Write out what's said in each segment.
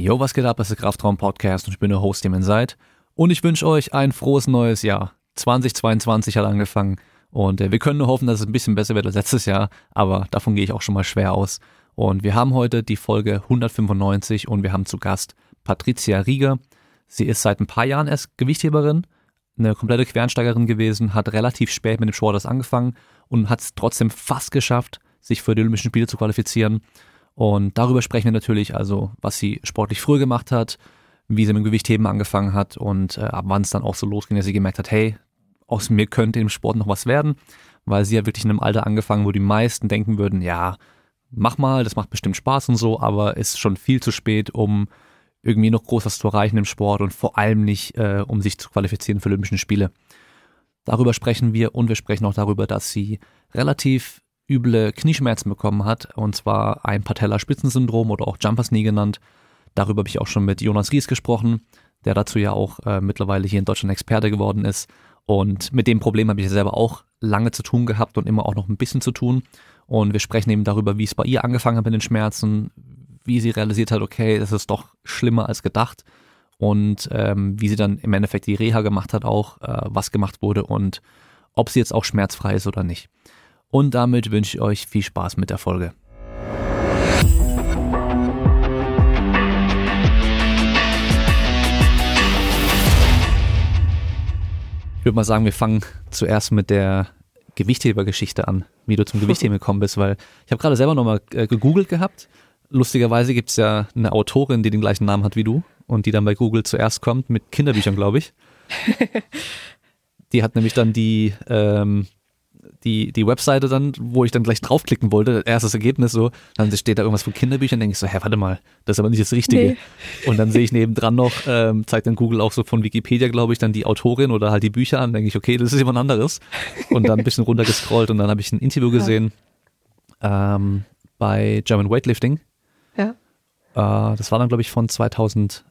Jo, was geht ab? Es ist der Kraftraum Podcast und ich bin der Host, dem ihr seid. Und ich wünsche euch ein frohes neues Jahr. 2022 hat angefangen und äh, wir können nur hoffen, dass es ein bisschen besser wird als letztes Jahr, aber davon gehe ich auch schon mal schwer aus. Und wir haben heute die Folge 195 und wir haben zu Gast Patricia Rieger. Sie ist seit ein paar Jahren erst Gewichtheberin, eine komplette Quernsteigerin gewesen, hat relativ spät mit dem Sport angefangen und hat es trotzdem fast geschafft, sich für die Olympischen Spiele zu qualifizieren. Und darüber sprechen wir natürlich, also was sie sportlich früher gemacht hat, wie sie mit Gewichtheben angefangen hat und äh, ab wann es dann auch so losging, dass sie gemerkt hat, hey, aus mir könnte im Sport noch was werden, weil sie ja wirklich in einem Alter angefangen, wo die meisten denken würden, ja, mach mal, das macht bestimmt Spaß und so, aber ist schon viel zu spät, um irgendwie noch groß was zu erreichen im Sport und vor allem nicht, äh, um sich zu qualifizieren für Olympische Spiele. Darüber sprechen wir und wir sprechen auch darüber, dass sie relativ üble Knieschmerzen bekommen hat, und zwar ein Patellaspitzensyndrom oder auch Jumpers Knee genannt. Darüber habe ich auch schon mit Jonas Ries gesprochen, der dazu ja auch äh, mittlerweile hier in Deutschland Experte geworden ist. Und mit dem Problem habe ich selber auch lange zu tun gehabt und immer auch noch ein bisschen zu tun. Und wir sprechen eben darüber, wie es bei ihr angefangen hat mit den Schmerzen, wie sie realisiert hat, okay, das ist doch schlimmer als gedacht. Und ähm, wie sie dann im Endeffekt die Reha gemacht hat, auch äh, was gemacht wurde und ob sie jetzt auch schmerzfrei ist oder nicht. Und damit wünsche ich euch viel Spaß mit der Folge. Ich würde mal sagen, wir fangen zuerst mit der Gewichthebergeschichte an, wie du zum Gewichtheben gekommen bist, weil ich habe gerade selber nochmal äh, gegoogelt gehabt. Lustigerweise gibt es ja eine Autorin, die den gleichen Namen hat wie du und die dann bei Google zuerst kommt mit Kinderbüchern, glaube ich. Die hat nämlich dann die ähm, die, die Webseite dann, wo ich dann gleich draufklicken wollte, erstes Ergebnis so, dann steht da irgendwas von Kinderbüchern, denke ich so, hä, warte mal, das ist aber nicht das Richtige. Nee. Und dann sehe ich nebendran noch, ähm, zeigt dann Google auch so von Wikipedia, glaube ich, dann die Autorin oder halt die Bücher an, denke ich, okay, das ist jemand anderes. Und dann ein bisschen runtergescrollt und dann habe ich ein Interview gesehen ähm, bei German Weightlifting. Ja. Äh, das war dann, glaube ich, von 2018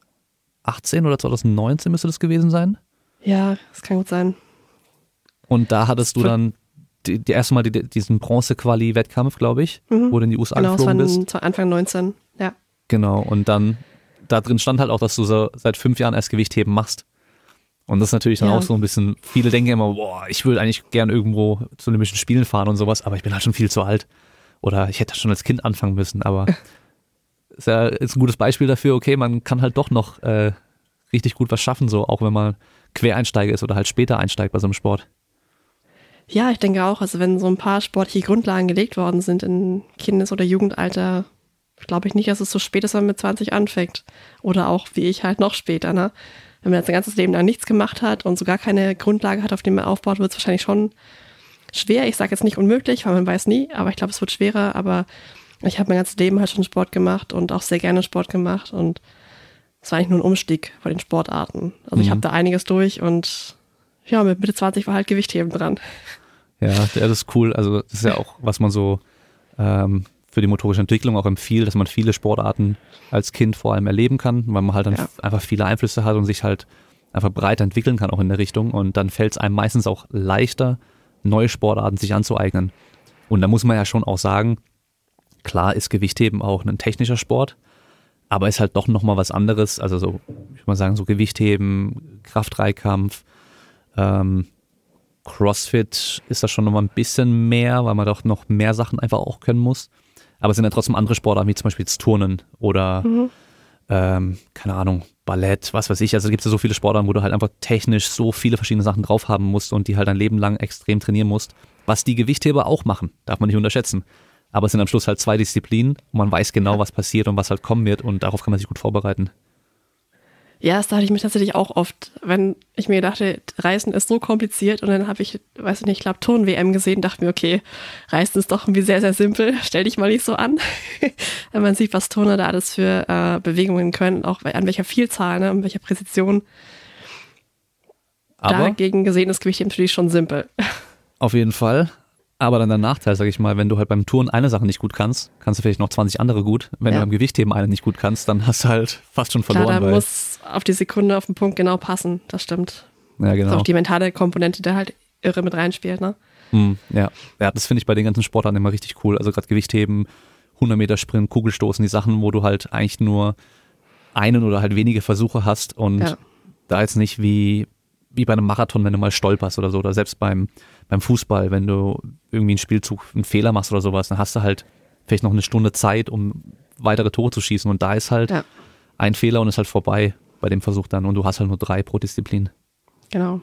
oder 2019 müsste das gewesen sein. Ja, das kann gut sein. Und da hattest du dann die, die erste Mal die, diesen Bronze-Quali-Wettkampf, glaube ich, mhm. wo du in die USA genau, geflogen bist. Genau, Anfang 19, ja. Genau, und dann, da drin stand halt auch, dass du so seit fünf Jahren erst Gewichtheben machst. Und das ist natürlich dann ja. auch so ein bisschen, viele denken immer, boah, ich würde eigentlich gern irgendwo zu Olympischen Spielen fahren und sowas, aber ich bin halt schon viel zu alt. Oder ich hätte schon als Kind anfangen müssen, aber ist ja ist ein gutes Beispiel dafür, okay, man kann halt doch noch äh, richtig gut was schaffen, so auch wenn man Quereinsteiger ist oder halt später einsteigt bei so einem Sport. Ja, ich denke auch. Also wenn so ein paar sportliche Grundlagen gelegt worden sind in Kindes- oder Jugendalter, glaube ich nicht, dass es so spät ist, wenn man mit 20 anfängt. Oder auch wie ich halt noch später. Ne? Wenn man jetzt ein ganzes Leben lang nichts gemacht hat und so gar keine Grundlage hat, auf die man aufbaut, wird es wahrscheinlich schon schwer. Ich sage jetzt nicht unmöglich, weil man weiß nie, aber ich glaube, es wird schwerer. Aber ich habe mein ganzes Leben halt schon Sport gemacht und auch sehr gerne Sport gemacht und es war eigentlich nur ein Umstieg von den Sportarten. Also mhm. ich habe da einiges durch und ja, mit Mitte 20 war halt Gewichtheben dran. Ja, das ist cool. Also das ist ja auch, was man so ähm, für die motorische Entwicklung auch empfiehlt, dass man viele Sportarten als Kind vor allem erleben kann, weil man halt dann ja. einfach viele Einflüsse hat und sich halt einfach breit entwickeln kann auch in der Richtung. Und dann fällt es einem meistens auch leichter, neue Sportarten sich anzueignen. Und da muss man ja schon auch sagen, klar ist Gewichtheben auch ein technischer Sport, aber ist halt doch nochmal was anderes. Also so, ich würde mal sagen, so Gewichtheben, Kraftdreikampf, ähm, CrossFit ist das schon nochmal ein bisschen mehr, weil man doch noch mehr Sachen einfach auch können muss. Aber es sind ja trotzdem andere Sportarten, wie zum Beispiel das Turnen oder, mhm. ähm, keine Ahnung, Ballett, was weiß ich. Also gibt es ja so viele Sportarten, wo du halt einfach technisch so viele verschiedene Sachen drauf haben musst und die halt dein Leben lang extrem trainieren musst. Was die Gewichtheber auch machen, darf man nicht unterschätzen. Aber es sind am Schluss halt zwei Disziplinen und man weiß genau, was passiert und was halt kommen wird und darauf kann man sich gut vorbereiten. Ja, das dachte ich mir tatsächlich auch oft, wenn ich mir dachte, Reisen ist so kompliziert und dann habe ich, weiß ich nicht, ich glaube Turn-WM gesehen, dachte mir, okay, Reisen ist doch irgendwie sehr, sehr simpel, stell dich mal nicht so an. wenn man sieht, was Turner da alles für äh, Bewegungen können, auch an welcher Vielzahl, ne, an welcher Präzision. Aber Dagegen gesehen ist Gewicht natürlich schon simpel. Auf jeden Fall. Aber dann der Nachteil, sag ich mal, wenn du halt beim Touren eine Sache nicht gut kannst, kannst du vielleicht noch 20 andere gut. Wenn ja. du beim Gewichtheben eine nicht gut kannst, dann hast du halt fast schon verloren. Klar, da muss auf die Sekunde, auf den Punkt genau passen. Das stimmt. Ja, genau. Das ist auch die mentale Komponente, die halt irre mit reinspielt, ne? Hm, ja. ja, das finde ich bei den ganzen Sportarten immer richtig cool. Also gerade Gewichtheben, 100 Meter Sprint, Kugelstoßen, die Sachen, wo du halt eigentlich nur einen oder halt wenige Versuche hast und Ja. da jetzt nicht wie, wie bei einem Marathon, wenn du mal stolperst oder so, oder selbst beim, beim Fußball, wenn du irgendwie einen Spielzug einen Fehler machst oder sowas, dann hast du halt vielleicht noch eine Stunde Zeit, um weitere Tore zu schießen und da ist halt Ja. ein Fehler und ist halt vorbei bei dem Versuch dann und du hast halt nur drei pro Disziplin. Genau.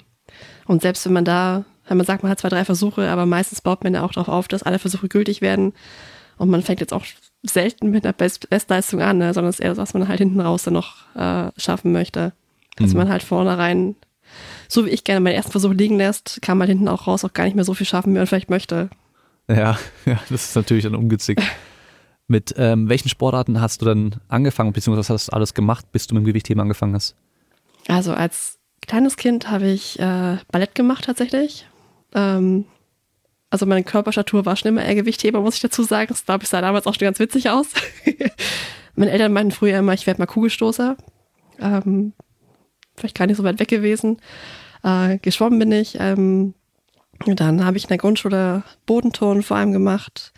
Und selbst wenn man da, wenn man sagt, man hat zwei, drei Versuche, aber meistens baut man ja auch darauf auf, dass alle Versuche gültig werden. Und man fängt jetzt auch selten mit einer Best Bestleistung an, ne? sondern es ist eher, was man halt hinten raus dann noch äh, schaffen möchte. Dass Mhm. man halt vornherein, so wie ich gerne meinen ersten Versuch liegen lässt, kann man hinten auch raus auch gar nicht mehr so viel schaffen, wie man vielleicht möchte. Ja, ja, das ist natürlich dann ungünstig. Mit ähm, welchen Sportarten hast du dann angefangen, beziehungsweise was hast du alles gemacht, bis du mit dem Gewichtheben angefangen hast? Also als kleines Kind habe ich äh, Ballett gemacht tatsächlich. Ähm, also meine Körperstatur war schon immer eher Gewichtheber, muss ich dazu sagen. Das glaube ich sah damals auch schon ganz witzig aus. meine Eltern meinten früher immer, ich werde mal Kugelstoßer. Ähm, vielleicht gar nicht so weit weg gewesen. Äh, geschwommen bin ich. Ähm, dann habe ich in der Grundschule Bodenturnen vor allem gemacht.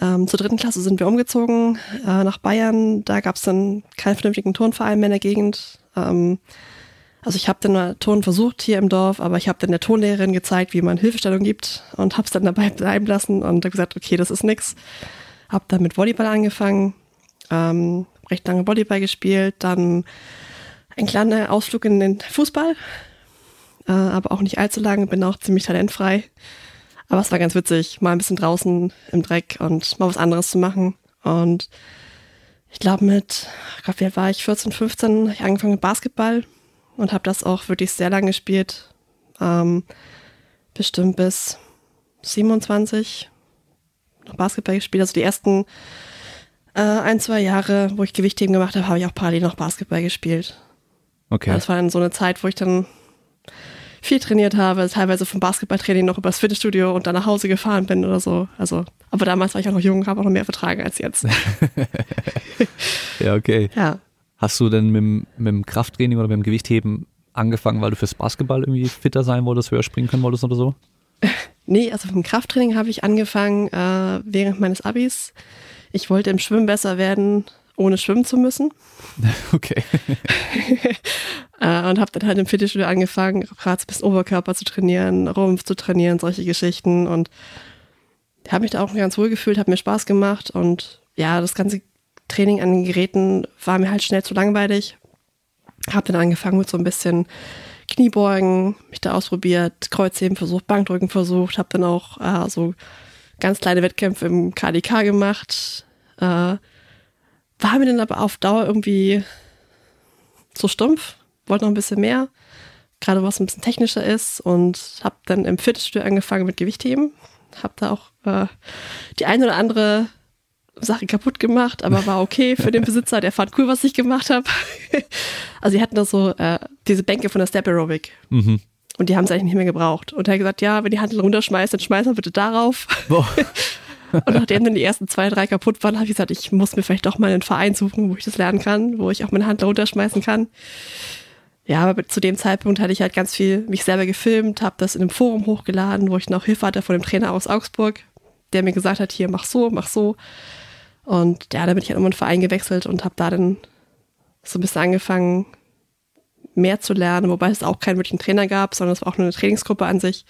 Ähm, zur dritten Klasse sind wir umgezogen äh, nach Bayern. Da gab es dann keinen vernünftigen Turnverein mehr in der Gegend. Ähm, also ich habe dann Ton versucht hier im Dorf, aber ich habe dann der Tonlehrerin gezeigt, wie man Hilfestellung gibt und habe es dann dabei bleiben lassen und habe gesagt, okay, das ist nix. Habe dann mit Volleyball angefangen, ähm, recht lange Volleyball gespielt, dann ein kleiner Ausflug in den Fußball, äh, aber auch nicht allzu lang, bin auch ziemlich talentfrei. Aber es war ganz witzig, mal ein bisschen draußen im Dreck und mal was anderes zu machen. Und ich glaube mit, ich glaube, wie alt war ich? 14, 15, habe ich angefangen mit Basketball und habe das auch wirklich sehr lange gespielt. Ähm, bestimmt bis 27 noch Basketball gespielt. Also die ersten äh, ein, zwei Jahre, wo ich Gewichtheben gemacht habe, habe ich auch parallel noch Basketball gespielt. Okay. Das war dann so eine Zeit, wo ich dann viel trainiert habe, teilweise vom Basketballtraining noch übers Fitnessstudio und dann nach Hause gefahren bin oder so. Also, aber damals war ich auch noch jung, habe auch noch mehr vertragen als jetzt. ja, okay. Ja. Hast du denn mit, dem- mit dem Krafttraining oder mit dem Gewichtheben angefangen, weil du fürs Basketball irgendwie fitter sein wolltest, höher springen können wolltest oder so? Nee, also vom Krafttraining habe ich angefangen äh, während meines Abis. Ich wollte im Schwimmen besser werden, ohne schwimmen zu müssen. Okay. Äh, und habe dann halt im Fitnessstudio angefangen, ein bisschen Oberkörper zu trainieren, Rumpf zu trainieren, solche Geschichten. Und habe mich da auch ganz wohl gefühlt, hat mir Spaß gemacht. Und ja, das ganze Training an den Geräten war mir halt schnell zu langweilig. Habe dann angefangen mit so ein bisschen Kniebeugen, mich da ausprobiert, Kreuzheben versucht, Bankdrücken versucht, habe dann auch äh, so ganz kleine Wettkämpfe im KDK gemacht. Äh, war mir dann aber auf Dauer irgendwie zu stumpf, wollte noch ein bisschen mehr, gerade was ein bisschen technischer ist und habe dann im Fitnessstudio angefangen mit Gewichtheben. Habe da auch äh, die eine oder andere Sache kaputt gemacht, aber war okay für den Besitzer, der fand cool, was ich gemacht habe. also die hatten da so äh, diese Bänke von der Step Aerobic Mhm. und die haben es eigentlich nicht mehr gebraucht. Und er hat gesagt, ja, wenn die Handel runterschmeißt, dann schmeiß mal bitte darauf. Boah. Und nachdem dann die ersten zwei, drei kaputt waren, habe ich gesagt, ich muss mir vielleicht doch mal einen Verein suchen, wo ich das lernen kann, wo ich auch meine Hand runterschmeißen kann. Ja, aber zu dem Zeitpunkt hatte ich halt ganz viel mich selber gefilmt, habe das in einem Forum hochgeladen, wo ich noch Hilfe hatte von dem Trainer aus Augsburg, der mir gesagt hat, hier mach so, mach so. Und ja, da bin ich halt um einen Verein gewechselt und habe da dann so ein bisschen angefangen, mehr zu lernen, wobei es auch keinen wirklichen Trainer gab, sondern es war auch nur eine Trainingsgruppe an sich.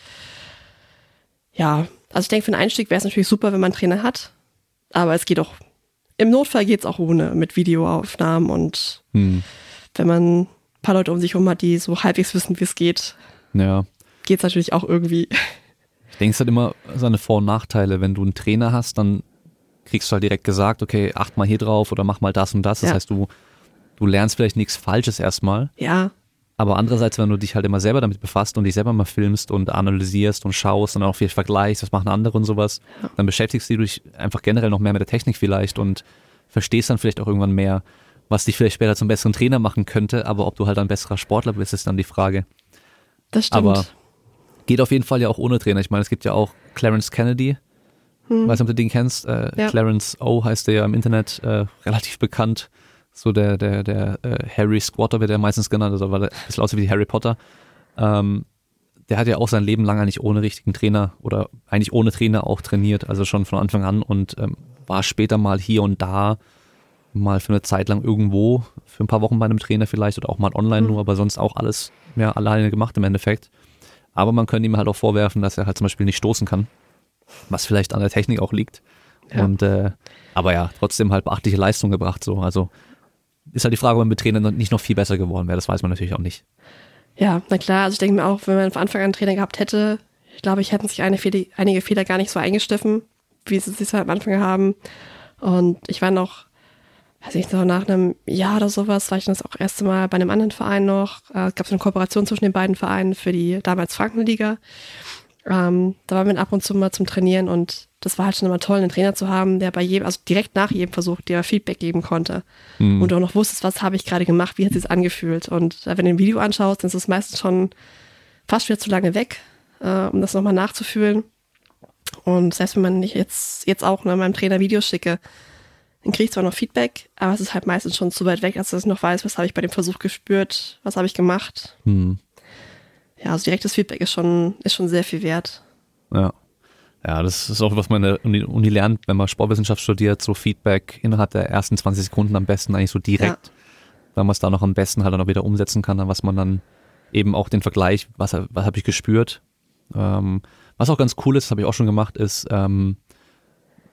Ja, also ich denke, für einen Einstieg wäre es natürlich super, wenn man einen Trainer hat. Aber es geht auch, im Notfall geht es auch ohne, mit Videoaufnahmen und Hm. wenn man ein paar Leute um sich herum hat, die so halbwegs wissen, wie es geht, Ja. geht es natürlich auch irgendwie. Ich denke, es hat immer seine Vor- und Nachteile. Wenn du einen Trainer hast, dann kriegst du halt direkt gesagt, okay, acht mal hier drauf oder mach mal das und das. Das Ja. heißt, du, du lernst vielleicht nichts Falsches erstmal. Ja, Aber andererseits, wenn du dich halt immer selber damit befasst und dich selber mal filmst und analysierst und schaust und auch viel vergleichst, was machen andere und sowas, dann beschäftigst du dich einfach generell noch mehr mit der Technik vielleicht und verstehst dann vielleicht auch irgendwann mehr, was dich vielleicht später zum besseren Trainer machen könnte, aber ob du halt ein besserer Sportler bist, ist dann die Frage. das stimmt. Aber geht auf jeden Fall ja auch ohne Trainer. Ich meine, es gibt ja auch Clarence Kennedy, weiß nicht, ob du den kennst. Äh, Ja. Clarence O heißt der ja im Internet äh, relativ bekannt. So der, der, der äh, Harry Squatter wird er meistens genannt, also weil er ein bisschen aussieht wie Harry Potter. Ähm, der hat ja auch sein Leben lang eigentlich ohne richtigen Trainer oder eigentlich ohne Trainer auch trainiert, also schon von Anfang an und ähm, war später mal hier und da mal für eine Zeit lang irgendwo, für ein paar Wochen bei einem Trainer vielleicht oder auch mal online Mhm. nur, aber sonst auch alles mehr alleine gemacht im Endeffekt. Aber man könnte ihm halt auch vorwerfen, dass er halt zum Beispiel nicht stoßen kann, was vielleicht an der Technik auch liegt. Ja. Und äh, aber ja, trotzdem halt beachtliche Leistung gebracht. So, also ist halt die Frage, ob man mit Trainer noch- nicht noch viel besser geworden wäre. Das weiß man natürlich auch nicht. Ja, na klar, also ich denke mir auch, wenn man von Anfang an einen Trainer gehabt hätte, ich glaube, ich hätten sich Fehler, einige Fehler gar nicht so eingestiffen, wie sie es halt am Anfang haben. Und ich war noch, weiß ich so nach einem Jahr oder sowas, war ich das auch erste Mal bei einem anderen Verein noch. Äh, Es gab so eine Kooperation zwischen den beiden Vereinen für die damals Frankenliga. Ähm, da waren wir ab und zu mal zum Trainieren und das war halt schon immer toll, einen Trainer zu haben, der bei jedem, also direkt nach jedem Versuch dir Feedback geben konnte. Und du auch noch wusstest, was habe ich gerade gemacht, wie hat es sich angefühlt. Und äh, wenn du ein Video anschaust, dann ist es meistens schon fast wieder zu lange weg, äh, um das nochmal nachzufühlen. Und selbst wenn man nicht jetzt, jetzt auch ne, meinem Trainer Videos schicke, dann kriege ich zwar noch Feedback, aber es ist halt meistens schon zu weit weg, als dass ich noch weiß, was habe ich bei dem Versuch gespürt, was habe ich gemacht. Hm. Ja, also direktes Feedback ist schon, ist schon sehr viel wert. Ja. Ja, das ist auch, was man in der Uni, Uni lernt, wenn man Sportwissenschaft studiert, so Feedback innerhalb der ersten 20 Sekunden am besten eigentlich so direkt, weil man es da noch am besten halt dann auch wieder umsetzen kann, dann was man dann eben auch den Vergleich, was, was habe ich gespürt. Ähm, was auch ganz cool ist, das habe ich auch schon gemacht, ist, ähm,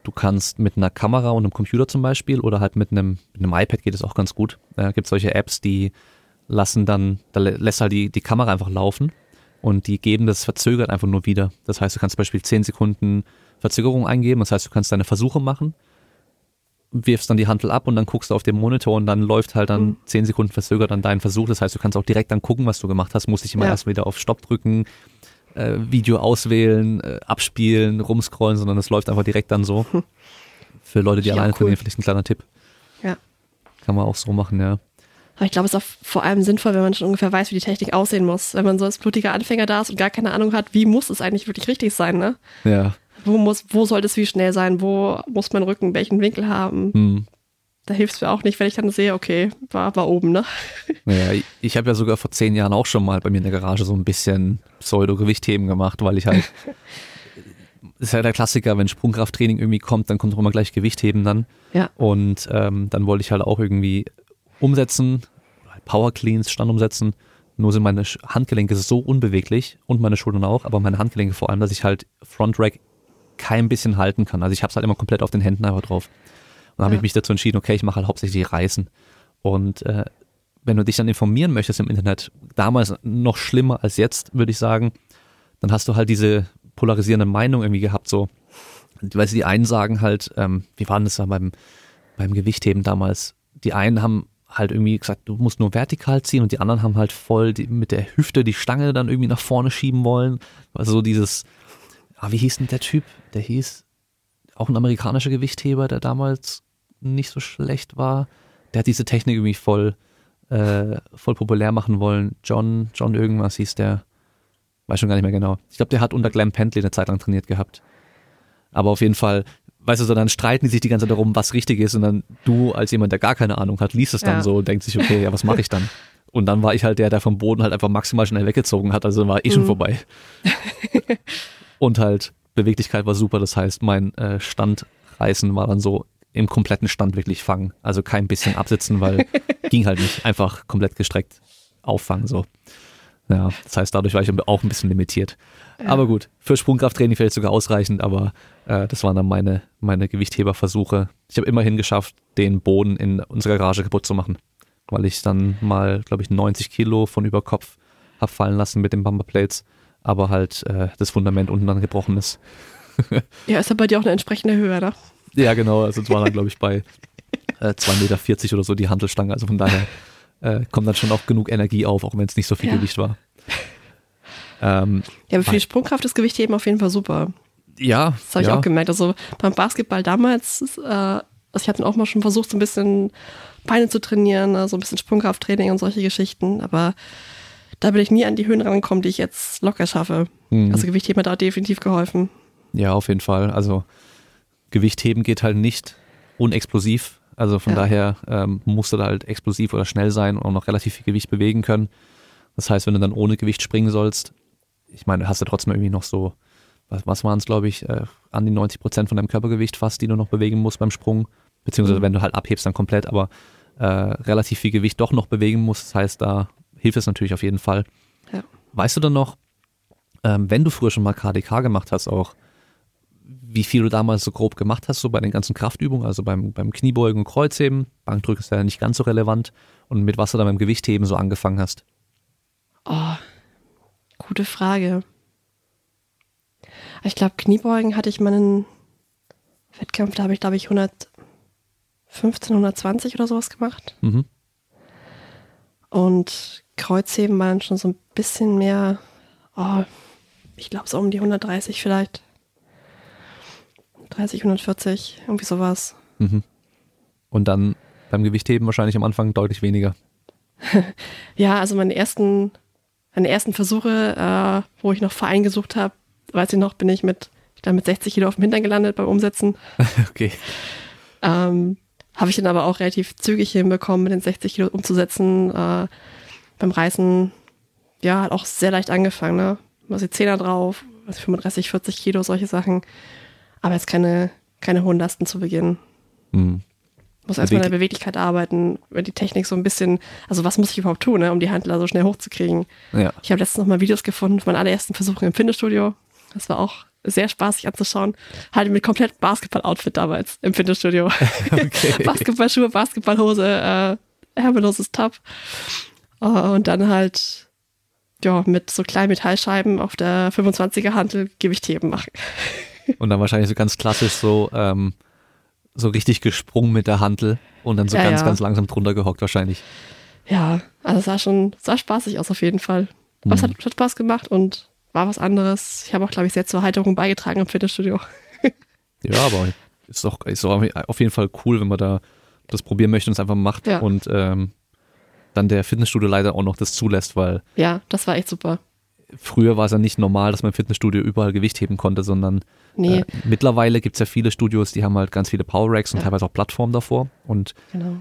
du kannst mit einer Kamera und einem Computer zum Beispiel oder halt mit einem, mit einem iPad geht es auch ganz gut. Da gibt solche Apps, die lassen dann, da lä- lässt halt die, die Kamera einfach laufen und die geben das verzögert einfach nur wieder. Das heißt, du kannst zum Beispiel 10 Sekunden Verzögerung eingeben, das heißt, du kannst deine Versuche machen, wirfst dann die Handel ab und dann guckst du auf den Monitor und dann läuft halt dann Mhm. 10 Sekunden verzögert dann dein Versuch. Das heißt, du kannst auch direkt dann gucken, was du gemacht hast, musst dich immer Ja. erst wieder auf Stopp drücken, äh, Video auswählen, äh, abspielen, rumscrollen, sondern das läuft einfach direkt dann so. Für Leute, die Ja, alleine cool. trainieren, vielleicht ein kleiner Tipp. Ja. Kann man auch so machen, ja. Aber ich glaube, es ist auch vor allem sinnvoll, wenn man schon ungefähr weiß, wie die Technik aussehen muss. Wenn man so als blutiger Anfänger da ist und gar keine Ahnung hat, wie muss es eigentlich wirklich richtig sein, ne? Ja. Wo muss, wo sollte es wie schnell sein? Wo muss mein Rücken welchen Winkel haben? Hm. Da hilft es mir auch nicht, wenn ich dann sehe, okay, war, war oben, ne? Naja, ich- ich habe ja sogar vor zehn Jahren auch schon mal bei mir in der Garage so ein bisschen Pseudo-Gewichtheben gemacht, weil ich halt, ist ja der Klassiker, wenn Sprungkrafttraining irgendwie kommt, dann kommt auch immer gleich Gewichtheben dann. Ja. Und ähm, dann wollte ich halt auch irgendwie umsetzen, Power Cleans, Stand umsetzen. Nur sind meine Handgelenke so unbeweglich und meine Schultern auch, aber meine Handgelenke vor allem, dass ich halt Front Rack kein bisschen halten kann. Also ich habe es halt immer komplett auf den Händen einfach drauf. Und dann habe Ja. ich mich dazu entschieden, okay, ich mache halt hauptsächlich Reißen. Und äh, wenn du dich dann informieren möchtest im Internet, damals noch schlimmer als jetzt, würde ich sagen, dann hast du halt diese polarisierende Meinung irgendwie gehabt, so. Weil die einen sagen halt, ähm, wie war denn das da beim, beim Gewichtheben damals? Die einen haben halt irgendwie gesagt, du musst nur vertikal ziehen und die anderen haben halt voll die, mit der Hüfte die Stange dann irgendwie nach vorne schieben wollen. Also so dieses, ah, wie hieß denn der Typ? Der hieß auch ein amerikanischer Gewichtheber, der damals nicht so schlecht war. Der hat diese Technik irgendwie voll, äh, voll populär machen wollen. John, John irgendwas hieß der. Weiß schon gar nicht mehr genau. Ich glaube, der hat unter Glenn Pentley eine Zeit lang trainiert gehabt. Aber auf jeden Fall, weißt du, so dann streiten die sich die ganze Zeit darum, was richtig ist und dann du als jemand, der gar keine Ahnung hat, liest es dann Ja. so und denkt sich, okay, ja, was mache ich dann? Und dann war ich halt der, der vom Boden halt einfach maximal schnell weggezogen hat, also war eh schon Mhm. vorbei. und halt Beweglichkeit war super, das heißt, mein äh, Standreißen war dann so im kompletten Stand wirklich fangen, also kein bisschen absitzen, weil ging halt nicht, einfach komplett gestreckt auffangen so. Ja, das heißt, dadurch war ich auch ein bisschen limitiert. Aber gut, für Sprungkrafttraining vielleicht sogar ausreichend, aber äh, das waren dann meine, meine Gewichtheberversuche. Ich habe immerhin geschafft, den Boden in unserer Garage kaputt zu machen, weil ich dann mal, glaube ich, 90 Kilo von über Kopf hab fallen lassen mit den Bumperplates, aber halt äh, das Fundament unten dann gebrochen ist. Ja, ist ja bei dir auch eine entsprechende Höhe, ne? Ja, genau, also es war dann, glaube ich, bei äh, 2,40 Meter oder so die Handelstange, also von daher äh, kommt dann schon auch genug Energie auf, auch wenn es nicht so viel Ja. Gewicht war. Ähm, Ja, aber für die Sprungkraft ist Gewichtheben auf jeden Fall super. ja, Das habe ich ja. auch gemerkt. Also beim Basketball damals, äh, also ich hatte auch mal schon versucht, so ein bisschen Beine zu trainieren, ne, so ein bisschen Sprungkrafttraining und solche Geschichten, aber da bin ich nie an die Höhen rangekommen, die ich jetzt locker schaffe. Mhm. Also Gewichtheben hat da definitiv geholfen. Ja, auf jeden Fall. Also Gewichtheben geht halt nicht unexplosiv. Also von Ja. daher ähm, musst du da halt explosiv oder schnell sein und auch noch relativ viel Gewicht bewegen können. Das heißt, wenn du dann ohne Gewicht springen sollst, ich meine, hast du trotzdem irgendwie noch so, was, was waren es, glaube ich, äh, an die 90 Prozent von deinem Körpergewicht fast, die du noch bewegen musst beim Sprung. beziehungsweise wenn du halt abhebst, dann komplett, aber äh, relativ viel Gewicht doch noch bewegen musst. Das heißt, da hilft es natürlich auf jeden Fall. Ja. Weißt du dann noch, ähm, wenn du früher schon mal KDK gemacht hast, auch wie viel du damals so grob gemacht hast, so bei den ganzen Kraftübungen, also beim, beim Kniebeugen und Kreuzheben, Bankdrücken ist ja nicht ganz so relevant und mit was du dann beim Gewichtheben so angefangen hast? Oh, gute Frage. Ich glaube, Kniebeugen hatte ich meinen Wettkampf, da habe ich, glaube ich, 115, 120 oder sowas gemacht. Mhm. Und Kreuzheben waren schon so ein bisschen mehr, oh, ich glaube so um die 130 vielleicht. 30, 140, irgendwie sowas. Mhm. Und dann beim Gewichtheben wahrscheinlich am Anfang deutlich weniger. ja, also meine ersten, meine ersten Versuche, äh, wo ich noch Verein gesucht habe, weiß ich noch, bin ich mit, ich glaube mit 60 Kilo auf dem Hintern gelandet beim Umsetzen. okay. Ähm, habe ich dann aber auch relativ zügig hinbekommen, mit den 60 Kilo umzusetzen. Äh, beim Reißen, ja, hat auch sehr leicht angefangen, ne? Die Zehner drauf, was 35, 40 Kilo, solche Sachen. Aber jetzt keine, keine hohen Lasten zu Beginn. Mhm. Muss erstmal an der Beweglichkeit arbeiten, über die Technik so ein bisschen, also was muss ich überhaupt tun, ne, um die Handler so schnell hochzukriegen. Ja. Ich habe letztens noch mal Videos gefunden von meinen allerersten Versuchen im Fitnessstudio. Das war auch sehr spaßig anzuschauen. Halt mit komplett Basketball-Outfit damals im Fitnessstudio. Okay. Basketballschuhe, Basketballhose, äh, ärmelloses Top. Uh, und dann halt, ja, mit so kleinen Metallscheiben auf der 25er Hantel Gewichtheben machen. Und dann wahrscheinlich so ganz klassisch so, ähm, so richtig gesprungen mit der Hantel und dann so Ja, ganz, ja. ganz langsam drunter gehockt wahrscheinlich. Ja, also es sah schon, sah spaßig aus auf jeden Fall. Aber es hat, hat Spaß gemacht und war was anderes. Ich habe auch, glaube ich, sehr zur Halterung beigetragen im Fitnessstudio. Ja, aber ist doch, ist doch auf jeden Fall cool, wenn man da das probieren möchte und es einfach macht Ja. und ähm, dann der Fitnessstudio leider auch noch das zulässt, weil Ja, das war echt super. Früher war es ja nicht normal, dass man im Fitnessstudio überall Gewicht heben konnte, sondern Nee, äh, mittlerweile gibt es ja viele Studios, die haben halt ganz viele Power Racks und Ja. teilweise auch Plattformen davor und genau.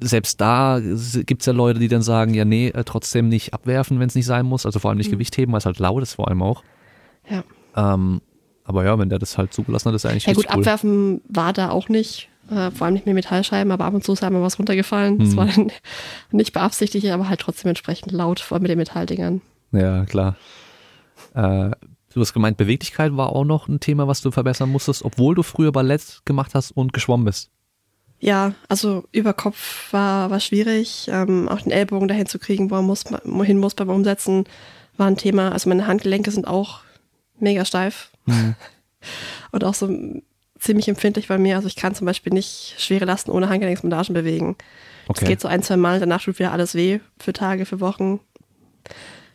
selbst da gibt es ja Leute, die dann sagen, ja nee, äh, trotzdem nicht abwerfen, wenn es nicht sein muss, also vor allem Mhm. nicht Gewicht heben, weil es halt laut ist vor allem auch. Ja. Ähm, aber ja, wenn der das halt zugelassen hat, ist eigentlich Ja gut, cool. abwerfen war da auch nicht. Äh, vor allem nicht mit Metallscheiben, aber ab und zu ist einmal was runtergefallen. Das Hm. war dann nicht beabsichtigt, aber halt trotzdem entsprechend laut, vor allem mit den Metalldingern. Ja, klar. Äh, du hast gemeint, Beweglichkeit war auch noch ein Thema, was du verbessern musstest, obwohl du früher Ballett gemacht hast und geschwommen bist. Ja, also über Kopf war, war schwierig. Ähm, auch den Ellbogen dahin zu kriegen, wo er muss, wohin muss beim Umsetzen, war ein Thema. Also meine Handgelenke sind auch mega steif und auch so ziemlich empfindlich bei mir. Also ich kann zum Beispiel nicht schwere Lasten ohne Handgelenksbandagen bewegen. Es Okay. geht so ein, zwei Mal, danach tut wieder alles weh für Tage, für Wochen.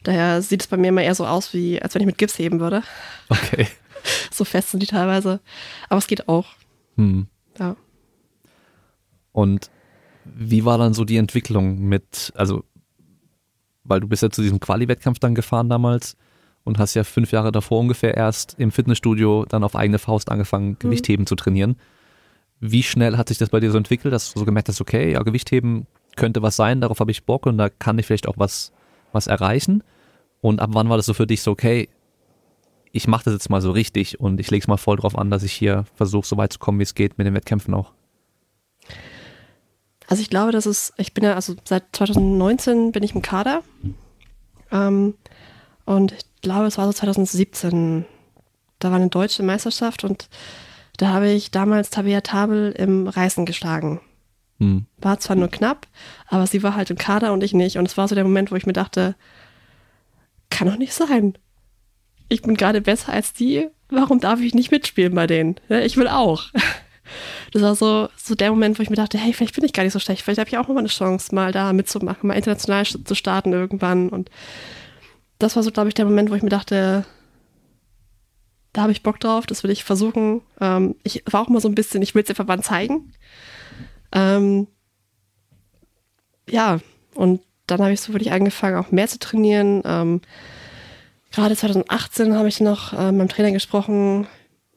Daher sieht es bei mir immer eher so aus, wie als wenn ich mit Gips heben würde. Okay. So fest sind die teilweise. Aber es geht auch. Hm. Ja. Und wie war dann so die Entwicklung mit, also, weil du bist ja zu diesem Quali-Wettkampf dann gefahren damals und hast ja fünf Jahre davor ungefähr erst im Fitnessstudio dann auf eigene Faust angefangen, Gewichtheben zu trainieren. Wie schnell hat sich das bei dir so entwickelt, dass du so gemerkt hast, okay, ja, Gewichtheben könnte was sein, darauf habe ich Bock und da kann ich vielleicht auch was, was erreichen? Und ab wann war das so für dich so, okay, ich mache das jetzt mal so richtig und ich lege es mal voll drauf an, dass ich hier versuche, so weit zu kommen, wie es geht mit den Wettkämpfen auch? Also ich glaube, das ist, ich bin ja, also seit 2019 bin ich im Kader. Ähm, und ich glaube, es war so 2017. Da war eine deutsche Meisterschaft und da habe ich damals Tabea Tabel im Reißen geschlagen. Hm. War zwar nur knapp, aber sie war halt im Kader und ich nicht. Und es war so der Moment, wo ich mir dachte, kann doch nicht sein. Ich bin gerade besser als die. Warum darf ich nicht mitspielen bei denen? Ich will auch. Das war so, so der Moment, wo ich mir dachte, hey, vielleicht bin ich gar nicht so schlecht. Vielleicht habe ich auch noch mal eine Chance, mal da mitzumachen, mal international zu starten irgendwann. Und das war so, glaube ich, der Moment, wo ich mir dachte, da habe ich Bock drauf, das will ich versuchen. Ähm, ich war auch mal so ein bisschen, ich will es dem Verband zeigen. Ähm, ja, und dann habe ich so wirklich angefangen, auch mehr zu trainieren. Ähm, gerade 2018 habe ich noch äh, meinem Trainer gesprochen,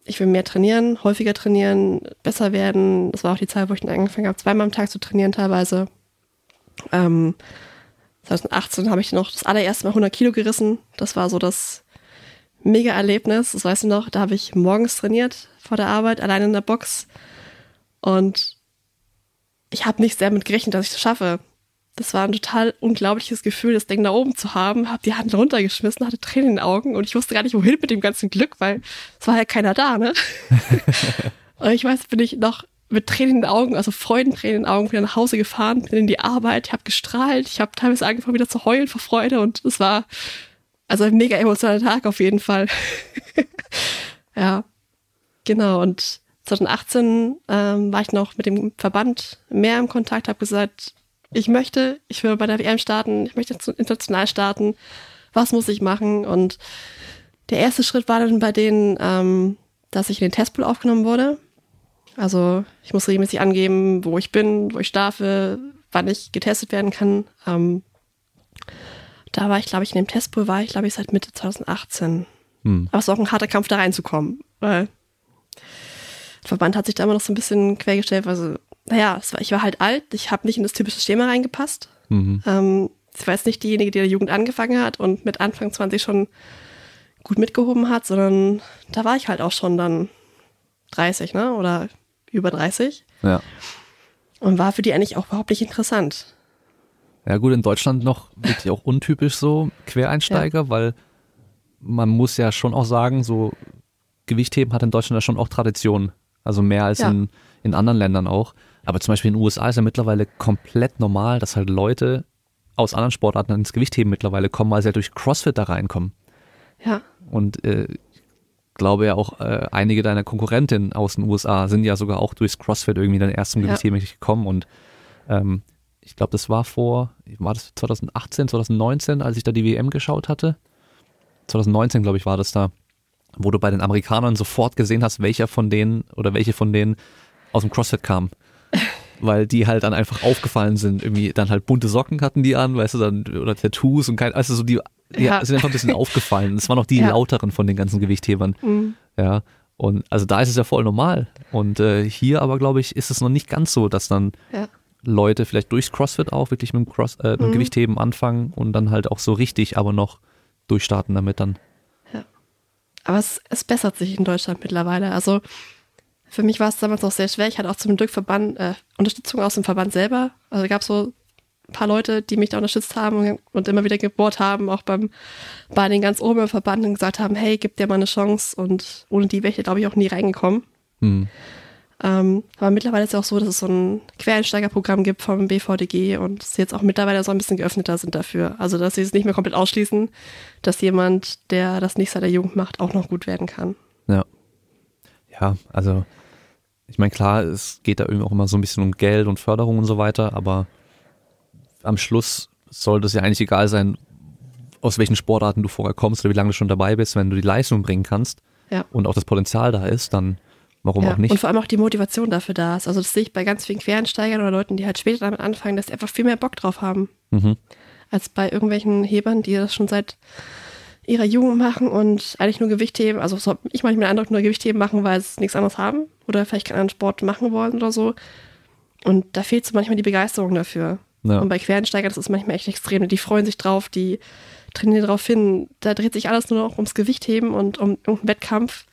ich will mehr trainieren, häufiger trainieren, besser werden. Das war auch die Zeit, wo ich dann angefangen habe, zweimal am Tag zu trainieren teilweise. Ähm, 2018 habe ich noch das allererste Mal 100 Kilo gerissen. Das war so das Mega-Erlebnis. Das weißt du noch, da habe ich morgens trainiert vor der Arbeit, allein in der Box. Und ich habe nicht sehr mit gerechnet, dass ich das schaffe. Das war ein total unglaubliches Gefühl, das Ding da oben zu haben. Hab die Hand runtergeschmissen, hatte Tränen in den Augen und ich wusste gar nicht, wohin mit dem ganzen Glück, weil es war ja keiner da, ne? und ich weiß, bin ich noch mit Tränen in den Augen, also Freudentränen in den Augen, wieder nach Hause gefahren, bin in die Arbeit, ich habe gestrahlt, ich habe teilweise angefangen wieder zu heulen vor Freude und es war also ein mega emotionaler Tag auf jeden Fall. ja, genau. Und 2018 ähm, war ich noch mit dem Verband mehr im Kontakt, habe gesagt, ich möchte, ich will bei der WM starten, ich möchte international starten, was muss ich machen? Und der erste Schritt war dann bei denen, ähm, dass ich in den Testpool aufgenommen wurde. Also ich muss regelmäßig angeben, wo ich bin, wo ich schlafe, wann ich getestet werden kann. Ähm, da war ich, glaube ich, in dem Testpool war ich, glaube ich, seit Mitte 2018. Hm. Aber es war auch ein harter Kampf, da reinzukommen. Weil der Verband hat sich da immer noch so ein bisschen quergestellt. Also, naja, war, ich war halt alt, ich habe nicht in das typische Schema reingepasst. Mhm. Ähm, ich war jetzt nicht diejenige, die in der Jugend angefangen hat und mit Anfang 20 schon gut mitgehoben hat, sondern da war ich halt auch schon dann 30, ne? Oder über 30. Ja. Und war für die eigentlich auch überhaupt nicht interessant. Ja gut, in Deutschland noch wirklich auch untypisch so Quereinsteiger, ja. weil man muss ja schon auch sagen, so Gewichtheben hat in Deutschland ja schon auch Tradition. Also mehr als ja. in, in anderen Ländern auch. Aber zum Beispiel in den USA ist ja mittlerweile komplett normal, dass halt Leute aus anderen Sportarten ins Gewichtheben mittlerweile kommen, weil sie ja durch CrossFit da reinkommen. Ja. Und äh, glaube ja auch, äh, einige deiner Konkurrentinnen aus den USA sind ja sogar auch durchs CrossFit irgendwie dann erst zum Gewichtheben ja. gekommen und ähm, ich glaube, das war vor, war das 2018, 2019, als ich da die WM geschaut hatte? 2019, glaube ich, war das da, wo du bei den Amerikanern sofort gesehen hast, welcher von denen oder welche von denen aus dem CrossFit kam. Weil die halt dann einfach aufgefallen sind. Irgendwie dann halt bunte Socken hatten die an, weißt du, dann, oder Tattoos und kein, also so die, die ja. sind einfach ein bisschen aufgefallen. Das waren auch die ja. lauteren von den ganzen Gewichthebern. Mhm. Ja. Und also da ist es ja voll normal. Und äh, hier aber, glaube ich, ist es noch nicht ganz so, dass dann ja. Leute vielleicht durchs CrossFit auch wirklich mit dem, Cross, äh, mit dem mhm. Gewichtheben anfangen und dann halt auch so richtig, aber noch durchstarten damit dann. Ja. Aber es, es bessert sich in Deutschland mittlerweile. Also für mich war es damals auch sehr schwer. Ich hatte auch zum Glück Verband, äh, Unterstützung aus dem Verband selber. Also gab es so ein paar Leute, die mich da unterstützt haben und immer wieder gebohrt haben, auch beim, bei den ganz oben im Verband und gesagt haben, hey, gib dir mal eine Chance. Und ohne die wäre ich, glaube ich, auch nie reingekommen. Mhm. Ähm, aber mittlerweile ist es auch so, dass es so ein Quereinsteigerprogramm gibt vom BVDG und sie jetzt auch mittlerweile so ein bisschen geöffneter sind dafür. Also, dass sie es nicht mehr komplett ausschließen, dass jemand, der das nicht seit der Jugend macht, auch noch gut werden kann. Ja. Ja, also, ich meine, klar, es geht da irgendwie auch immer so ein bisschen um Geld und Förderung und so weiter, aber am Schluss sollte es ja eigentlich egal sein, aus welchen Sportarten du vorher kommst oder wie lange du schon dabei bist, wenn du die Leistung bringen kannst ja. und auch das Potenzial da ist, dann Warum ja, auch nicht? Und vor allem auch die Motivation dafür da ist. Also das sehe ich bei ganz vielen Quereinsteigern oder Leuten, die halt später damit anfangen, dass sie einfach viel mehr Bock drauf haben. Mhm. Als bei irgendwelchen Hebern, die das schon seit ihrer Jugend machen und eigentlich nur Gewichtheben, also so ich manchmal den Eindruck, nur Gewichtheben machen, weil sie nichts anderes haben oder vielleicht keinen anderen Sport machen wollen oder so. Und da fehlt so manchmal die Begeisterung dafür. Ja. Und bei Quereinsteigern, das ist manchmal echt extrem. Die freuen sich drauf, die trainieren darauf hin. Da dreht sich alles nur noch ums Gewichtheben und um irgendeinen Wettkampf.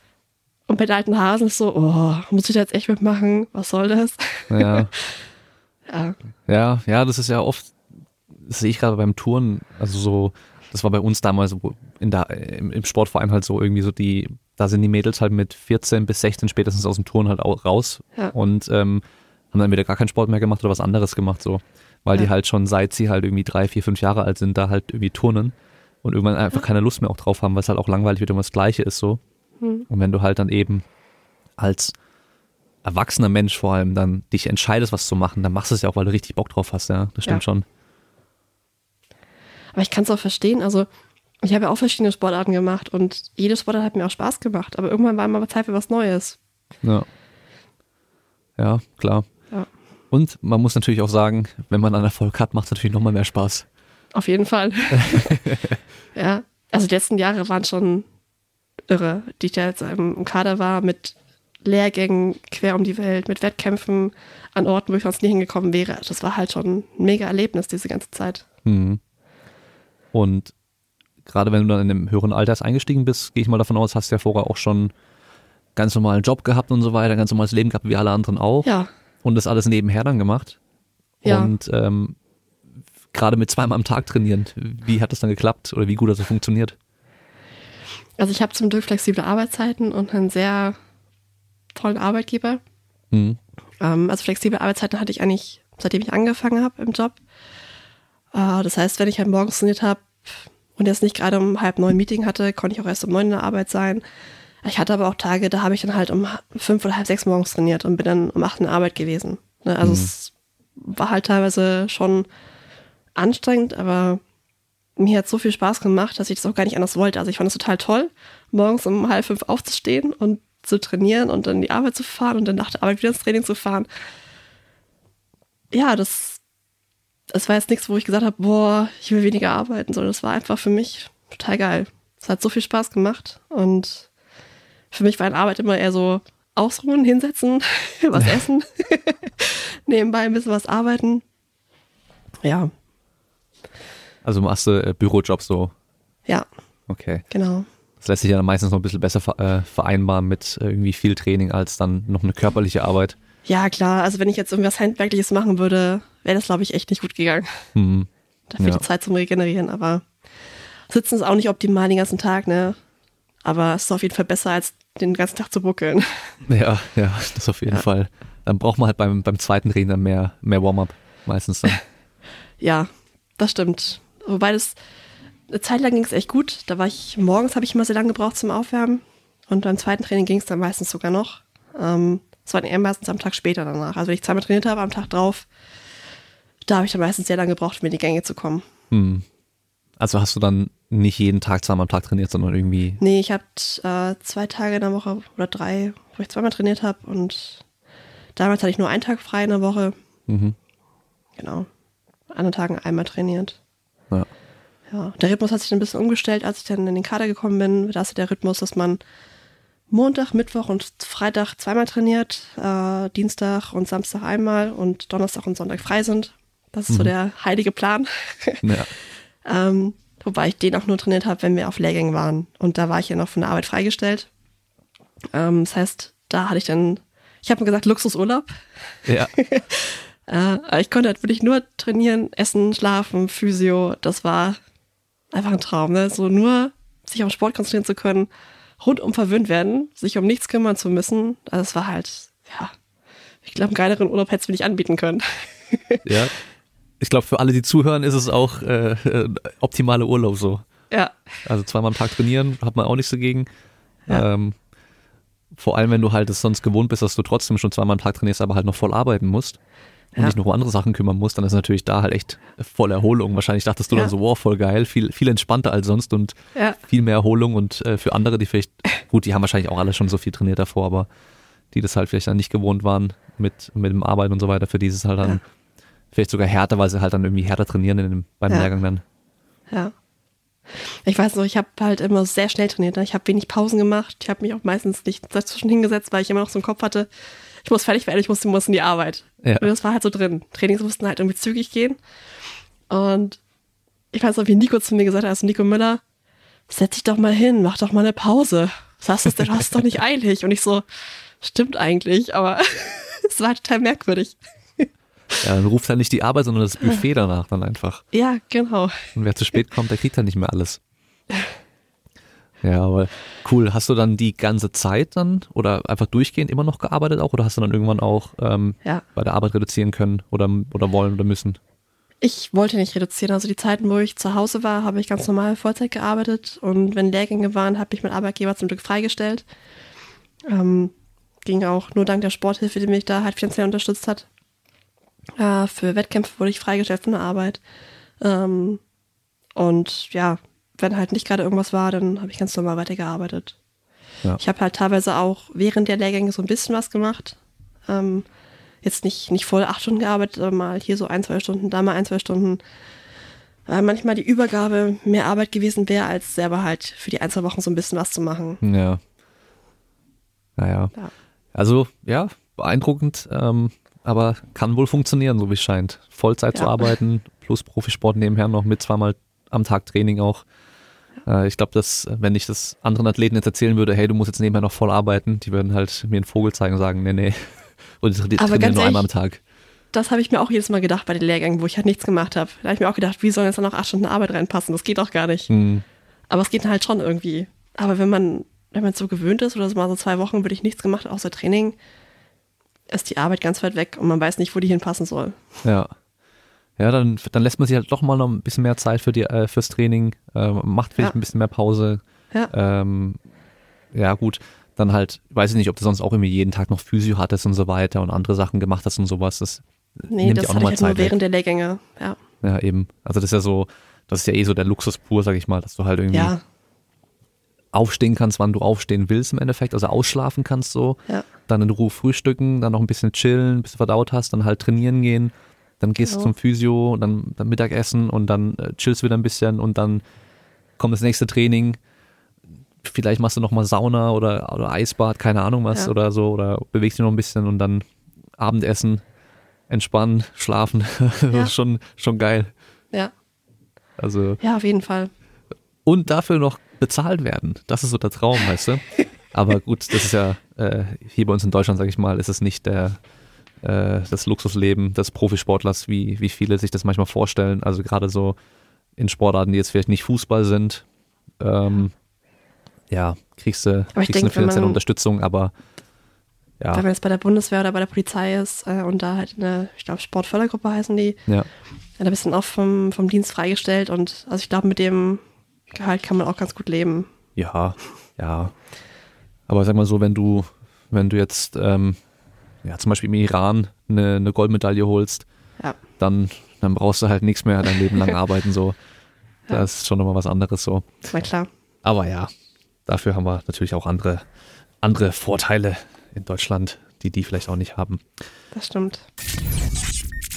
Und bei den alten Hasen ist so, oh, muss ich da jetzt echt mitmachen? Was soll das? Ja. ja. Ja, ja, das ist ja oft, das sehe ich gerade beim Touren, also so, das war bei uns damals in der, im, Sportverein halt so irgendwie so die, da sind die Mädels halt mit 14 bis 16 spätestens aus dem Touren halt auch raus ja. und ähm, haben dann wieder gar keinen Sport mehr gemacht oder was anderes gemacht so, weil ja. die halt schon seit sie halt irgendwie drei, vier, fünf Jahre alt sind, da halt irgendwie turnen und irgendwann einfach keine Lust mehr auch drauf haben, weil es halt auch langweilig wieder immer das Gleiche ist so. Mhm. Und wenn du halt dann eben als erwachsener Mensch vor allem dann dich entscheidest, was zu machen, dann machst du es ja auch, weil du richtig Bock drauf hast, ja. Das stimmt ja. schon. Aber ich kann es auch verstehen, also ich habe ja auch verschiedene Sportarten gemacht und jede Sportart hat mir auch Spaß gemacht, aber irgendwann war immer Zeit für was Neues. Ja. Ja, klar. Ja. Und man muss natürlich auch sagen, wenn man einen Erfolg hat, macht es natürlich nochmal mehr Spaß. Auf jeden Fall. ja. Also die letzten Jahre waren schon irre, die ich da jetzt im Kader war, mit Lehrgängen quer um die Welt, mit Wettkämpfen an Orten, wo ich sonst nie hingekommen wäre. Das war halt schon ein mega Erlebnis, diese ganze Zeit. Mhm. Und gerade wenn du dann in einem höheren Alter eingestiegen bist, gehe ich mal davon aus, hast du ja vorher auch schon ganz normalen Job gehabt und so weiter, ganz normales Leben gehabt, wie alle anderen auch. Ja. Und das alles nebenher dann gemacht. Ja. Und ähm, gerade mit zweimal am Tag trainieren, wie hat das dann geklappt oder wie gut hat das funktioniert? Also ich habe zum Glück flexible Arbeitszeiten und einen sehr tollen Arbeitgeber. Mhm. Ähm, also flexible Arbeitszeiten hatte ich eigentlich, seitdem ich angefangen habe im Job. Äh, das heißt, wenn ich halt morgens trainiert habe und jetzt nicht gerade um halb neun Meeting hatte, konnte ich auch erst um neun in der Arbeit sein. Ich hatte aber auch Tage, da habe ich dann halt um fünf oder halb sechs morgens trainiert und bin dann um acht in der Arbeit gewesen. Ne? Also Mhm. es war halt teilweise schon anstrengend, aber mir hat so viel Spaß gemacht, dass ich das auch gar nicht anders wollte. Also ich fand es total toll, morgens um halb fünf aufzustehen und zu trainieren und dann in die Arbeit zu fahren und dann nach der Arbeit wieder ins Training zu fahren. Ja, das, das war jetzt nichts, wo ich gesagt habe, boah, ich will weniger arbeiten, sondern das war einfach für mich total geil. Es hat so viel Spaß gemacht und für mich war eine Arbeit immer eher so ausruhen, hinsetzen, was essen, nebenbei ein bisschen was arbeiten. Ja, Also machst du äh, Bürojob so, ja, okay. genau. Das lässt sich ja dann meistens noch ein bisschen besser äh, vereinbaren mit äh, irgendwie viel Training als dann noch eine körperliche Arbeit. Ja, klar. Also wenn ich jetzt irgendwas Handwerkliches machen würde, wäre das, glaube ich, echt nicht gut gegangen. Mhm. Dafür Ja. die Zeit zum Regenerieren. Aber sitzen ist auch nicht optimal den ganzen Tag, ne? Aber es ist auf jeden Fall besser, als den ganzen Tag zu buckeln. Ja, ja, das auf jeden Ja. Fall. Dann braucht man halt beim, beim zweiten Training dann mehr, mehr Warm-up. Meistens dann. Ja, das stimmt. Wobei das eine Zeit lang ging es echt gut. Da war ich morgens habe ich immer sehr lange gebraucht zum Aufwärmen und beim zweiten Training ging es dann meistens sogar noch. Ähm, es war dann eher meistens am Tag später danach. Also wenn ich zweimal trainiert habe, am Tag drauf, da habe ich dann meistens sehr lange gebraucht, um in die Gänge zu kommen. Hm. Also hast du dann nicht jeden Tag zweimal am Tag trainiert, sondern irgendwie. Nee, ich habe äh, zwei Tage in der Woche oder drei, wo ich zweimal trainiert habe und damals hatte ich nur einen Tag frei in der Woche. Mhm. Genau. An anderen Tagen einmal trainiert. Ja. Ja, der Rhythmus hat sich dann ein bisschen umgestellt, als ich dann in den Kader gekommen bin. Da ist der Rhythmus, dass man Montag, Mittwoch und Freitag zweimal trainiert, äh, Dienstag und Samstag einmal und Donnerstag und Sonntag frei sind. Das ist so Mhm. der heilige Plan. ja. ähm, wobei ich den auch nur trainiert habe, wenn wir auf Lehrgängen waren. Und da war ich ja noch von der Arbeit freigestellt. Ähm, das heißt, da hatte ich dann, ich habe mir gesagt, Luxusurlaub. ja. Äh, ich konnte halt wirklich nur trainieren, essen, schlafen, Physio. Das war einfach ein Traum. Ne? So nur sich auf Sport konzentrieren zu können, rundum verwöhnt werden, sich um nichts kümmern zu müssen. Also es war halt, ja, ich glaube, einen geileren Urlaub hätte es mir nicht anbieten können. ja. Ich glaube, für alle, die zuhören, ist es auch äh, äh, optimale Urlaub so. ja, Also zweimal am Tag trainieren, hat man auch nichts dagegen. Ja. Ähm, vor allem, wenn du halt es sonst gewohnt bist, dass du trotzdem schon zweimal am Tag trainierst, aber halt noch voll arbeiten musst und Ja. dich noch um andere Sachen kümmern musst, dann ist natürlich da halt echt voll Erholung. Wahrscheinlich dachtest du Ja. dann so, wow, voll geil, viel, viel entspannter als sonst und ja, viel mehr Erholung und äh, für andere, die vielleicht, gut, die haben wahrscheinlich auch alle schon so viel trainiert davor, aber die das halt vielleicht dann nicht gewohnt waren mit, mit dem Arbeiten und so weiter, für die ist es halt dann. Vielleicht sogar härter, weil sie halt dann irgendwie härter trainieren in dem, beim Ja. Lehrgang dann. ja. Ich weiß noch, ich habe halt immer sehr schnell trainiert. Ne? Ich habe wenig Pausen gemacht. Ich habe mich auch meistens nicht dazwischen hingesetzt, weil ich immer noch so im Kopf hatte, ich muss fertig werden, ich muss, muss in die Arbeit. Ja. Und das war halt so drin. Trainings mussten halt irgendwie zügig gehen. Und ich weiß noch, wie Nico zu mir gesagt hat, also Nico Müller, setz dich doch mal hin, mach doch mal eine Pause. Was hast du denn? Du hast doch nicht eilig. Und ich so, stimmt eigentlich, aber es war total merkwürdig. Ja, dann ruft halt nicht die Arbeit, sondern das Buffet danach dann einfach. Ja, genau. Und wer zu spät kommt, der kriegt dann nicht mehr alles. Ja, aber cool. Hast du dann die ganze Zeit dann oder einfach durchgehend immer noch gearbeitet auch oder hast du dann irgendwann auch ähm, Ja. bei der Arbeit reduzieren können oder, oder wollen oder müssen? Ich wollte nicht reduzieren. Also die Zeiten, wo ich zu Hause war, habe ich ganz normal Vollzeit gearbeitet. Und wenn Lehrgänge waren, habe ich mein Arbeitgeber zum Glück freigestellt. Ähm, ging auch nur dank der Sporthilfe, die mich da halt finanziell unterstützt hat. Äh, für Wettkämpfe wurde ich freigestellt von der Arbeit. Ähm, und ja, wenn halt nicht gerade irgendwas war, dann habe ich ganz normal weitergearbeitet. Ja. Ich habe halt teilweise auch während der Lehrgänge so ein bisschen was gemacht. Ähm, jetzt nicht, nicht voll acht Stunden gearbeitet, aber mal hier so ein, zwei Stunden, da mal ein, zwei Stunden. Weil manchmal die Übergabe mehr Arbeit gewesen wäre, als selber halt für die ein, zwei Wochen so ein bisschen was zu machen. Ja. Naja. Ja. Also, ja, beeindruckend, ähm, aber kann wohl funktionieren, so wie es scheint. Vollzeit zu Ja. arbeiten, plus Profisport nebenher noch mit zweimal am Tag Training auch. Äh, ich glaube, dass, wenn ich das anderen Athleten jetzt erzählen würde, hey, du musst jetzt nebenher noch voll arbeiten, die würden halt mir einen Vogel zeigen und sagen, nee, nee. Und die trainieren ganz nur einmal am ehrlich, Tag. das habe ich mir auch jedes Mal gedacht bei den Lehrgängen, wo ich halt nichts gemacht habe. Da habe ich mir auch gedacht, wie sollen jetzt da noch acht Stunden Arbeit reinpassen? Das geht doch gar nicht. Hm. Aber es geht halt schon irgendwie. Aber wenn man, wenn man so gewöhnt ist oder so mal so zwei Wochen würde ich nichts gemacht, außer Training, ist die Arbeit ganz weit weg und man weiß nicht, wo die hinpassen soll. Ja. Ja, dann, dann lässt man sich halt doch mal noch ein bisschen mehr Zeit für die, äh, fürs Training, äh, macht vielleicht Ja. ein bisschen mehr Pause. Ja. Ähm, ja, gut. Dann halt, weiß ich nicht, ob du sonst auch irgendwie jeden Tag noch Physio hattest und so weiter und andere Sachen gemacht hast und sowas. Das Nee, nimmt das auch hatte ich halt nur Zeit weg. während der Lehrgänge. Ja. Ja, eben. Also das ist ja so, das ist ja eh so der Luxus pur, sag ich mal, dass du halt irgendwie Ja, aufstehen kannst, wann du aufstehen willst im Endeffekt, also ausschlafen kannst so, ja. Dann in Ruhe frühstücken, dann noch ein bisschen chillen, bis du verdaut hast, dann halt trainieren gehen, dann gehst du zum Physio, dann, dann Mittagessen und dann äh, chillst du wieder ein bisschen und dann kommt das nächste Training. Vielleicht machst du noch mal Sauna oder, oder Eisbad, keine Ahnung was Ja. oder so oder bewegst dich noch ein bisschen und dann Abendessen, entspannen, schlafen. das Ja. ist schon, schon geil. Ja. Also Ja, auf jeden Fall. und dafür noch bezahlt werden. Das ist so der Traum, weißt du? Aber gut, das ist ja äh, hier bei uns in Deutschland, sage ich mal, ist es nicht der äh, das Luxusleben des Profisportlers, wie, wie viele sich das manchmal vorstellen. Also gerade so in Sportarten, die jetzt vielleicht nicht Fußball sind, ähm, ja, kriegst du, kriegst eine denk, wenn finanzielle man- Unterstützung, aber ja, Wenn man jetzt bei der Bundeswehr oder bei der Polizei ist äh, und da halt eine, ich glaube, Sportfördergruppe heißen die, ja, da bist du dann auch vom, vom Dienst freigestellt und also ich glaube, mit dem Gehalt kann man auch ganz gut leben. Ja, ja. Aber sag mal so, wenn du, wenn du jetzt ähm, ja, zum Beispiel im Iran eine, eine Goldmedaille holst, Ja. dann, dann brauchst du halt nichts mehr dein Leben lang arbeiten. So. Ja. Das ist schon nochmal was anderes so. Na klar. Aber ja, dafür haben wir natürlich auch andere, andere Vorteile in Deutschland, die die vielleicht auch nicht haben. Das stimmt.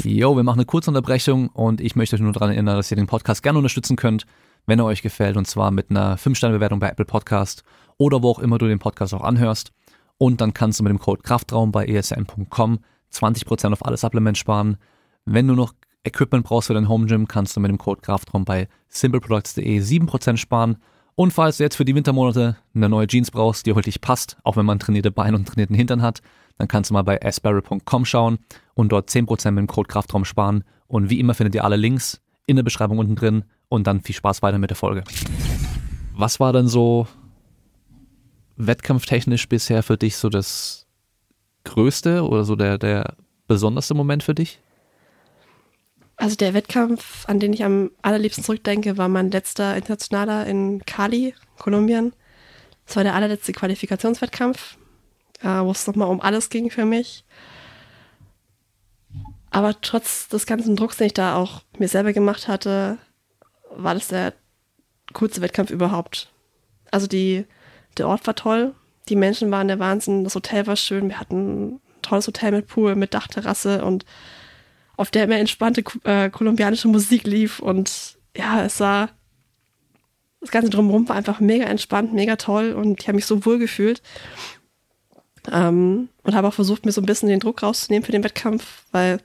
Jo, wir machen eine kurze Unterbrechung und ich möchte euch nur daran erinnern, dass ihr den Podcast gerne unterstützen könnt, wenn er euch gefällt und zwar mit einer 5-Sterne-Bewertung bei Apple Podcast oder wo auch immer du den Podcast auch anhörst. Und dann kannst du mit dem Code Kraftraum bei esm.com 20% auf alle Supplements sparen. Wenn du noch Equipment brauchst für dein Home Gym, kannst du mit dem Code Kraftraum bei simpleproducts.de 7% sparen. Und falls du jetzt für die Wintermonate eine neue Jeans brauchst, die wirklich passt, auch wenn man trainierte Beine und trainierten Hintern hat, dann kannst du mal bei asperry.com schauen und dort 10% mit dem Code Kraftraum sparen. Und wie immer findet ihr alle Links in der Beschreibung unten drin und dann viel Spaß weiter mit der Folge. Was war denn so wettkampftechnisch bisher für dich so das größte oder so der, der besonderste Moment für dich? Also der Wettkampf, an den ich am allerliebsten zurückdenke, war mein letzter internationaler in Cali, Kolumbien. Das war der allerletzte Qualifikationswettkampf, äh, wo es nochmal um alles ging für mich. Aber trotz des ganzen Drucks, den ich da auch mir selber gemacht hatte, war das der coolste Wettkampf überhaupt. Also die, der Ort war toll, die Menschen waren der Wahnsinn, das Hotel war schön, wir hatten ein tolles Hotel mit Pool, mit Dachterrasse und auf der immer entspannte äh, kolumbianische Musik lief. Und ja, es war das ganze drumherum war einfach mega entspannt, mega toll und ich habe mich so wohl gefühlt. Ähm, und habe auch versucht, mir so ein bisschen den Druck rauszunehmen für den Wettkampf, weil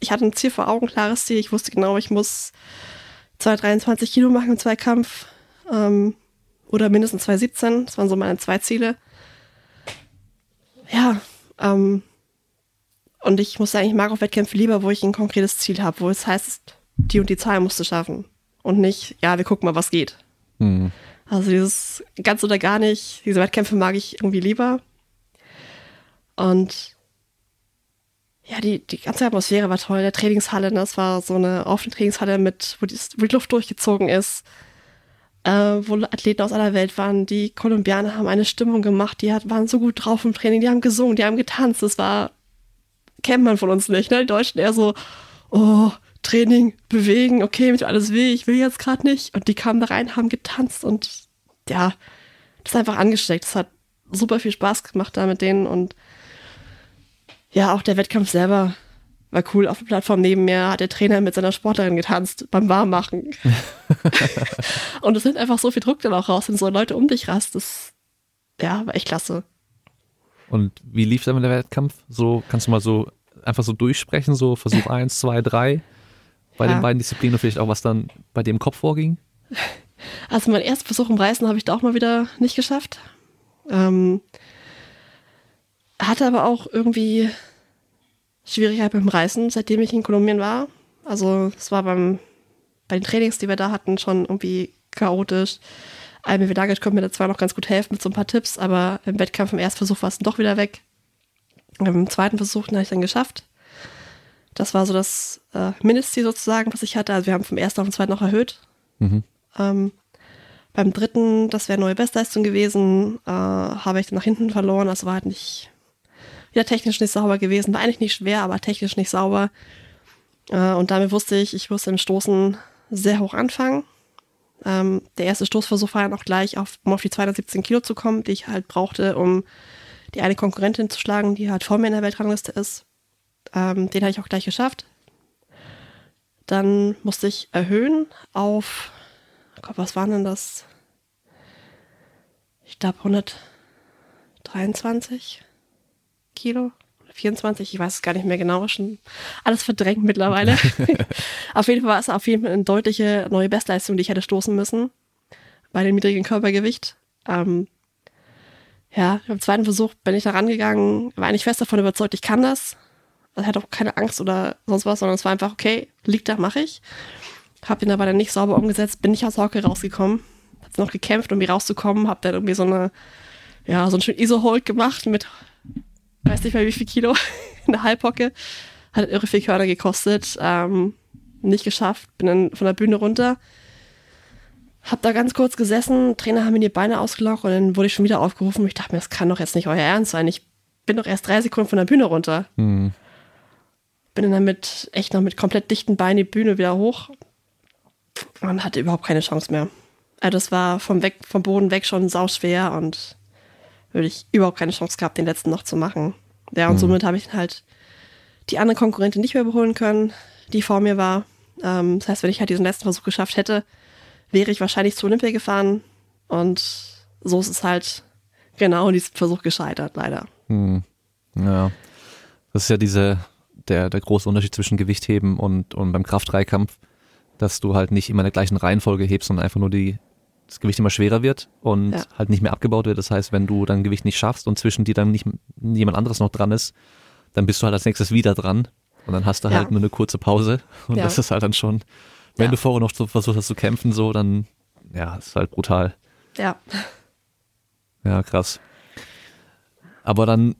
ich hatte ein Ziel vor Augen, klares Ziel. Ich wusste genau, ich muss 223 Kilo machen im Zweikampf. Ähm, oder mindestens 217. Das waren so meine zwei Ziele. Ja, ähm, und ich muss sagen, ich mag auch Wettkämpfe lieber, wo ich ein konkretes Ziel habe, wo es heißt, die und die Zahl musst du schaffen. Und nicht, ja, wir gucken mal, was geht. Hm. Also dieses ganz oder gar nicht, diese Wettkämpfe mag ich irgendwie lieber. Und ja, die, die ganze Atmosphäre war toll. Der Trainingshalle, das war so eine offene Trainingshalle mit, wo die, wo die Luft durchgezogen ist, äh, wo Athleten aus aller Welt waren. Die Kolumbianer haben eine Stimmung gemacht, die hat, waren so gut drauf im Training, die haben gesungen, die haben getanzt. Das war, kennt man von uns nicht, ne? Die Deutschen eher so, oh, Training, bewegen, okay, mit alles weh, ich will jetzt gerade nicht. Und die kamen da rein, haben getanzt und ja, das ist einfach angesteckt. Das hat super viel Spaß gemacht da mit denen und ja, auch der Wettkampf selber war cool. Auf der Plattform neben mir hat der Trainer mit seiner Sportlerin getanzt beim Warmmachen. und es nimmt einfach so viel Druck dann auch raus, wenn so Leute um dich rast. Das ja, war echt klasse. Und wie lief dann der Wettkampf? So, kannst du mal so einfach so durchsprechen, so Versuch 1, 2, 3 bei Ja. den beiden Disziplinen und vielleicht auch, was dann bei dir im Kopf vorging? Also mein erster Versuch im Reißen habe ich da auch mal wieder nicht geschafft. Ähm, hatte aber auch irgendwie Schwierigkeit beim Reisen, seitdem ich in Kolumbien war. Also es war beim, bei den Trainings, die wir da hatten, schon irgendwie chaotisch. Alme Vidagic konnte mir da zwar noch ganz gut helfen mit so ein paar Tipps, aber im Wettkampf im ersten Versuch war es dann doch wieder weg. Im zweiten Versuch habe ich dann geschafft. Das war so das äh, Mindestziel sozusagen, was ich hatte. Also wir haben vom ersten auf den zweiten noch erhöht. Mhm. Ähm, beim dritten, das wäre neue Bestleistung gewesen, äh, habe ich dann nach hinten verloren. Also war halt nicht wieder technisch nicht sauber gewesen. War eigentlich nicht schwer, aber technisch nicht sauber. Äh, und damit wusste ich, ich musste im Stoßen sehr hoch anfangen. Ähm, der erste Stoßversuch war dann auch gleich, auf, um auf die 217 Kilo zu kommen, die ich halt brauchte, um die eine Konkurrentin zu schlagen, die halt vor mir in der Weltrangliste ist. Ähm, den habe ich auch gleich geschafft. Dann musste ich erhöhen auf, oh Gott, was waren denn das? Ich glaube 123 Kilo. 24, ich weiß es gar nicht mehr genau, schon alles verdrängt mittlerweile. auf jeden Fall war es auf jeden Fall eine deutliche neue Bestleistung, die ich hätte stoßen müssen bei dem niedrigen Körpergewicht. Ähm, ja, beim zweiten Versuch bin ich da rangegangen, war eigentlich fest davon überzeugt, ich kann das. Also hatte auch keine Angst oder sonst was, sondern es war einfach, okay, liegt da, mache ich. Hab ihn aber dann nicht sauber umgesetzt, bin nicht aus Hocke rausgekommen. Hab noch gekämpft, um hier rauszukommen, hab dann irgendwie so eine, ja, so ein schön Iso-Hold gemacht mit weiß nicht mehr wie viel Kilo in der Halbhocke. Hat irre viel Körner gekostet. Ähm, nicht geschafft. Bin dann von der Bühne runter. Hab da ganz kurz gesessen. Trainer haben mir die Beine ausgelockt und dann wurde ich schon wieder aufgerufen. Ich dachte mir, das kann doch jetzt nicht euer Ernst sein. Ich bin doch erst drei Sekunden von der Bühne runter. Mhm. Bin dann mit, echt noch mit komplett dichten Beinen die Bühne wieder hoch und hatte überhaupt keine Chance mehr. Also das war vom, weg, vom Boden weg schon sauschwer und würde ich überhaupt keine Chance gehabt, den letzten noch zu machen. Ja, und mhm. somit habe ich halt die andere Konkurrentin nicht mehr überholen können, die vor mir war. Ähm, das heißt, wenn ich halt diesen letzten Versuch geschafft hätte, wäre ich wahrscheinlich zu Olympia gefahren. Und so ist es halt genau in diesem Versuch gescheitert, leider. Mhm. Ja. Das ist ja diese, der, der große Unterschied zwischen Gewichtheben und, und beim Kraft-3-Kampf, dass du halt nicht immer in der gleichen Reihenfolge hebst, sondern einfach nur die, das Gewicht immer schwerer wird und ja. halt nicht mehr abgebaut wird. Das heißt, wenn du dein Gewicht nicht schaffst und zwischen dir dann nicht jemand anderes noch dran ist, dann bist du halt als nächstes wieder dran und dann hast du halt nur eine kurze Pause und ja. das ist halt dann schon, wenn du vorher noch so versucht hast zu kämpfen, so, dann, ja, ist halt brutal. Ja. Ja, krass. Aber dann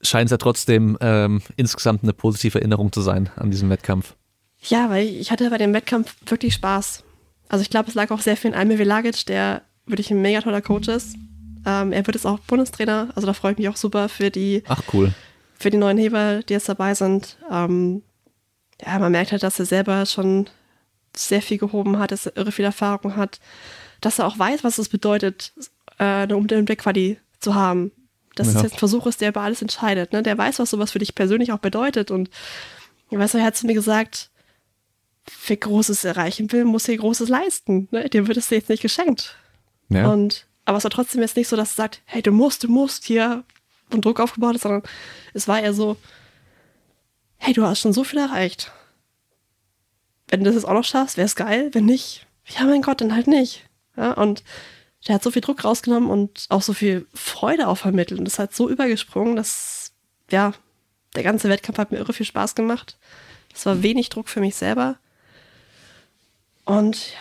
scheint es ja trotzdem ähm, insgesamt eine positive Erinnerung zu sein an diesem Wettkampf. Ja, weil ich hatte bei dem Wettkampf wirklich Spaß. Also ich glaube, es lag auch sehr viel in Alme Velagic, der wirklich ein mega toller Coach ist. Ähm, er wird jetzt auch Bundestrainer, also da freue ich mich auch super für die, Ach, cool. für die neuen Heber, die jetzt dabei sind. Ähm, ja, man merkt halt, dass er selber schon sehr viel gehoben hat, dass er irre viel Erfahrung hat, dass er auch weiß, was es bedeutet, äh, eine Umweltquali zu haben. Dass ja. es jetzt ein Versuch ist, der über alles entscheidet. Ne? Der weiß, was sowas für dich persönlich auch bedeutet. Und ich weiß, er hat zu mir gesagt, wer Großes erreichen will, muss hier Großes leisten. Ne? Dem wird es jetzt nicht geschenkt. Ja. Und, aber es war trotzdem jetzt nicht so, dass es sagt, hey, du musst, du musst hier und Druck aufgebaut ist, sondern es war eher so, hey, du hast schon so viel erreicht. Wenn du das jetzt auch noch schaffst, wäre es geil. Wenn nicht, ja, mein Gott, dann halt nicht. Ja, und der hat so viel Druck rausgenommen und auch so viel Freude auch vermittelt. Und das hat so übergesprungen, dass, ja, der ganze Wettkampf hat mir irre viel Spaß gemacht. Es war wenig Druck für mich selber. Und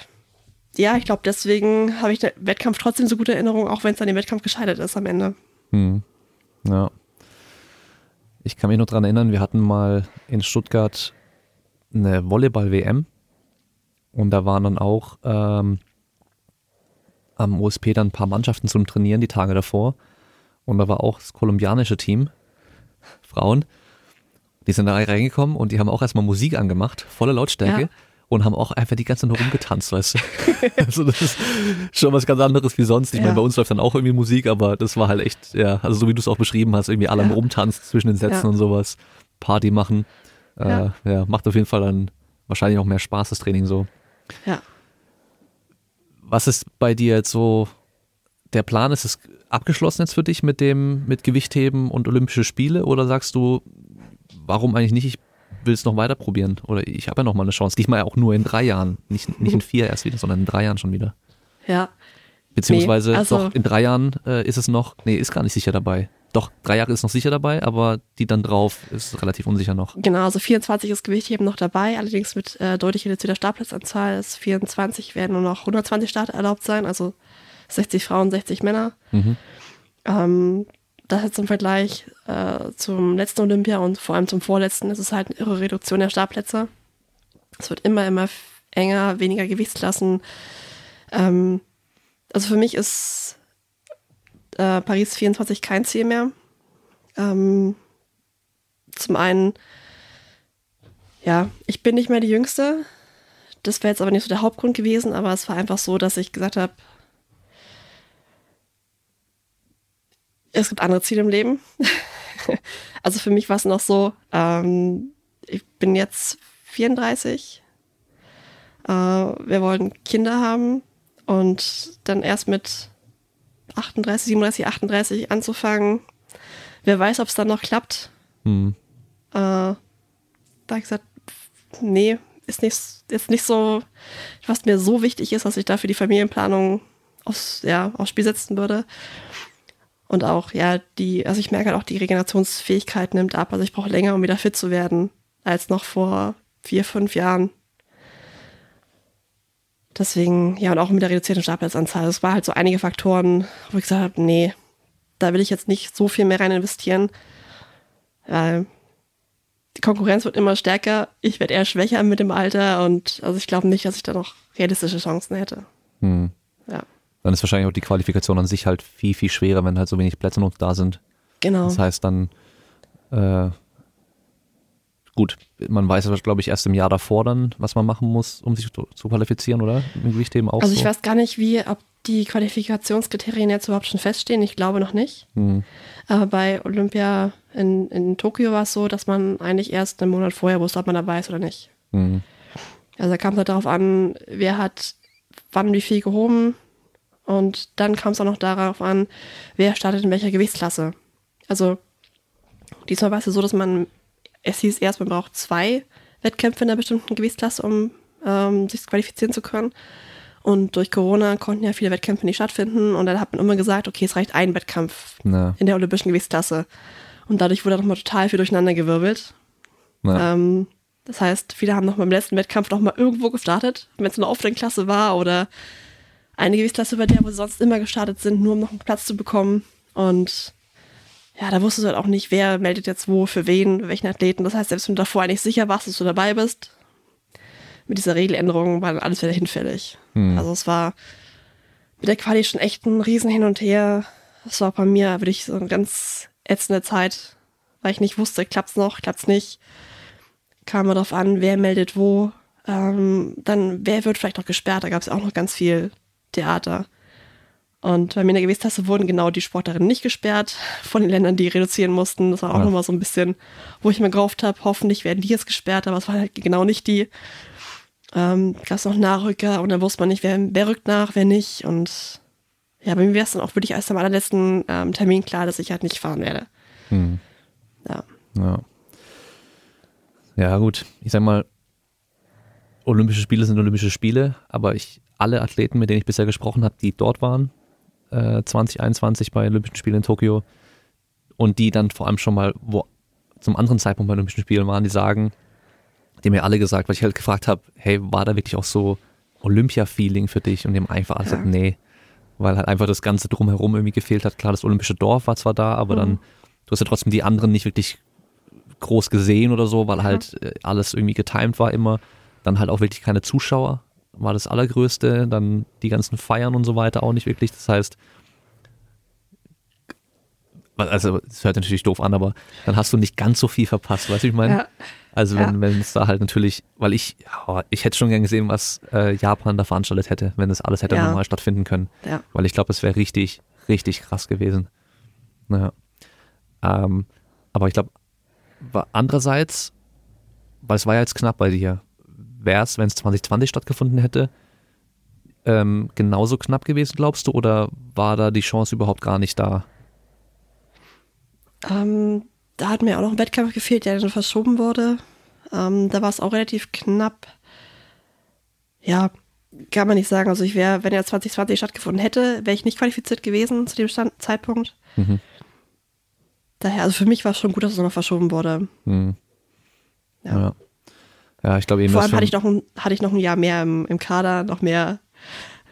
ja, ich glaube, deswegen habe ich den Wettkampf trotzdem so gute Erinnerungen, auch wenn es an dem Wettkampf gescheitert ist am Ende. Hm. Ja. Ich kann mich noch daran erinnern, wir hatten mal in Stuttgart eine Volleyball-WM und da waren dann auch ähm, am OSP dann ein paar Mannschaften zum Trainieren die Tage davor und da war auch das kolumbianische Team, Frauen, die sind da reingekommen und die haben auch erstmal Musik angemacht, volle Lautstärke. Ja und haben auch einfach die ganze Zeit nur rumgetanzt, weißt du. also das ist schon was ganz anderes wie sonst. Ich ja. meine, bei uns läuft dann auch irgendwie Musik, aber das war halt echt, ja, also so wie du es auch beschrieben hast, irgendwie alle ja. rumtanzt zwischen den Sätzen ja. und sowas, Party machen. Äh, ja. ja, macht auf jeden Fall dann wahrscheinlich auch mehr Spaß, das Training so. Ja. Was ist bei dir jetzt so der Plan? Ist es abgeschlossen jetzt für dich mit dem, mit Gewichtheben und Olympische Spiele oder sagst du, warum eigentlich nicht? Ich will es noch weiter probieren oder ich habe ja noch mal eine Chance. Diesmal auch nur in drei Jahren, nicht, nicht in vier erst wieder, sondern in drei Jahren schon wieder. Ja. Beziehungsweise nee, also, doch in drei Jahren äh, ist es noch, nee, ist gar nicht sicher dabei. doch, drei Jahre ist noch sicher dabei, aber die dann drauf ist relativ unsicher noch. Genau, also 24 ist Gewichtheben noch dabei, allerdings mit äh, deutlich reduzierter Startplatzanzahl. Es 24 werden nur noch 120 Starter erlaubt sein, also 60 Frauen, 60 Männer. Mhm. Ähm, das jetzt im Vergleich äh, zum letzten Olympia und vor allem zum vorletzten ist es halt eine irre Reduktion der Startplätze. Es wird immer, immer enger, weniger Gewichtsklassen. Ähm, also für mich ist äh, Paris 24 kein Ziel mehr. Ähm, zum einen, ja, ich bin nicht mehr die Jüngste. Das wäre jetzt aber nicht so der Hauptgrund gewesen, aber es war einfach so, dass ich gesagt habe, es gibt andere Ziele im Leben. also für mich war es noch so, ähm, ich bin jetzt 34. Äh, wir wollen Kinder haben und dann erst mit 38, 37, 38 anzufangen. Wer weiß, ob es dann noch klappt. Hm. Äh, da habe ich gesagt, nee, ist nicht, ist nicht so, was mir so wichtig ist, dass ich dafür die Familienplanung aufs, ja, aufs Spiel setzen würde. Und auch, ja, die, also ich merke halt auch, die Regenerationsfähigkeit nimmt ab. Also ich brauche länger, um wieder fit zu werden, als noch vor vier, fünf Jahren. Deswegen, ja, und auch mit der reduzierten Startplatzanzahl. Es war halt so einige Faktoren, wo ich gesagt habe, nee, da will ich jetzt nicht so viel mehr rein investieren. Weil die Konkurrenz wird immer stärker. Ich werde eher schwächer mit dem Alter und also ich glaube nicht, dass ich da noch realistische Chancen hätte. Hm. Ja. Dann ist wahrscheinlich auch die Qualifikation an sich halt viel, viel schwerer, wenn halt so wenig Plätze noch da sind. Genau. Das heißt dann, äh, gut, man weiß aber, glaube ich, erst im Jahr davor dann, was man machen muss, um sich zu, zu qualifizieren, oder? Im Gewichtheben auch also ich so. weiß gar nicht, wie, ob die Qualifikationskriterien jetzt überhaupt schon feststehen. Ich glaube noch nicht. Hm. Aber bei Olympia in, in Tokio war es so, dass man eigentlich erst einen Monat vorher wusste, ob man dabei ist oder nicht. Hm. Also da kam es halt darauf an, wer hat wann wie viel gehoben. Und dann kam es auch noch darauf an, wer startet in welcher Gewichtsklasse. Also diesmal war es ja so, dass man, es hieß erst, man braucht zwei Wettkämpfe in einer bestimmten Gewichtsklasse, um ähm, sich qualifizieren zu können. Und durch Corona konnten ja viele Wettkämpfe nicht stattfinden. Und dann hat man immer gesagt, okay, es reicht ein Wettkampf Na, in der olympischen Gewichtsklasse. Und dadurch wurde nochmal total viel durcheinandergewirbelt. na, Ähm, das heißt, viele haben noch beim letzten Wettkampf noch mal irgendwo gestartet, wenn es eine Offline-Klasse war oder eine Gewichtsklasse bei der, wo sie sonst immer gestartet sind, nur um noch einen Platz zu bekommen. Und ja, da wusstest du halt auch nicht, wer meldet jetzt wo, für wen, welchen Athleten. Das heißt, selbst wenn du davor eigentlich sicher warst, dass du dabei bist, mit dieser Regeländerung war dann alles wieder hinfällig. Hm. Also es war mit der Quali schon echt ein Riesen hin und her. Das war bei mir wirklich so eine ganz ätzende Zeit, weil ich nicht wusste, klappt's noch, klappt's nicht. Kam mal drauf an, wer meldet wo. Ähm, dann, wer wird vielleicht noch gesperrt? Da gab es auch noch ganz viel Theater. Und bei mir in der Gewichtsklasse wurden genau die Sportlerinnen nicht gesperrt von den Ländern, die reduzieren mussten. Das war auch Ja. nochmal so ein bisschen, wo ich mir gehofft habe, hoffentlich werden die jetzt gesperrt, aber es waren halt genau nicht die. Ähm, gab es noch Nachrücker und dann wusste man nicht, wer, wer rückt nach, wer nicht. Und ja, bei mir wäre es dann auch wirklich erst am allerletzten ähm, Termin klar, dass ich halt nicht fahren werde. hm. Ja. Ja. Ja, gut. Ich sag mal, Olympische Spiele sind Olympische Spiele, aber ich, alle Athleten, mit denen ich bisher gesprochen habe, die dort waren, äh, 2021 bei Olympischen Spielen in Tokio und die dann vor allem schon mal wo zum anderen Zeitpunkt bei Olympischen Spielen waren, die sagen, die haben mir alle gesagt, weil ich halt gefragt habe, hey, war da wirklich auch so Olympia-Feeling für dich? Und die haben einfach alle Ja. gesagt, nee, weil halt einfach das Ganze drumherum irgendwie gefehlt hat. Klar, das Olympische Dorf war zwar da, aber Mhm. dann, du hast ja trotzdem die anderen nicht wirklich groß gesehen oder so, weil halt äh, alles irgendwie getimed war immer. Dann halt auch wirklich keine Zuschauer, war das Allergrößte. Dann die ganzen Feiern und so weiter auch nicht wirklich. Das heißt, also es hört natürlich doof an, aber dann hast du nicht ganz so viel verpasst, weißt du, ich meine? Ja. Also Ja. wenn wenn es da halt natürlich, weil ich, ja, ich hätte schon gern gesehen, was äh, Japan da veranstaltet hätte, wenn das alles hätte Ja. normal stattfinden können. Ja. Weil ich glaube, es wäre richtig, richtig krass gewesen. Naja. Ähm, aber ich glaube, andererseits, weil es war ja jetzt knapp bei dir, wäre es, wenn es 2020 stattgefunden hätte, ähm, genauso knapp gewesen, glaubst du, oder war da die Chance überhaupt gar nicht da? Ähm, da hat mir auch noch ein Wettkampf gefehlt, der dann verschoben wurde. Ähm, da war es auch relativ knapp. Ja, kann man nicht sagen. Also ich wäre, wenn er 2020 stattgefunden hätte, wäre ich nicht qualifiziert gewesen zu dem Stand Zeitpunkt. Mhm. daher, also für mich war es schon gut, dass es noch verschoben wurde. Hm. Ja. Ja. Ja. ich glaube eben, Vor allem hatte ich, noch ein, hatte ich noch ein Jahr mehr im, im Kader, noch mehr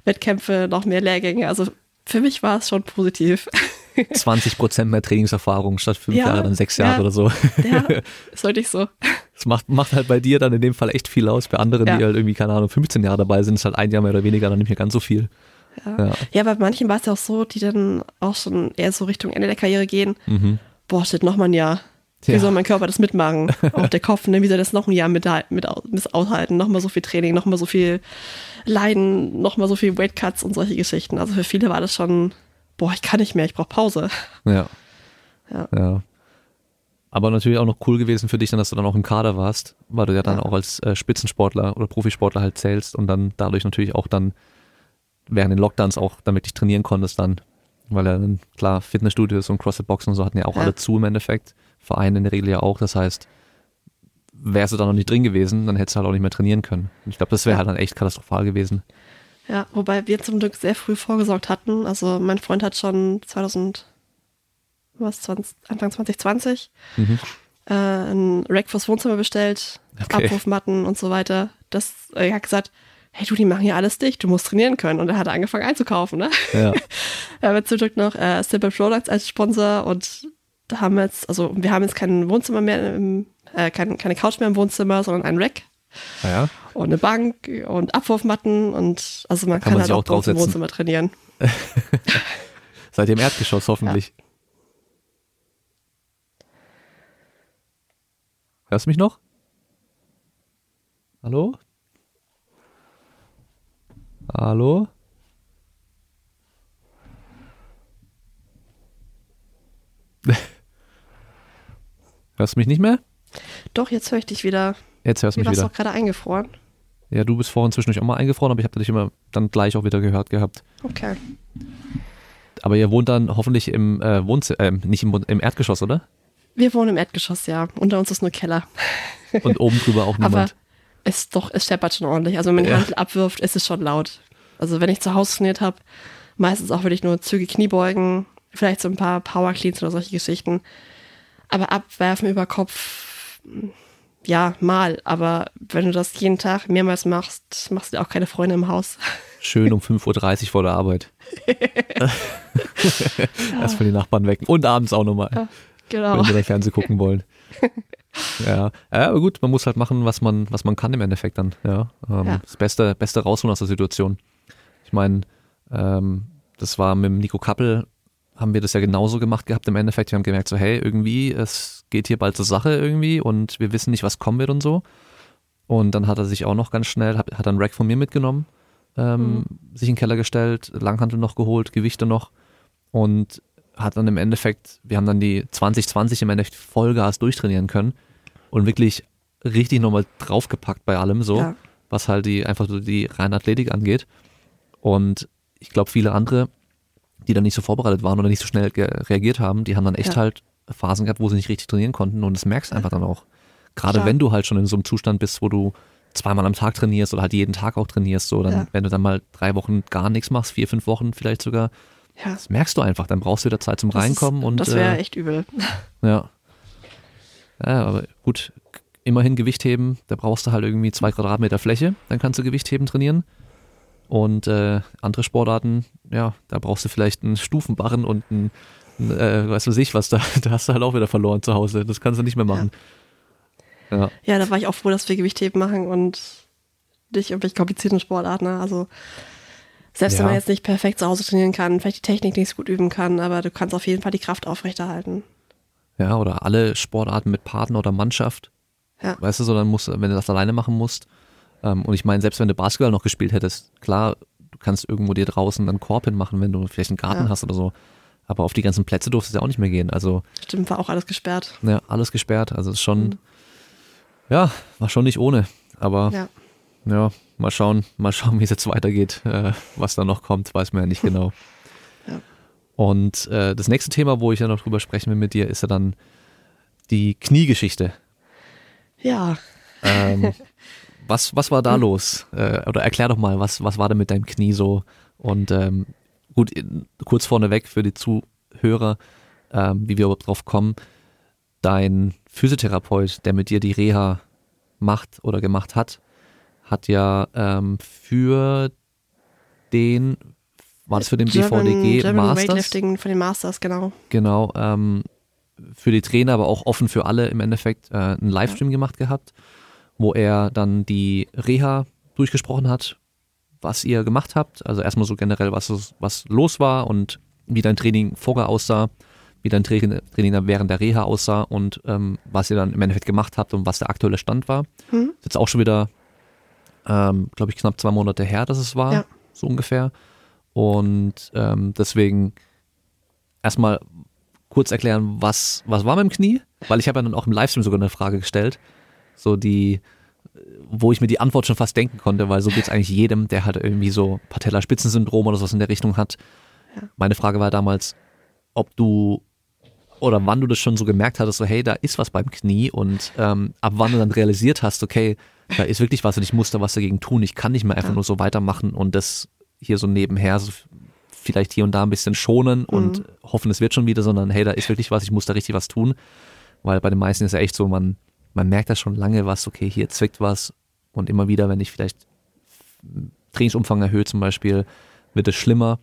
Wettkämpfe, noch mehr Lehrgänge. Also für mich war es schon positiv. 20 Prozent mehr Trainingserfahrung statt fünf Ja, Jahre, dann sechs ja. Jahre oder so. ja, ist wirklich so. Das macht, macht halt bei dir dann in dem Fall echt viel aus. Bei anderen, Ja. die halt irgendwie, keine Ahnung, 15 Jahre dabei sind, ist halt ein Jahr mehr oder weniger dann nicht mehr ganz so viel. Ja. Ja. bei manchen war es ja auch so, die dann auch schon eher so Richtung Ende der Karriere gehen. Mhm. Boah, shit, noch mal ein Jahr. Wie Ja. soll mein Körper das mitmachen? Auch der Kopf, ne? wie soll das noch ein Jahr mit, mit, mit aushalten? Noch mal so viel Training, noch mal so viel Leiden, noch mal so viel Weightcuts und solche Geschichten. Also für viele war das schon, boah, ich kann nicht mehr, ich brauche Pause. Ja. Ja. ja. Aber natürlich auch noch cool gewesen für dich, dann, dass du dann auch im Kader warst, weil du ja dann Ja. auch als äh, Spitzensportler oder Profisportler halt zählst und dann dadurch natürlich auch dann während den Lockdowns auch dann wirklich trainieren konntest dann. Weil ja dann, klar, Fitnessstudios und CrossFit-Boxen und so hatten ja auch alle zu im Endeffekt. Vereine in der Regel ja auch. Das heißt, wärst du da noch nicht drin gewesen, dann hättest du halt auch nicht mehr trainieren können. Und ich glaube, das wäre Ja. halt dann echt katastrophal gewesen. Ja, wobei wir zum Glück sehr früh vorgesorgt hatten. Also mein Freund hat schon 2000, was, 20, Anfang 2020 Mhm. äh, ein Rack fürs Wohnzimmer bestellt, Okay. Abrufmatten und so weiter. Das, äh, er hat gesagt, hey du, die machen hier alles dicht, du musst trainieren können. Und er hat angefangen einzukaufen, ne? Ja. Wir haben jetzt zum Glück noch äh, Simple Products als Sponsor und haben wir jetzt, also wir haben jetzt kein Wohnzimmer mehr, im, äh, kein, keine Couch mehr im Wohnzimmer, sondern ein Rack Ah ja. und eine Bank und Abwurfmatten und also man Kann kann, man halt auch auch im. Wohnzimmer trainieren. Seid ihr im Erdgeschoss hoffentlich. Hörst du mich noch? Hallo? Hallo? Hörst du mich nicht mehr? Doch, jetzt höre ich dich wieder. Jetzt hörst du mich warst du wieder. auch gerade eingefroren? Ja, du bist vorhin zwischendurch auch mal eingefroren, aber ich habe dich immer dann gleich auch wieder gehört gehabt. Okay. Aber ihr wohnt dann hoffentlich im äh, Wohnzimmer, äh, nicht im, im Erdgeschoss, oder? Wir wohnen im Erdgeschoss, ja. Unter uns ist nur Keller. Und oben drüber auch Aber niemand. es doch, es scheppert schon ordentlich. Also wenn man Ja. Handel abwirft, ist es schon laut. Also wenn ich zu Hause trainiert habe, meistens auch wirklich nur Züge, Kniebeugen, vielleicht so ein paar Power Cleans oder solche Geschichten. Aber abwerfen über Kopf, ja, mal. Aber wenn du das jeden Tag mehrmals machst, machst du dir auch keine Freunde im Haus. Schön um 5.30 Uhr vor der Arbeit. Erstmal die Nachbarn wecken. Und abends auch nochmal, Genau. wenn sie dann Fernsehen gucken wollen. Ja. ja, aber gut, man muss halt machen, was man, was man kann im Endeffekt dann. Ja, ähm, Ja. Das Beste, Beste rausholen aus der Situation. Ich meine, ähm, das war mit dem Nico Kappel, haben wir das ja genauso gemacht gehabt im Endeffekt. Wir haben gemerkt, so, hey, irgendwie, es geht hier bald zur Sache irgendwie und wir wissen nicht, was kommen wird und so. Und dann hat er sich auch noch ganz schnell, hat, hat einen Rack von mir mitgenommen, ähm, sich in den Keller gestellt, Langhantel noch geholt, Gewichte noch und hat dann im Endeffekt, wir haben dann die 2020 im Endeffekt Vollgas durchtrainieren können und wirklich richtig nochmal draufgepackt bei allem so, Ja. was halt die einfach so die reine Athletik angeht. Und ich glaube, viele andere, die dann nicht so vorbereitet waren oder nicht so schnell reagiert haben, die haben dann echt Ja. halt Phasen gehabt, wo sie nicht richtig trainieren konnten und das merkst du einfach dann auch. Gerade Klar. wenn du halt schon in so einem Zustand bist, wo du zweimal am Tag trainierst oder halt jeden Tag auch trainierst, so dann, Ja. wenn du dann mal drei Wochen gar nichts machst, vier, fünf Wochen vielleicht sogar, Ja, das merkst du einfach, dann brauchst du wieder Zeit zum das Reinkommen ist, und das wäre äh, echt übel. ja. Ja, aber gut, immerhin Gewicht heben, da brauchst du halt irgendwie zwei Quadratmeter Fläche, dann kannst du Gewicht heben trainieren. Und äh, andere Sportarten, ja, da brauchst du vielleicht einen Stufenbarren und ein, äh, weiß was ich was, da, da hast du halt auch wieder verloren zu Hause. Das kannst du nicht mehr machen. Ja, Ja, da war ich auch froh, dass wir Gewichtheben machen und nicht irgendwelche komplizierten Sportarten. ne? Also selbst wenn Ja. man jetzt nicht perfekt zu Hause trainieren kann, vielleicht die Technik nicht so gut üben kann, aber du kannst auf jeden Fall die Kraft aufrechterhalten. ja, oder alle Sportarten mit Partner oder Mannschaft. Ja. Weißt du, so dann musst, du- wenn du das alleine machen musst. Ähm, und ich meine, selbst wenn du Basketball noch gespielt hättest, klar, du kannst irgendwo dir draußen einen Korb hinmachen, wenn du vielleicht einen Garten Ja. hast oder so. Aber auf die ganzen Plätze durfte es ja auch nicht mehr gehen. Also, Stimmt, war auch alles gesperrt. ja, alles gesperrt. Also, es ist schon, Mhm. ja, war schon nicht ohne. Aber, ja, Ja. mal schauen, mal schauen, wie es jetzt weitergeht. Äh, was da noch kommt, weiß man ja nicht genau. Ja. Und äh, das nächste Thema, wo ich ja noch drüber sprechen will mit dir, ist ja dann die Kniegeschichte. Ja, Ähm, was, was war da los? Äh, oder erklär doch mal, was, was war denn mit deinem Knie so? Und ähm, gut, in- kurz vorneweg für die Zuhörer, ähm, wie wir überhaupt drauf kommen. Dein Physiotherapeut, der mit dir die Reha macht oder gemacht hat, hat ja ähm, für den, war das für den German, BVDG German Masters? Weightlifting von den Masters, genau. Genau, ähm, für die Trainer, aber auch offen für alle im Endeffekt, äh, einen Livestream gemacht gehabt, wo er dann die Reha durchgesprochen hat, was ihr gemacht habt. Also erstmal so generell, was, was los war und wie dein Training vorher aussah, wie dein Training, Training dann während der Reha aussah und ähm, was ihr dann im Endeffekt gemacht habt und was der aktuelle Stand war. Mhm. Ist jetzt auch schon wieder, ähm, glaube ich, knapp zwei Monate her, dass es war, Ja. so ungefähr. Und ähm, deswegen erstmal kurz erklären, was, was war mit dem Knie? Weil ich habe ja dann auch im Livestream sogar eine Frage gestellt, so die, wo ich mir die Antwort schon fast denken konnte, weil so geht es eigentlich jedem, der halt irgendwie so Patellaspitzensyndrom oder sowas in der Richtung hat. Ja. Meine Frage war damals, ob du oder wann du das schon so gemerkt hattest, so hey, da ist was beim Knie und ähm, ab wann du dann realisiert hast, okay, da ist wirklich was und ich muss da was dagegen tun, ich kann nicht mehr einfach Ja. nur so weitermachen und das hier so nebenher so vielleicht hier und da ein bisschen schonen und Mhm. hoffen, es wird schon wieder, sondern hey, da ist wirklich was, ich muss da richtig was tun, weil bei den meisten ist ja echt so, man, man merkt da schon lange was, okay, hier zwickt was. Und immer wieder, wenn ich vielleicht Trainingsumfang erhöhe zum Beispiel, wird es schlimmer.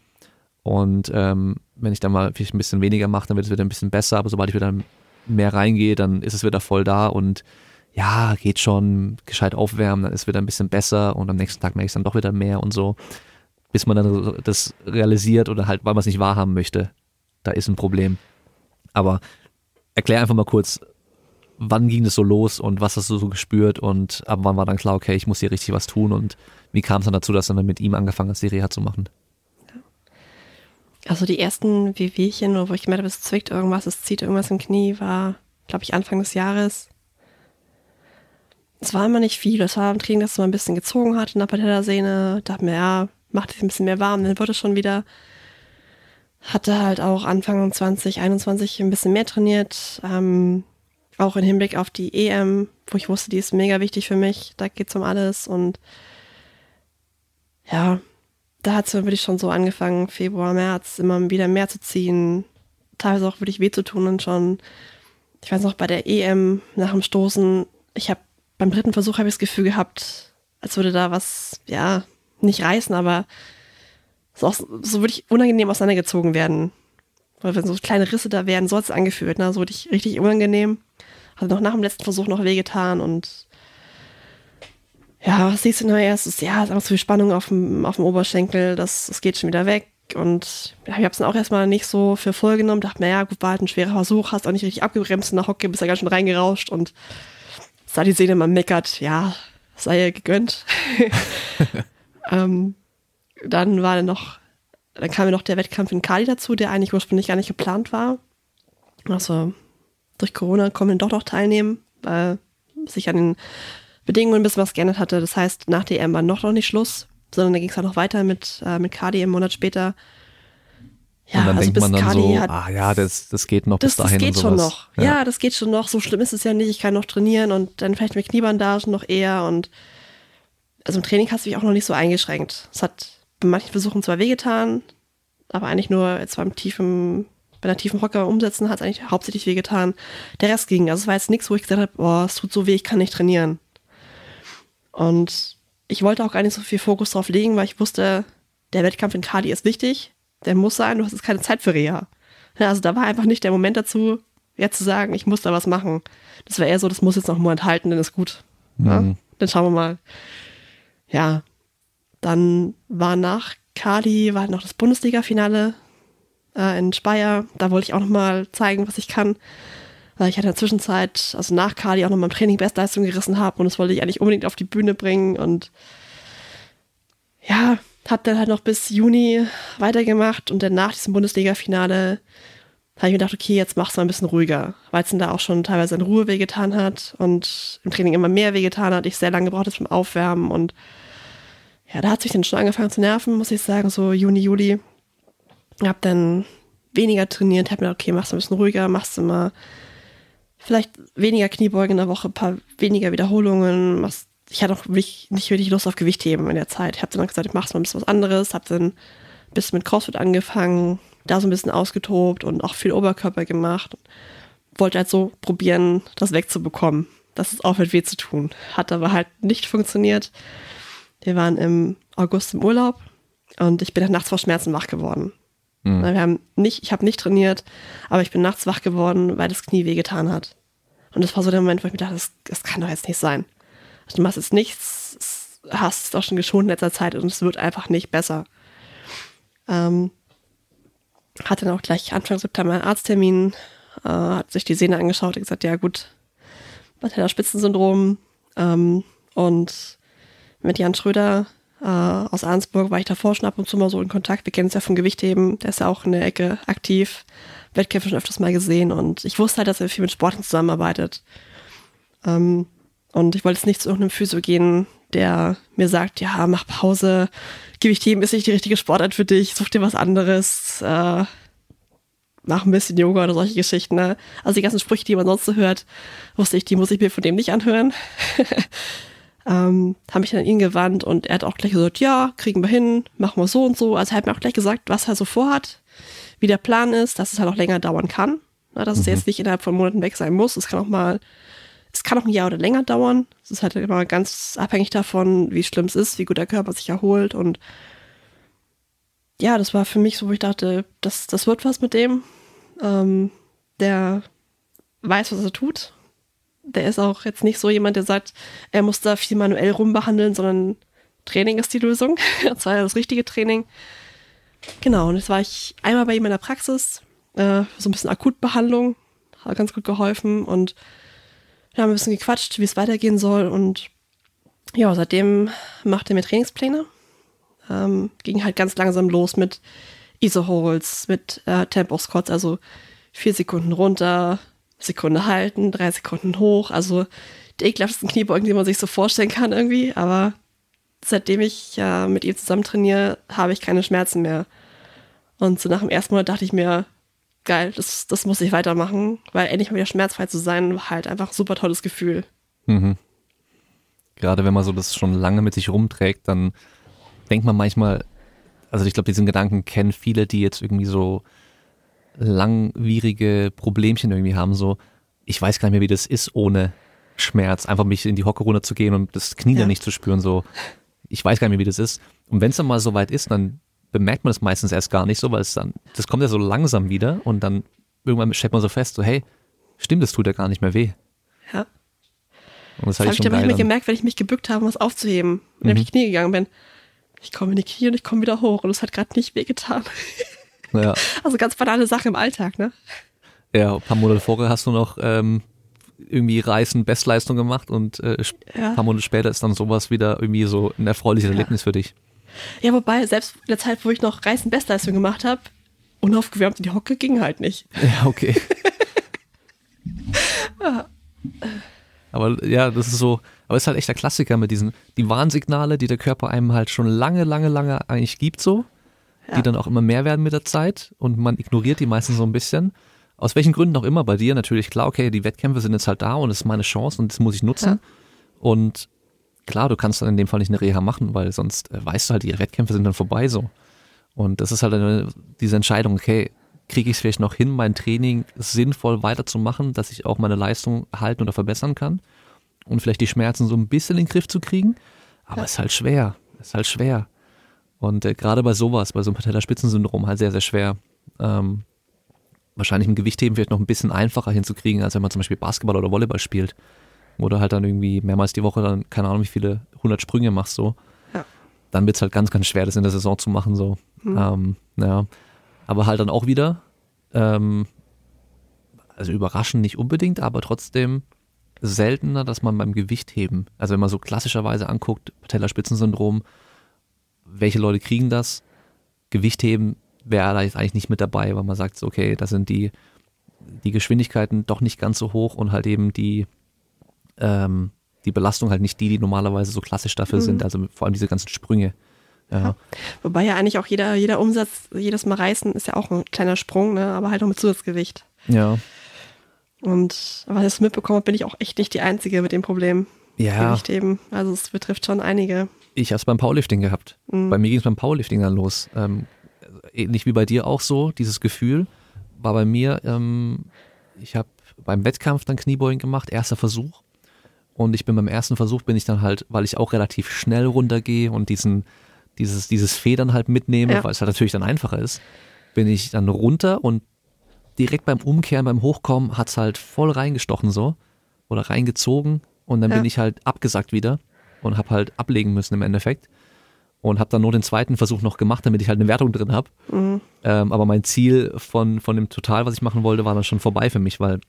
Und ähm, wenn ich dann mal vielleicht ein bisschen weniger mache, dann wird es wieder ein bisschen besser, aber sobald ich wieder mehr reingehe, dann ist es wieder voll da. Und ja, geht schon, gescheit aufwärmen, dann ist es wieder ein bisschen besser. Und am nächsten Tag merke ich es dann doch wieder mehr und so, bis man dann das realisiert oder halt, weil man es nicht wahrhaben möchte, da ist ein Problem. Aber erklär einfach mal kurz, wann ging das so los und was hast du so gespürt und ab wann war dann klar, okay, ich muss hier richtig was tun und wie kam es dann dazu, dass du dann mit ihm angefangen hast, die Reha zu machen? Also die ersten Wehwehchen, wo ich gemerkt habe, es zwickt irgendwas, es zieht irgendwas im Knie, war, glaube ich, Anfang des Jahres. Es war immer nicht viel. Es war im Training, dass es mal ein bisschen gezogen hat in der Patellasehne. Dachte mir, ja, macht es ein bisschen mehr warm, dann wird es schon wieder. Hatte halt auch Anfang 2021 ein bisschen mehr trainiert. Ähm, auch im Hinblick auf die EM, wo ich wusste, die ist mega wichtig für mich. Da geht's um alles und ja, da hat es wirklich schon so angefangen, Februar, März, immer wieder mehr zu ziehen. Teilweise auch wirklich weh zu tun und schon, ich weiß noch, bei der EM nach dem Stoßen, ich habe beim dritten Versuch habe ich das Gefühl gehabt, als würde da was, ja, nicht reißen, aber so, so wirklich unangenehm auseinandergezogen werden. Weil wenn so kleine Risse da wären, so hat es angefühlt, ne? so richtig, richtig unangenehm. Hat noch nach dem letzten Versuch noch wehgetan und ja, was siehst du nur erst? Ist, ja, ist einfach zu viel Spannung auf dem, auf dem Oberschenkel, das, das geht schon wieder weg. Und ja, ich habe es dann auch erstmal nicht so für voll genommen, dachte mir, ja, gut, war halt ein schwerer Versuch, hast auch nicht richtig abgebremst in der Hocke, bist ja ganz schön reingerauscht und sah die Sehne mal meckert, ja, sei ihr gegönnt. ähm, dann war dann noch, dann kam ja noch der Wettkampf in Kali dazu, der eigentlich ursprünglich gar nicht geplant war. Also durch Corona kommen wir doch noch teilnehmen, weil sich an den Bedingungen ein bisschen was geändert hatte. Das heißt, nach der EM war noch, noch nicht Schluss, sondern da ging es halt noch weiter mit, äh, mit Kadi einen Monat später. Ja, und dann also denkt bis man dann Kadi so, hat ah ja, das, das geht noch das, bis dahin das geht schon noch. Ja. das geht schon noch. So schlimm ist es ja nicht. Ich kann noch trainieren und dann vielleicht mit Kniebandagen noch eher. Und also im Training hast du dich auch noch nicht so eingeschränkt. Es hat bei manchen Versuchen zwar wehgetan, aber eigentlich nur jetzt beim tiefen, bei einer tiefen Hocker umsetzen hat es eigentlich hauptsächlich wehgetan. Der Rest ging. Also es war jetzt nichts, wo ich gesagt habe, boah, es tut so weh, ich kann nicht trainieren. Und ich wollte auch gar nicht so viel Fokus drauf legen, weil ich wusste, der Wettkampf in Kali ist wichtig, der muss sein, du hast jetzt keine Zeit für Reha. Also da war einfach nicht der Moment dazu, jetzt zu sagen, ich muss da was machen. Das war eher so, das muss jetzt noch einen Moment halten, dann ist gut. Ja? Mhm. Dann schauen wir mal. Ja, dann war nach Kali, war noch das Bundesliga-Finale äh, in Speyer. Da wollte ich auch noch mal zeigen, was ich kann. Weil ich hatte in der Zwischenzeit, also nach Kali, auch noch mal im Training Bestleistung gerissen habe und das wollte ich eigentlich unbedingt auf die Bühne bringen und ja, habe dann halt noch bis Juni weitergemacht und dann nach diesem Bundesliga-Finale habe ich mir gedacht, okay, jetzt mach's mal ein bisschen ruhiger, weil es dann da auch schon teilweise in Ruhe wehgetan hat und im Training immer mehr wehgetan hat, ich sehr lange gebraucht habe zum Aufwärmen und ja, da hat sich dann schon angefangen zu nerven, muss ich sagen, so Juni, Juli. Hab dann weniger trainiert, hab mir gedacht, okay, mach's ein bisschen ruhiger, machst du mal vielleicht weniger Kniebeugen in der Woche, ein paar weniger Wiederholungen, machst ich hatte auch wirklich, nicht wirklich Lust auf Gewichtheben in der Zeit. Ich habe dann gesagt, ich mach's mal ein bisschen was anderes, habe dann ein bisschen mit CrossFit angefangen, da so ein bisschen ausgetobt und auch viel Oberkörper gemacht. Wollte halt so probieren, das wegzubekommen, dass es aufhört weh zu tun. Hat aber halt nicht funktioniert. Wir waren im August im Urlaub und ich bin dann nachts vor Schmerzen wach geworden. Mhm. Wir haben nicht, ich habe nicht trainiert, aber ich bin nachts wach geworden, weil das Knie wehgetan hat. Und das war so der Moment, wo ich mir dachte, das, das kann doch jetzt nicht sein. Also du machst jetzt nichts, hast es auch schon geschont in letzter Zeit und es wird einfach nicht besser. Ähm, hatte dann auch gleich Anfang September einen Arzttermin, äh, hat sich die Sehne angeschaut und gesagt, ja gut, Patellaspitzensyndrom ähm, und mit Jan Schröder äh, aus Arnsburg war ich davor schon ab und zu mal so in Kontakt. Wir kennen es ja vom Gewichtheben, der ist ja auch in der Ecke aktiv. Wettkämpfe schon öfters mal gesehen und ich wusste halt, dass er viel mit Sporten zusammenarbeitet. Ähm, und ich wollte jetzt nicht zu irgendeinem Physio gehen, der mir sagt, ja, mach Pause, Gewichtheben ist nicht die richtige Sportart für dich, such dir was anderes, äh, mach ein bisschen Yoga oder solche Geschichten. Ne? Also die ganzen Sprüche, die man sonst so hört, wusste ich, die muss ich mir von dem nicht anhören. ähm, habe mich dann an ihn gewandt und er hat auch gleich gesagt, ja, kriegen wir hin, machen wir so und so. Also er hat mir auch gleich gesagt, was er so vorhat, wie der Plan ist, dass es halt auch länger dauern kann. Na, dass mhm. es jetzt nicht innerhalb von Monaten weg sein muss. Es kann auch mal, es kann auch ein Jahr oder länger dauern. Es ist halt immer ganz abhängig davon, wie schlimm es ist, wie gut der Körper sich erholt und ja, das war für mich so, wo ich dachte, das, das wird was mit dem. Ähm, der weiß, was er tut der ist auch jetzt nicht so jemand, der sagt, er muss da viel manuell rumbehandeln, sondern Training ist die Lösung. das war ja das richtige Training. Genau, und jetzt war ich einmal bei ihm in der Praxis, äh, so ein bisschen Akutbehandlung, hat ganz gut geholfen und wir haben ein bisschen gequatscht, wie es weitergehen soll und ja, seitdem macht er mir Trainingspläne. Ähm, ging halt ganz langsam los mit Iso-Holds, mit äh, Tempo-Squats, also vier Sekunden runter, Sekunde halten, drei Sekunden hoch. Also die ekelhaftesten Kniebeugen, die man sich so vorstellen kann irgendwie. Aber seitdem ich äh, mit ihm zusammen trainiere, habe ich keine Schmerzen mehr. Und so nach dem ersten Monat dachte ich mir, geil, das, das muss ich weitermachen, weil endlich mal wieder schmerzfrei zu sein, war halt einfach ein super tolles Gefühl. Mhm. Gerade wenn man so das schon lange mit sich rumträgt, dann denkt man manchmal, also ich glaube, diesen Gedanken kennen viele, die jetzt irgendwie so langwierige Problemchen irgendwie haben, so, ich weiß gar nicht mehr, wie das ist, ohne Schmerz, einfach mich in die Hocke runter zu gehen und das Knie ja. dann nicht zu spüren, so, ich weiß gar nicht mehr, wie das ist. Und wenn es dann mal so weit ist, dann bemerkt man das meistens erst gar nicht so, weil es dann, das kommt ja so langsam wieder und dann irgendwann stellt man so fest, so, hey, stimmt, das tut ja gar nicht mehr weh. Ja. Und das, das habe ich dann nicht mehr gemerkt, wenn ich mich gebückt habe, um was aufzuheben. Und mhm. ich die Knie gegangen bin. Ich komme in die Knie und ich komme wieder hoch und es hat gerade nicht weh getan. Ja. Also ganz banale Sache im Alltag, ne? Ja, ein paar Monate vorher hast du noch ähm, irgendwie Reisen Bestleistung gemacht und äh, ja. ein paar Monate später ist dann sowas wieder irgendwie so ein erfreuliches Erlebnis für dich. Ja, wobei, selbst in der Zeit, wo ich noch Reisen Bestleistung gemacht habe, unaufgewärmt in die Hocke ging halt nicht. Ja, okay. ja. Aber ja, das ist so, aber es ist halt echt der Klassiker mit diesen, die Warnsignale, die der Körper einem halt schon lange, lange, lange eigentlich gibt so ja. die dann auch immer mehr werden mit der Zeit und man ignoriert die meistens so ein bisschen. Aus welchen Gründen auch immer bei dir natürlich klar, okay, die Wettkämpfe sind jetzt halt da und es ist meine Chance und das muss ich nutzen. Ja. Und klar, du kannst dann in dem Fall nicht eine Reha machen, weil sonst äh, weißt du halt, die Wettkämpfe sind dann vorbei so. Und das ist halt eine, diese Entscheidung, okay, kriege ich es vielleicht noch hin, mein Training sinnvoll weiterzumachen, dass ich auch meine Leistung halten oder verbessern kann und vielleicht die Schmerzen so ein bisschen in den Griff zu kriegen. Aber es ja. ist halt schwer. Es ist halt schwer. Und äh, gerade bei sowas, bei so einem Patellaspitzensyndrom halt sehr, sehr schwer. Ähm, wahrscheinlich im Gewichtheben vielleicht noch ein bisschen einfacher hinzukriegen, als wenn man zum Beispiel Basketball oder Volleyball spielt. Oder halt dann irgendwie mehrmals die Woche dann, keine Ahnung, wie viele 100 Sprünge machst so. Ja. Dann wird's halt ganz, ganz schwer, das in der Saison zu machen so. Mhm. Ähm, ja. Aber halt dann auch wieder, ähm, also überraschend nicht unbedingt, aber trotzdem seltener, dass man beim Gewichtheben, also wenn man so klassischerweise anguckt, Patellaspitzensyndrom, welche Leute kriegen das? Gewichtheben wäre da jetzt eigentlich nicht mit dabei, weil man sagt, okay, da sind die, die Geschwindigkeiten doch nicht ganz so hoch und halt eben die, ähm, die Belastung halt nicht die, die normalerweise so klassisch dafür mhm. sind, also vor allem diese ganzen Sprünge. Ja. ja. Wobei ja eigentlich auch jeder, jeder Umsatz, jedes Mal reißen ist ja auch ein kleiner Sprung, ne? aber halt auch mit Zusatzgewicht. Ja. Und was ich mitbekommen habe, bin ich auch echt nicht die Einzige mit dem Problem. Ja. Gewichtheben. Also es betrifft schon einige. Ich habe es beim Powerlifting gehabt. Mhm. Bei mir ging es beim Powerlifting dann los. Ähm, ähnlich wie bei dir auch so, dieses Gefühl war bei mir, ähm, ich habe beim Wettkampf dann Kniebeugen gemacht, erster Versuch. Und ich bin beim ersten Versuch bin ich dann halt, weil ich auch relativ schnell runtergehe und diesen, dieses, dieses Federn halt mitnehme, ja. weil es halt natürlich dann einfacher ist, bin ich dann runter und direkt beim Umkehren, beim Hochkommen hat es halt voll reingestochen so oder reingezogen und dann ja. bin ich halt abgesackt wieder und habe halt ablegen müssen im Endeffekt und habe dann nur den zweiten Versuch noch gemacht, damit ich halt eine Wertung drin habe. Mhm. Ähm, aber mein Ziel von, von dem Total, was ich machen wollte, war dann schon vorbei für mich, weil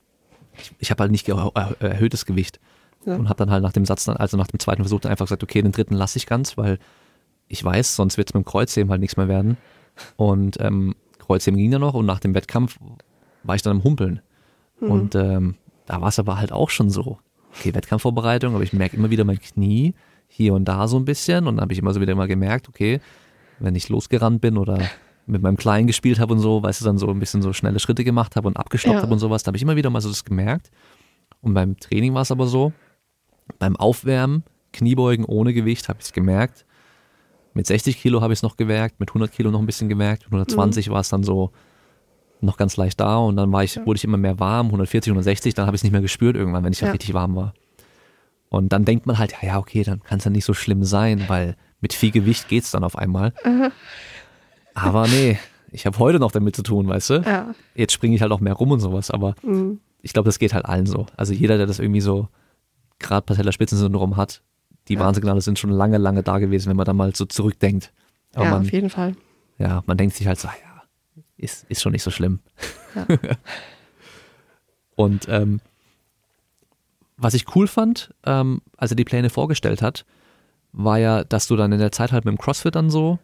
ich, ich habe halt nicht erhöhtes Gewicht. Ja. Und habe dann halt nach dem Satz, dann, also nach dem zweiten Versuch dann einfach gesagt, okay, den dritten lasse ich ganz, weil ich weiß, sonst wird es mit dem Kreuzheben halt nichts mehr werden. Und ähm, Kreuzheben ging dann noch und nach dem Wettkampf war ich dann am Humpeln. Mhm. Und ähm, da war es aber halt auch schon so. Okay, Wettkampfvorbereitung, aber ich merke immer wieder mein Knie hier und da so ein bisschen und dann habe ich immer so wieder mal gemerkt, okay, wenn ich losgerannt bin oder mit meinem Kleinen gespielt habe und so, weißt du, dann so ein bisschen so schnelle Schritte gemacht habe und abgestoppt ja. habe und sowas, da habe ich immer wieder mal so das gemerkt. Und beim Training war es aber so, beim Aufwärmen, Kniebeugen ohne Gewicht, habe ich es gemerkt. Mit 60 Kilo habe ich es noch gemerkt, mit 100 Kilo noch ein bisschen gemerkt, mit 120 mhm. war es dann so noch ganz leicht da und dann war ich, ja. wurde ich immer mehr warm, 140, 160, dann habe ich es nicht mehr gespürt irgendwann, wenn ich ja. halt richtig warm war. Und dann denkt man halt, ja, okay, dann kann es ja nicht so schlimm sein, weil mit viel Gewicht geht es dann auf einmal. Aha. Aber nee, ich habe heute noch damit zu tun, weißt du? Ja. Jetzt springe ich halt auch mehr rum und sowas, aber mhm. ich glaube, das geht halt allen so. Also jeder, der das irgendwie so gerade Patellaspitzensyndrom hat, die ja. Warnsignale sind schon lange, lange da gewesen, wenn man da mal so zurückdenkt. Aber ja, man, auf jeden Fall. Ja, man denkt sich halt so, ja, ist, ist schon nicht so schlimm. Ja. und ähm, was ich cool fand, ähm, als er die Pläne vorgestellt hat, war ja, dass du dann in der Zeit halt mit dem CrossFit dann so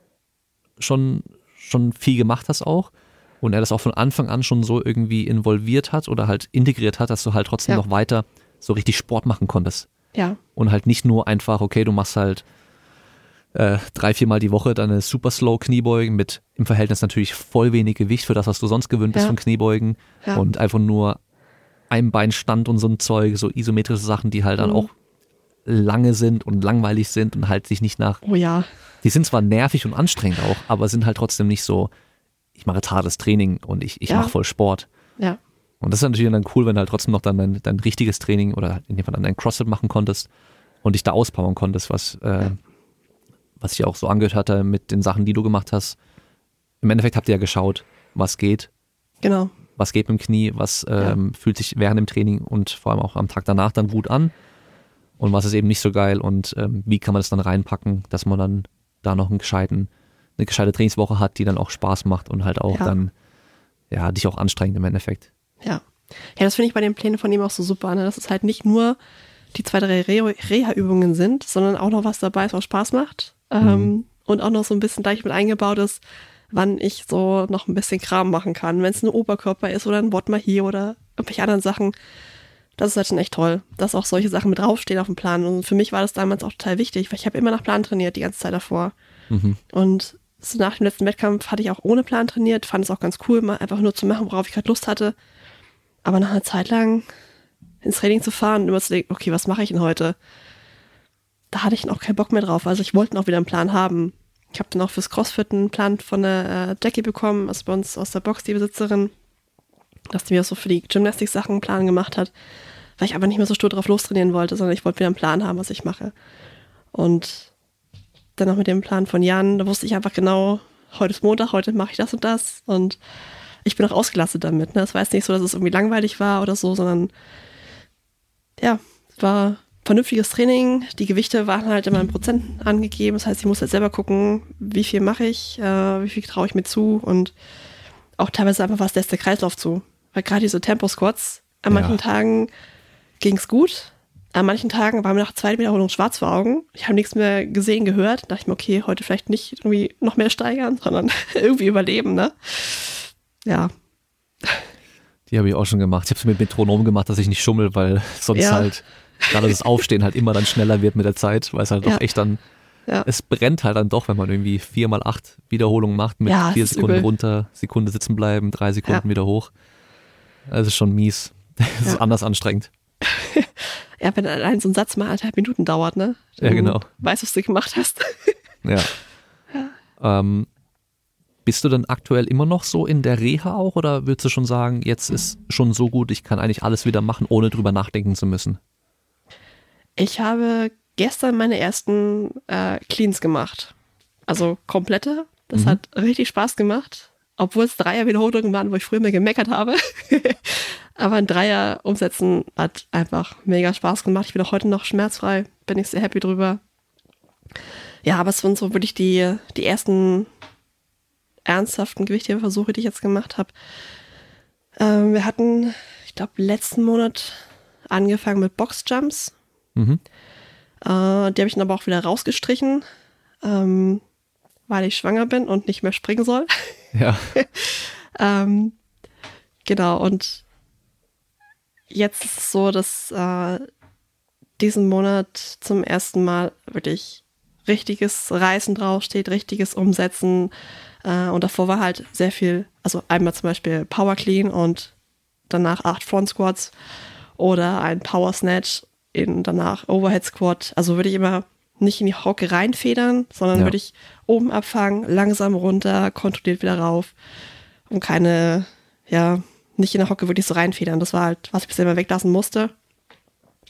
schon, schon viel gemacht hast auch. Und er das auch von Anfang an schon so irgendwie involviert hat oder halt integriert hat, dass du halt trotzdem ja. noch weiter so richtig Sport machen konntest. Ja. Und halt nicht nur einfach, okay, du machst halt äh, drei, viermal die Woche deine super slow Kniebeugen mit im Verhältnis natürlich voll wenig Gewicht für das, was du sonst gewöhnt bist ja. von Kniebeugen ja. und einfach nur ein Beinstand und so ein Zeug, so isometrische Sachen, die halt dann mhm. auch lange sind und langweilig sind und halt sich nicht nach. Oh ja. Die sind zwar nervig und anstrengend auch, aber sind halt trotzdem nicht so, ich mache jetzt hartes Training und ich, ich ja. mache voll Sport. Ja. Und das ist natürlich dann cool, wenn du halt trotzdem noch dann dein, dein richtiges Training oder in dem Fall dann dein CrossFit machen konntest und dich da auspowern konntest, was, äh, was ich auch so angehört hatte mit den Sachen, die du gemacht hast. Im Endeffekt habt ihr ja geschaut, was geht. Genau. Was geht mit dem Knie, was ähm, ja. fühlt sich während dem Training und vor allem auch am Tag danach dann gut an und was ist eben nicht so geil und ähm, wie kann man das dann reinpacken, dass man dann da noch einen gescheiten, eine gescheite Trainingswoche hat, die dann auch Spaß macht und halt auch ja. dann ja dich auch anstrengt im Endeffekt. Ja. Ja, das finde ich bei den Plänen von ihm auch so super, ne? dass es halt nicht nur die zwei, drei Reha-Übungen sind, sondern auch noch was dabei ist, was Spaß macht. Ähm, mhm. Ähm, und auch noch so ein bisschen gleich mit eingebaut ist, wann ich so noch ein bisschen Kram machen kann. Wenn es ein Oberkörper ist oder ein Wort hier oder irgendwelche anderen Sachen. Das ist halt schon echt toll, dass auch solche Sachen mit draufstehen auf dem Plan. Und für mich war das damals auch total wichtig, weil ich habe immer nach Plan trainiert die ganze Zeit davor. Mhm. Und so nach dem letzten Wettkampf hatte ich auch ohne Plan trainiert, fand es auch ganz cool, mal einfach nur zu machen, worauf ich gerade Lust hatte. Aber nach einer Zeit lang ins Training zu fahren und immer zu denken, okay, was mache ich denn heute? Da hatte ich noch keinen Bock mehr drauf. Also ich wollte noch wieder einen Plan haben. Ich habe dann auch fürs Crossfit einen Plan von der äh, Jackie bekommen, also bei uns aus der Box, die Besitzerin, dass die mir so für die Gymnastik-Sachen einen Plan gemacht hat, weil ich aber nicht mehr so stur drauf lostrainieren wollte, sondern ich wollte wieder einen Plan haben, was ich mache. Und dann noch mit dem Plan von Jan, da wusste ich einfach genau, heute ist Montag, heute mache ich das und das und ich bin auch ausgelastet damit. Ne? Es war jetzt nicht so, dass es irgendwie langweilig war oder so, sondern ja, war vernünftiges Training. Die Gewichte waren halt immer in Prozent angegeben. Das heißt, ich muss halt selber gucken, wie viel mache ich, äh, wie viel traue ich mir zu und auch teilweise einfach, was lässt der Kreislauf zu. Weil gerade diese Tempo-Squats, an manchen ja. Tagen ging es gut. An manchen Tagen war mir nach zweiter Wiederholung schwarz vor Augen. Ich habe nichts mehr gesehen, gehört. Da dachte ich mir, okay, heute vielleicht nicht irgendwie noch mehr steigern, sondern irgendwie überleben, ne? ja. Die habe ich auch schon gemacht. Ich habe es mit Metronom gemacht, dass ich nicht schummel, weil sonst ja. halt gerade das Aufstehen halt immer dann schneller wird mit der Zeit, weil es halt ja. doch echt dann, ja. es brennt halt dann doch, wenn man irgendwie vier mal acht Wiederholungen macht mit ja, vier Sekunden übel. runter, Sekunde sitzen bleiben, drei Sekunden wieder hoch. Das ist schon mies. Das ist anders anstrengend. ja, wenn allein so ein Satz mal anderthalb Minuten dauert, ne? Dann ja, genau. Weißt du, was du gemacht hast. ja. Ähm, Bist du dann aktuell immer noch so in der Reha auch oder würdest du schon sagen, jetzt ist schon so gut, ich kann eigentlich alles wieder machen, ohne drüber nachdenken zu müssen? Ich habe gestern meine ersten äh, Cleans gemacht. Also komplette. Das mhm. hat richtig Spaß gemacht. Obwohl es Dreier-Wiederholungen waren, wo ich früher mehr gemeckert habe. Aber ein Dreier umsetzen hat einfach mega Spaß gemacht. Ich bin auch heute noch schmerzfrei. Bin ich sehr happy drüber. Ja, aber es sind so wirklich die, die ersten ernsthaften Gewichtheberversuche, die ich jetzt gemacht habe. Ähm, wir hatten, ich glaube, letzten Monat angefangen mit Boxjumps. Mhm. Äh, die habe ich dann aber auch wieder rausgestrichen, ähm, weil ich schwanger bin und nicht mehr springen soll. Ja. ähm, genau, und jetzt ist es so, dass äh, diesen Monat zum ersten Mal wirklich richtiges Reißen draufsteht, richtiges Umsetzen. Äh, und davor war halt sehr viel, also einmal zum Beispiel Power Clean und danach acht Front Squats oder ein Power Snatch in danach Overhead Squat. Also würde ich immer nicht in die Hocke reinfedern, sondern ja. würde ich oben abfangen, langsam runter, kontrolliert wieder rauf und keine, ja, nicht in der Hocke wirklich so reinfedern. Das war halt, was ich bisher immer weglassen musste.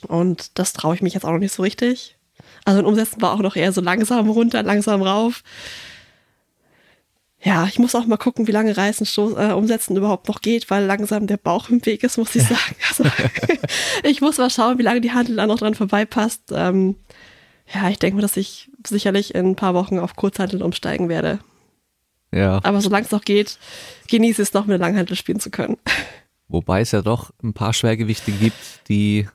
Und das traue ich mich jetzt auch noch nicht so richtig. Also ein Umsetzen war auch noch eher so langsam runter, langsam rauf. Ja, ich muss auch mal gucken, wie lange Reißen, Stoß, äh, Umsetzen überhaupt noch geht, weil langsam der Bauch im Weg ist, muss ich sagen. Also, ich muss mal schauen, wie lange die Handel da noch dran vorbeipasst. Ähm, ja, ich denke mal, dass ich sicherlich in ein paar Wochen auf Kurzhandel umsteigen werde. Ja. Aber solange es noch geht, genieße es noch mit Langhandel spielen zu können. Wobei es ja doch ein paar Schwergewichte gibt, die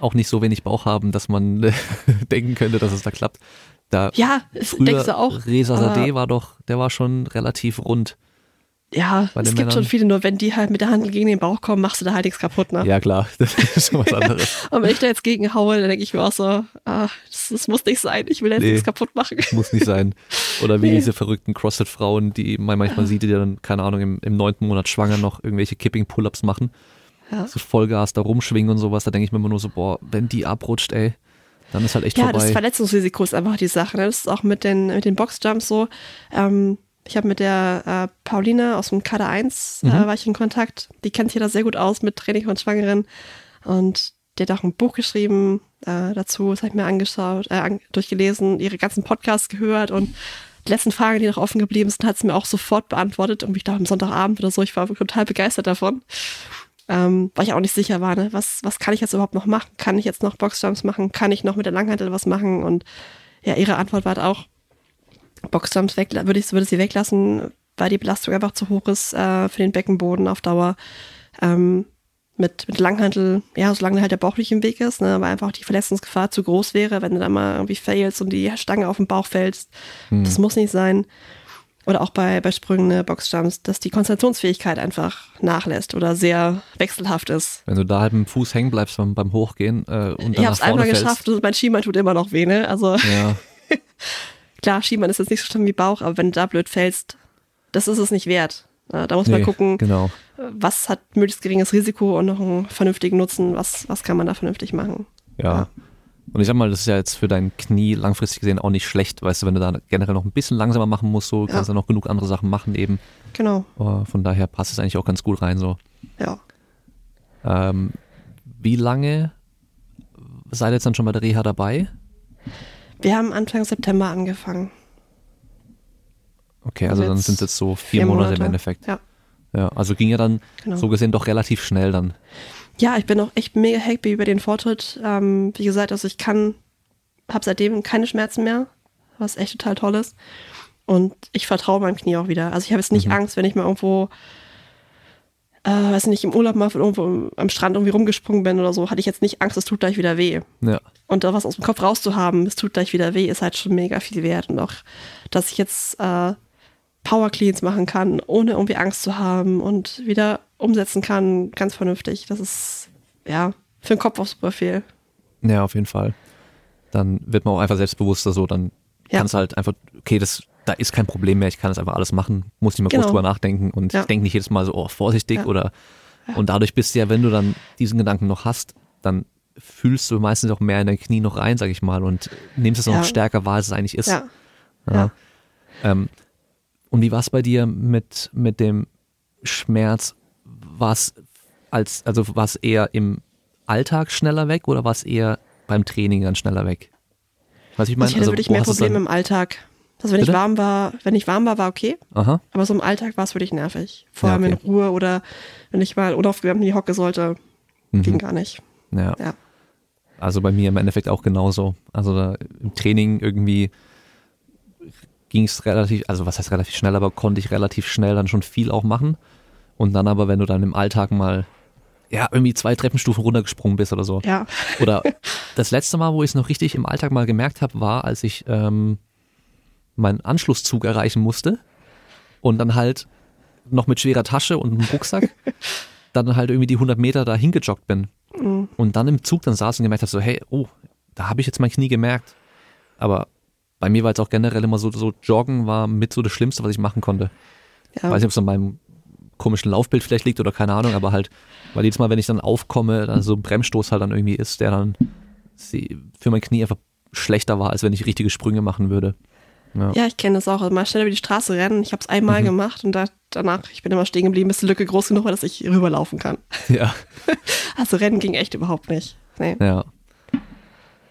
auch nicht so wenig Bauch haben, dass man denken könnte, dass es da klappt. Da ja, es denkst du auch. Reza Sadeh war doch, der war schon relativ rund. Ja, es gibt Männern. schon viele, nur wenn die halt mit der Hand gegen den Bauch kommen, machst du da halt nichts kaputt, ne? Ja, klar, das ist schon was anderes. Und wenn ich da jetzt gegen haue, dann denke ich mir auch so, ah, das, das, muss nicht sein, ich will jetzt nee, nichts kaputt machen. Muss nicht sein. Oder wie nee. diese verrückten CrossFit-Frauen, die man manchmal sieht, die dann, keine Ahnung, im, im neunten Monat schwanger noch irgendwelche Kipping-Pull-Ups machen ja. so Vollgas da rumschwingen und sowas, da denke ich mir immer nur so, boah, wenn die abrutscht, ey, dann ist halt echt ja, vorbei. Ja, das Verletzungsrisiko ist einfach die Sache. Ne? Das ist auch mit den, mit den Boxjumps so. Ähm, ich habe mit der äh, Paulina aus dem Kader 1 äh, mhm. war ich in Kontakt. Die kennt sich da sehr gut aus mit Training von Schwangeren. Und die hat auch ein Buch geschrieben äh, dazu. Das habe ich mir angeschaut, äh, an, durchgelesen, ihre ganzen Podcasts gehört und die letzten Fragen, die noch offen geblieben sind, hat sie mir auch sofort beantwortet. Und ich dachte am Sonntagabend oder so, ich war total begeistert davon ähm, weil ich auch nicht sicher war, ne? was, was kann ich jetzt überhaupt noch machen? Kann ich jetzt noch Boxjumps machen? Kann ich noch mit der Langhantel was machen? Und ja, ihre Antwort war auch, Boxjumps weg, würde ich würde sie weglassen, weil die Belastung einfach zu hoch ist äh, für den Beckenboden auf Dauer. Ähm, mit, mit Langhantel, ja, solange halt der Bauch nicht im Weg ist, ne, aber einfach die Verletzungsgefahr zu groß wäre, wenn du da mal irgendwie failst und die Stange auf den Bauch fällst. Hm. Das muss nicht sein oder auch bei, bei Sprüngen, ne, Boxjumps, dass die Konzentrationsfähigkeit einfach nachlässt oder sehr wechselhaft ist. Wenn du da mit dem Fuß hängen bleibst beim, beim Hochgehen äh, und dann Ich hab's einmal fällst. geschafft und mein Schienbein tut immer noch weh, ne? Also ja. klar, Schienbein ist jetzt nicht so schlimm wie Bauch, aber wenn du da blöd fällst, das ist es nicht wert. Da muss nee, man gucken, genau. was hat möglichst geringes Risiko und noch einen vernünftigen Nutzen, was, was kann man da vernünftig machen. ja. ja. Und ich sag mal, das ist ja jetzt für dein Knie langfristig gesehen auch nicht schlecht, weißt du, wenn du da generell noch ein bisschen langsamer machen musst, so kannst du noch genug andere Sachen machen eben. Genau. Uh, von daher passt es eigentlich auch ganz gut rein so. Ja. Ähm, wie lange seid ihr jetzt dann schon bei der Reha dabei? Wir haben Anfang September angefangen. Okay, also, also dann sind es jetzt so vier, vier Monate, Monate, im Endeffekt. Ja. Ja, also ging ja dann genau. so gesehen doch relativ schnell dann ja, ich bin auch echt mega happy über den Fortschritt. Ähm, wie gesagt, also ich kann, habe seitdem keine Schmerzen mehr, was echt total toll ist. Und ich vertraue meinem Knie auch wieder. Also ich habe jetzt nicht mhm. Angst, wenn ich mal irgendwo, äh, weiß nicht, im Urlaub mal von irgendwo am Strand irgendwie rumgesprungen bin oder so, hatte ich jetzt nicht Angst, es tut gleich wieder weh. Ja. Und da was aus dem Kopf rauszuhaben, es tut gleich wieder weh, ist halt schon mega viel wert. Und auch, dass ich jetzt äh, Power Cleans machen kann, ohne irgendwie Angst zu haben und wieder umsetzen kann, ganz vernünftig. Das ist, ja, für den Kopf auch super viel. Ja, auf jeden Fall. Dann wird man auch einfach selbstbewusster so, dann ja. kannst du halt einfach, okay, das, da ist kein Problem mehr, ich kann das einfach alles machen, muss nicht mehr genau. groß drüber nachdenken und ja. ich denke nicht jedes Mal so, oh, vorsichtig ja. oder, und dadurch bist du ja, wenn du dann diesen Gedanken noch hast, dann fühlst du meistens auch mehr in dein Knie noch rein, sag ich mal, und nimmst es auch noch stärker wahr, als es eigentlich ist. Ja. Ähm, Und wie war es bei dir mit, mit dem Schmerz? War es als, also war es eher im Alltag schneller weg oder war es eher beim Training dann schneller weg? Was ich meine, also ich hatte also, wirklich mehr Probleme im Alltag. Also wenn Bitte? ich warm war, wenn ich warm war, war okay. Aha. Aber so im Alltag war es wirklich nervig. Vor allem ja, okay. in Ruhe oder wenn ich mal unaufgewärmt in die Hocke sollte, mhm. ging gar nicht. Ja. ja. Also bei mir im Endeffekt auch genauso. Also da, im Training irgendwie ging es relativ, also was heißt relativ schnell, aber konnte ich relativ schnell dann schon viel auch machen. Und dann aber, wenn du dann im Alltag mal ja, irgendwie zwei Treppenstufen runtergesprungen bist oder so. Ja. Oder das letzte Mal, wo ich es noch richtig im Alltag mal gemerkt habe, war, als ich ähm, meinen Anschlusszug erreichen musste und dann halt noch mit schwerer Tasche und einem Rucksack dann halt irgendwie die 100 Meter da hingejoggt bin. Mhm. Und dann im Zug dann saß und gemerkt habe, so, hey, oh, da habe ich jetzt mein Knie gemerkt. Aber bei mir war jetzt auch generell immer so, so Joggen war mit so das Schlimmste, was ich machen konnte. Ja. Weiß nicht, ob es an meinem komischen Laufbild vielleicht liegt oder keine Ahnung, aber halt, weil jedes Mal, wenn ich dann aufkomme, dann so ein Bremsstoß halt dann irgendwie ist, der dann für mein Knie einfach schlechter war, als wenn ich richtige Sprünge machen würde. Ja, ja ich kenne das auch. Also mal schnell über die Straße rennen. Ich habe es einmal mhm. gemacht und da, danach, ich bin immer stehen geblieben, bis die Lücke groß genug war, dass ich rüberlaufen kann. Ja. also Rennen ging echt überhaupt nicht. Nee. Ja.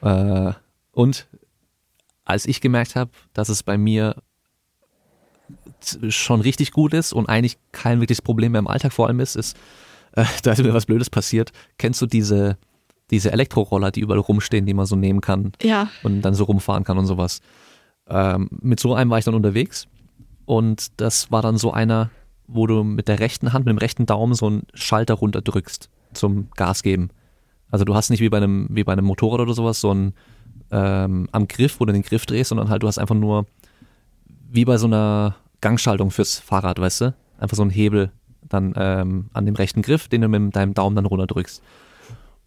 Äh, und als ich gemerkt habe, dass es bei mir schon richtig gut ist und eigentlich kein wirkliches Problem mehr im Alltag vor allem ist, ist, äh, da ist mir was Blödes passiert. Kennst du diese, diese Elektroroller, die überall rumstehen, die man so nehmen kann ja. und dann so rumfahren kann und sowas? Ähm, mit so einem war ich dann unterwegs und das war dann so einer, wo du mit der rechten Hand, mit dem rechten Daumen so einen Schalter runterdrückst zum Gas geben. Also du hast nicht wie bei einem, wie bei einem Motorrad oder sowas so ein ähm, am Griff, wo du den Griff drehst, sondern halt du hast einfach nur wie bei so einer Gangschaltung fürs Fahrrad, weißt du? Einfach so ein Hebel dann ähm, an dem rechten Griff, den du mit deinem Daumen dann runterdrückst.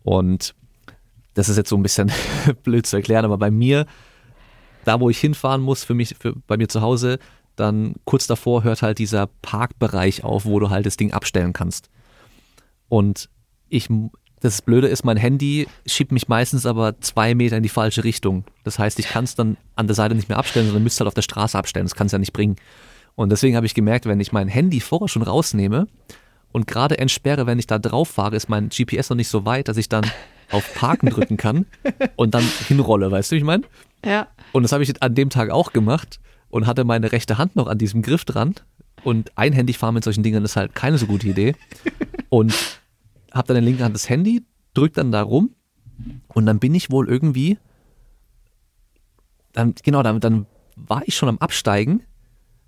Und das ist jetzt so ein bisschen blöd zu erklären, aber bei mir, da wo ich hinfahren muss, für mich, für, bei mir zu Hause, dann kurz davor hört halt dieser Parkbereich auf, wo du halt das Ding abstellen kannst. Und ich, das Blöde ist, mein Handy schiebt mich meistens aber zwei Meter in die falsche Richtung. Das heißt, ich kann es dann an der Seite nicht mehr abstellen, sondern müsste halt auf der Straße abstellen. Das kann es ja nicht bringen. Und deswegen habe ich gemerkt, wenn ich mein Handy vorher schon rausnehme und gerade entsperre, wenn ich da drauf fahre, ist mein GPS noch nicht so weit, dass ich dann auf Parken drücken kann und dann hinrolle, weißt du, wie ich meine? Ja. Und das habe ich an dem Tag auch gemacht und hatte meine rechte Hand noch an diesem Griff dran. Und einhändig fahren mit solchen Dingen ist halt keine so gute Idee. Und habe dann in der linken Hand das Handy, drück dann da rum und dann bin ich wohl irgendwie, dann, genau, dann, dann war ich schon am Absteigen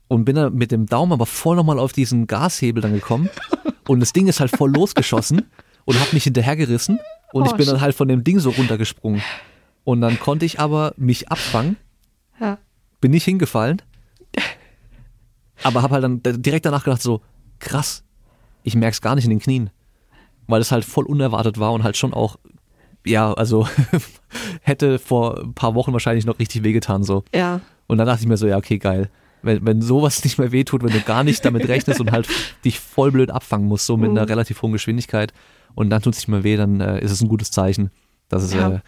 und bin dann mit dem Daumen aber voll nochmal auf diesen Gashebel dann gekommen und das Ding ist halt voll losgeschossen und hat mich hinterhergerissen und oh, ich bin dann halt von dem Ding so runtergesprungen. Und dann konnte ich aber mich abfangen, ja. bin nicht hingefallen, aber habe halt dann direkt danach gedacht so, krass, ich merke es gar nicht in den Knien weil es halt voll unerwartet war und halt schon auch, ja, also hätte vor ein paar Wochen wahrscheinlich noch richtig wehgetan so. Ja. Und dann dachte ich mir so, ja, okay, geil. Wenn, wenn sowas nicht mehr wehtut, wenn du gar nicht damit rechnest und halt dich voll blöd abfangen musst, so mit mhm. einer relativ hohen Geschwindigkeit und dann tut es nicht mehr weh, dann äh, ist es ein gutes Zeichen, dass es ja. äh,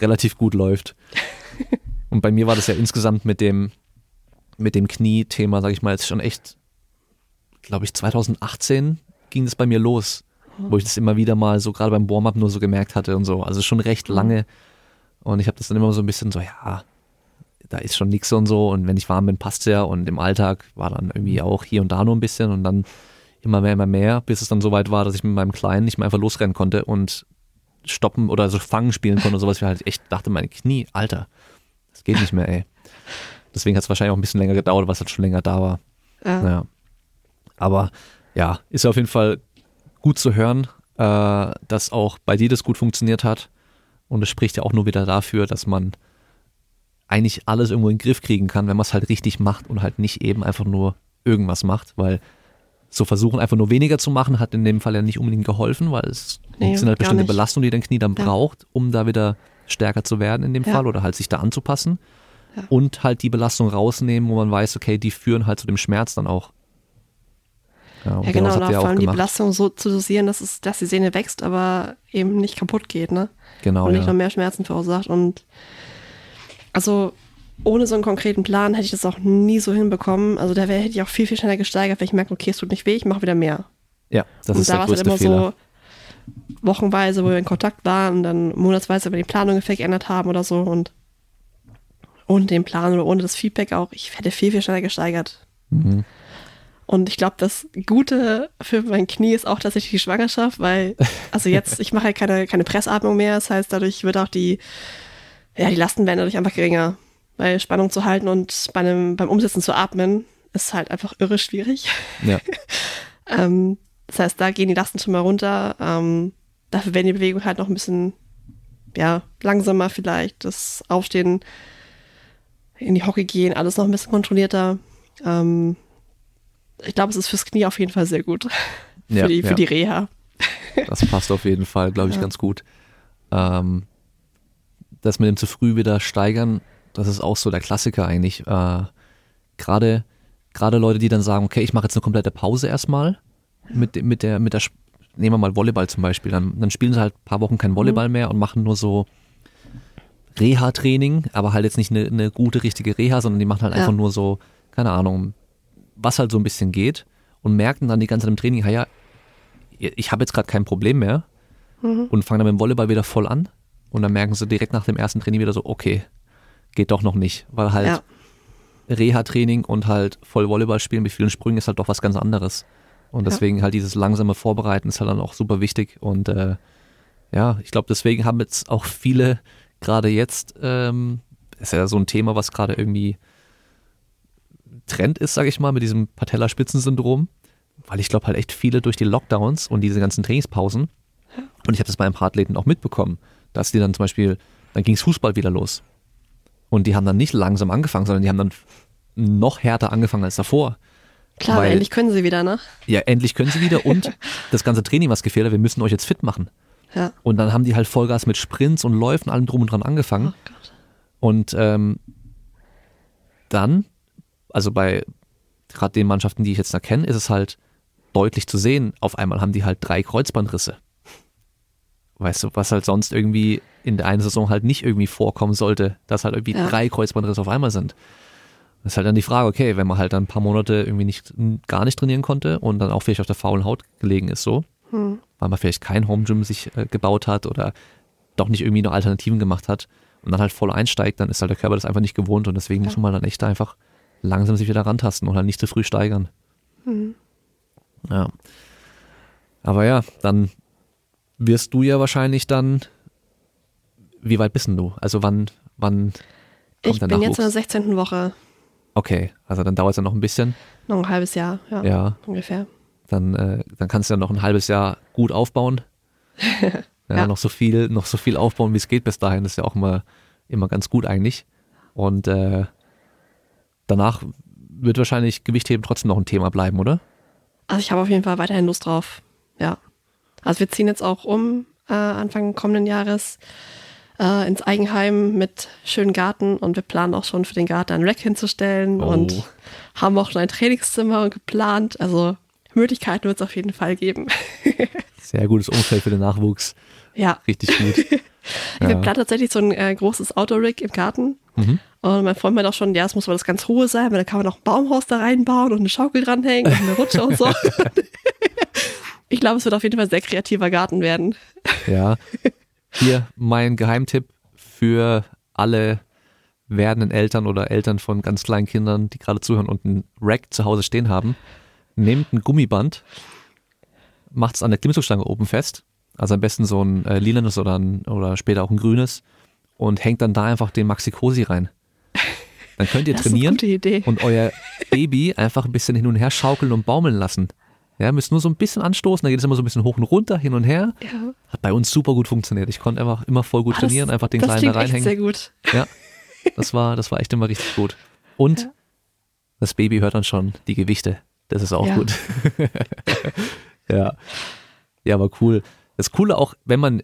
relativ gut läuft. und bei mir war das ja insgesamt mit dem, mit dem Knie-Thema, sag ich mal, jetzt schon echt, glaube ich, 2018 ging es bei mir los wo ich das immer wieder mal so gerade beim Warm-up nur so gemerkt hatte und so. Also schon recht mhm. lange. Und ich habe das dann immer so ein bisschen so, ja, da ist schon nichts und so. Und wenn ich warm bin, passt ja. Und im Alltag war dann irgendwie auch hier und da nur ein bisschen und dann immer mehr, immer mehr, bis es dann so weit war, dass ich mit meinem Kleinen nicht mehr einfach losrennen konnte und stoppen oder so fangen spielen konnte und sowas. Ich halt echt dachte, meine Knie, Alter, das geht nicht mehr, ey. Deswegen hat es wahrscheinlich auch ein bisschen länger gedauert, was halt schon länger da war. Ja. Naja. Aber ja, ist auf jeden Fall gut zu hören, äh, dass auch bei dir das gut funktioniert hat. Und es spricht ja auch nur wieder dafür, dass man eigentlich alles irgendwo in den Griff kriegen kann, wenn man es halt richtig macht und halt nicht eben einfach nur irgendwas macht, weil so versuchen einfach nur weniger zu machen, hat in dem Fall ja nicht unbedingt geholfen, weil es nee, sind halt bestimmte Belastungen, die dein Knie dann ja. braucht, um da wieder stärker zu werden in dem ja. Fall oder halt sich da anzupassen. Ja. Und halt die Belastung rausnehmen, wo man weiß, okay, die führen halt zu dem Schmerz dann auch. Ja, ja genau, und vor allem die Belastung so zu dosieren, dass, es, dass die Sehne wächst, aber eben nicht kaputt geht, ne? Genau. Und nicht ja. noch mehr Schmerzen verursacht. Und also ohne so einen konkreten Plan hätte ich das auch nie so hinbekommen. Also da wär, hätte ich auch viel, viel schneller gesteigert, wenn ich merke, okay, es tut nicht weh, ich mache wieder mehr. Ja, das und ist da der war es halt immer Fehler. so wochenweise, wo wir in Kontakt waren und dann monatsweise über die Planung geändert haben oder so und ohne den Plan oder ohne das Feedback auch, ich hätte viel, viel schneller gesteigert. Mhm. Und ich glaube, das Gute für mein Knie ist auch tatsächlich die Schwangerschaft, weil, also jetzt, ich mache halt keine, keine Pressatmung mehr. Das heißt, dadurch wird auch die, ja, die Lasten werden dadurch einfach geringer. Weil Spannung zu halten und bei einem, beim Umsetzen zu atmen, ist halt einfach irre schwierig. Ja, Ähm, das heißt, da gehen die Lasten schon mal runter. Ähm, dafür werden die Bewegungen halt noch ein bisschen, ja, langsamer vielleicht. Das Aufstehen, in die Hockey gehen, alles noch ein bisschen kontrollierter. Ähm, ich glaube, es ist fürs Knie auf jeden Fall sehr gut. ja, für, die, ja. für die Reha. Das passt auf jeden Fall, glaube ich, Ja. ganz gut. Ähm, das mit dem zu früh wieder steigern, das ist auch so der Klassiker eigentlich. Äh, Gerade gerade Leute, die dann sagen, okay, ich mache jetzt eine komplette Pause erstmal mit, mit der, mit der, nehmen wir mal Volleyball zum Beispiel, dann, dann spielen sie halt ein paar Wochen kein Volleyball mehr und machen nur so Reha-Training, aber halt jetzt nicht eine, eine gute, richtige Reha, sondern die machen halt Ja. einfach nur so, keine Ahnung, was halt so ein bisschen geht und merken dann die ganze Zeit im Training, ja, ich habe jetzt gerade kein Problem mehr und fangen dann mit dem Volleyball wieder voll an und dann merken sie direkt nach dem ersten Training wieder so, okay, geht doch noch nicht, weil halt Ja. Reha-Training und halt voll Volleyball spielen mit vielen Sprüngen ist halt doch was ganz anderes. Und Ja. deswegen halt dieses langsame Vorbereiten ist halt dann auch super wichtig. Und äh, ja, ich glaube, deswegen haben jetzt auch viele gerade jetzt, ähm, ist ja so ein Thema, was gerade irgendwie Trend ist, sage ich mal, mit diesem Patellaspitzensyndrom. Weil ich glaube halt echt viele durch die Lockdowns und diese ganzen Trainingspausen, und ich habe das bei ein paar Athleten auch mitbekommen, dass die dann zum Beispiel, dann ging's Fußball wieder los. Und die haben dann nicht langsam angefangen, sondern die haben dann noch härter angefangen als davor. Klar, aber Weil- endlich können sie wieder, ne? Ja, endlich können sie wieder und das ganze Training, was gefehlt hat, wir müssen euch jetzt fit machen. Ja. Und dann haben die halt Vollgas mit Sprints und Läufen, allem drum und dran angefangen. Oh Gott. Und ähm, dann, also bei gerade den Mannschaften, die ich jetzt da kenne, ist es halt deutlich zu sehen, auf einmal haben die halt drei Kreuzbandrisse. Weißt du, was halt sonst irgendwie in der einen Saison halt nicht irgendwie vorkommen sollte, dass halt irgendwie Ja. drei Kreuzbandrisse auf einmal sind. Das ist halt dann die Frage, okay, wenn man halt dann ein paar Monate irgendwie nicht, gar nicht trainieren konnte und dann auch vielleicht auf der faulen Haut gelegen ist so, Hm. weil man vielleicht kein Home Gym sich äh, gebaut hat oder doch nicht irgendwie noch Alternativen gemacht hat und dann halt voll einsteigt, dann ist halt der Körper das einfach nicht gewohnt und deswegen muss man dann echt einfach langsam sich wieder rantasten und halt nicht zu früh steigern. Mhm. Ja. Aber ja, dann wirst du ja wahrscheinlich dann, wie weit bist denn du? Also wann, wann kommt Ich bin jetzt in der 16. Woche. okay, also dann dauert es ja noch ein bisschen. Noch ein halbes Jahr, ja, Ja, ungefähr. dann, äh, dann kannst du ja noch ein halbes Jahr gut aufbauen. ja, Ja. Noch so viel, noch so viel aufbauen, wie es geht bis dahin. Das ist ja auch immer, immer ganz gut eigentlich. Und äh, danach wird wahrscheinlich Gewichtheben trotzdem noch ein Thema bleiben, oder? Also ich habe auf jeden Fall weiterhin Lust drauf. Ja. Also wir ziehen jetzt auch um äh, Anfang kommenden Jahres äh, ins Eigenheim mit schönen Garten und wir planen auch schon für den Garten ein Rack hinzustellen Oh. und haben auch schon ein Trainingszimmer geplant. Also Möglichkeiten wird es auf jeden Fall geben. Sehr gutes Umfeld für den Nachwuchs. ja. Richtig gut. Wir Ja. planen tatsächlich so ein äh, großes Outdoor-Rig im Garten. Mhm. Und mein Freund meint auch schon, ja, es muss aber das ganz hohe sein, weil da kann man noch ein Baumhaus da reinbauen und eine Schaukel dranhängen und eine Rutsche und so. ich glaube, es wird auf jeden Fall ein sehr kreativer Garten werden. Ja. Hier mein Geheimtipp für alle werdenden Eltern oder Eltern von ganz kleinen Kindern, die gerade zuhören und einen Rack zu Hause stehen haben. Nehmt ein Gummiband, macht es an der Klimmzugstange oben fest, also am besten so ein äh, lilanes oder, ein, oder später auch ein grünes und hängt dann da einfach den Maxi Cosi rein. Dann könnt ihr Das trainieren und euer Baby einfach ein bisschen hin und her schaukeln und baumeln lassen. Ja, müsst nur so ein bisschen anstoßen, da geht es immer so ein bisschen hoch und runter, hin und her. Ja. Hat bei uns super gut funktioniert. Ich konnte einfach immer voll gut Ah, das- trainieren, einfach den das Kleinen da klingt echt sehr reinhängen. gut. Ja, das war, das war echt immer richtig gut. Und Ja. das Baby hört dann schon die Gewichte. Das ist auch Ja. gut. ja. Ja, aber cool. Das Coole auch, wenn man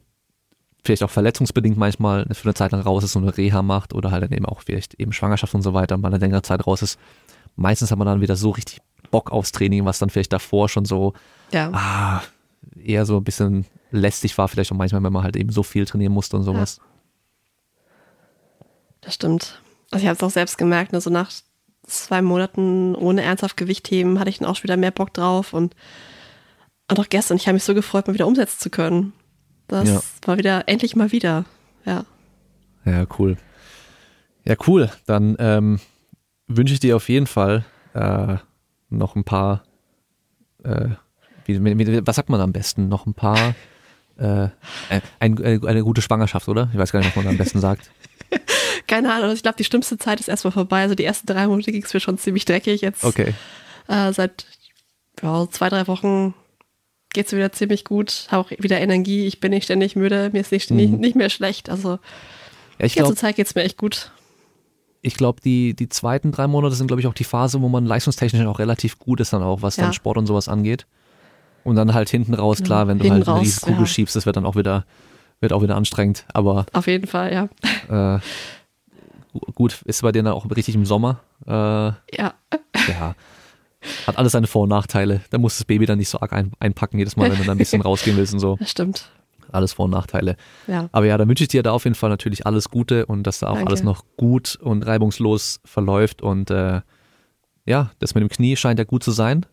vielleicht auch verletzungsbedingt manchmal für eine Zeit lang raus ist, so eine Reha macht oder halt dann eben auch vielleicht eben Schwangerschaft und so weiter, mal eine längere Zeit raus ist. Meistens hat man dann wieder so richtig Bock aufs Training, was dann vielleicht davor schon so Ja. ah, eher so ein bisschen lästig war, vielleicht auch manchmal, wenn man halt eben so viel trainieren musste und sowas. Das stimmt. Also ich habe es auch selbst gemerkt, ne, so nach zwei Monaten ohne ernsthaft Gewicht heben hatte ich dann auch schon wieder mehr Bock drauf und, und auch gestern, ich habe mich so gefreut, mal wieder umsetzen zu können. Das Ja. war wieder, endlich mal wieder. Ja. Ja, cool. Ja, cool. Dann ähm, wünsche ich dir auf jeden Fall äh, noch ein paar, äh, wie, wie, was sagt man am besten? Noch ein paar, äh, äh, ein, äh, eine gute Schwangerschaft, oder? Ich weiß gar nicht, was man am besten sagt. Keine Ahnung, ich glaube, die schlimmste Zeit ist erstmal vorbei. Also die ersten drei Monate ging es mir schon ziemlich dreckig. Jetzt Okay. äh, seit ja, zwei, drei Wochen geht es wieder ziemlich gut. Habe auch wieder Energie. Ich bin nicht ständig müde. Mir ist nicht, nicht, nicht mehr schlecht. Also Ja, ich die ganze glaube, Zeit geht es mir echt gut. ich glaub, die, die zweiten drei Monate sind, glaube ich, auch die Phase, wo man leistungstechnisch auch relativ gut ist dann auch, was Ja. dann Sport und sowas angeht. Und dann halt hinten raus, klar, wenn du Hinten halt eine raus, Riesenkugel ja. schiebst, das wird dann auch wieder, wird auch wieder anstrengend. Aber Auf jeden Fall, ja. äh, gu- gut, ist bei dir dann auch richtig im Sommer. Äh, Ja, ja. Hat alles seine Vor- und Nachteile. Da muss das Baby dann nicht so arg ein, einpacken jedes Mal, wenn du dann ein bisschen rausgehen willst und so. das stimmt. Alles Vor- und Nachteile. Ja. Aber ja, dann wünsche ich dir da auf jeden Fall natürlich alles Gute und dass da auch Danke. alles noch gut und reibungslos verläuft. Und äh, ja, das mit dem Knie scheint ja gut zu sein.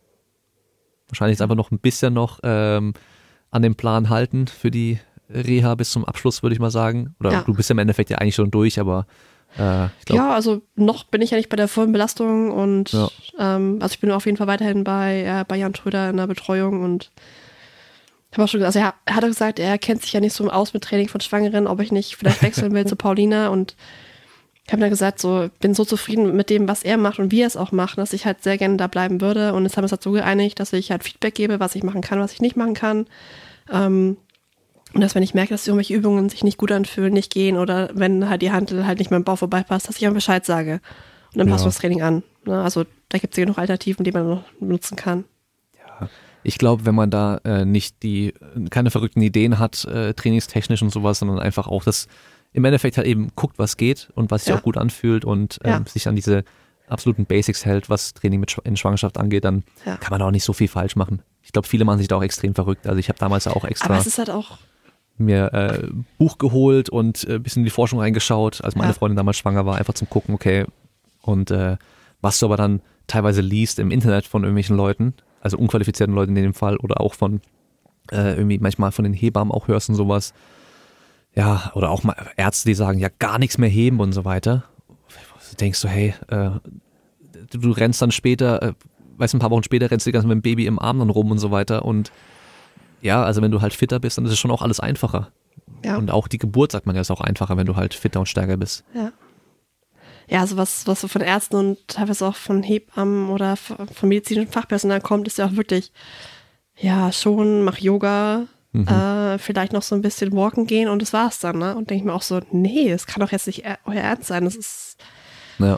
Wahrscheinlich jetzt einfach noch ein bisschen noch ähm, an dem Plan halten für die Reha bis zum Abschluss, würde ich mal sagen. Oder Ja. du bist ja im Endeffekt ja eigentlich schon durch, aber äh, ich glaube, Ja, also noch bin ich ja nicht bei der vollen Belastung und Ja. ähm, also ich bin auf jeden Fall weiterhin bei, äh, bei Jan Tröder in der Betreuung und habe auch schon gesagt, also er, er hat auch gesagt, er kennt sich ja nicht so aus mit Training von Schwangeren, ob ich nicht vielleicht wechseln will zu Paulina und ich habe dann gesagt, so bin so zufrieden mit dem, was er macht und wie er es auch macht, dass ich halt sehr gerne da bleiben würde und jetzt haben wir uns dazu geeinigt, dass ich halt Feedback gebe, was ich machen kann, was ich nicht machen kann. Ähm, und dass wenn ich merke, dass irgendwelche Übungen sich nicht gut anfühlen, nicht gehen oder wenn halt die Handel halt nicht mehr im Bauch vorbeipasst, dass ich einfach Bescheid sage. Und dann Ja. passt das Training an. Ne? Also da gibt es ja genug Alternativen, die man noch nutzen kann. Ich glaube, wenn man da äh, nicht die, keine verrückten Ideen hat, äh, trainingstechnisch und sowas, sondern einfach auch das im Endeffekt halt eben guckt, was geht und was sich Ja. auch gut anfühlt und ähm, Ja. sich an diese absoluten Basics hält, was Training mit Schw in Schwangerschaft angeht, dann Ja. kann man auch nicht so viel falsch machen. Ich glaube, viele machen sich da auch extrem verrückt. Also ich habe damals ja auch Aber extra es ist halt auch, mir äh, Buch geholt und äh, bisschen in die Forschung reingeschaut, als meine Ja. Freundin damals schwanger war, einfach zum gucken, okay. Und äh, was du aber dann teilweise liest im Internet von irgendwelchen Leuten, also unqualifizierten Leuten in dem Fall oder auch von äh, irgendwie manchmal von den Hebammen auch hörst und sowas. Ja, oder auch mal Ärzte, die sagen, ja, gar nichts mehr heben und so weiter. Du denkst du, hey, äh, du, du rennst dann später, äh, weißt du, ein paar Wochen später rennst du die ganze mit dem Baby im Arm dann rum und so weiter und ja, also wenn du halt fitter bist, dann ist es schon auch alles einfacher. ja. Und auch die Geburt, sagt man ja, ist auch einfacher, wenn du halt fitter und stärker bist. Ja. Ja, also was, was so von Ärzten und teilweise auch von Hebammen oder von medizinischem Fachpersonal kommt, ist ja auch wirklich, ja, schon, mach Yoga, äh, vielleicht noch so ein bisschen walken gehen und das war's dann, ne? Und denke ich mir auch so, nee, das kann doch jetzt nicht er- euer Ernst sein. Das ist, Ja.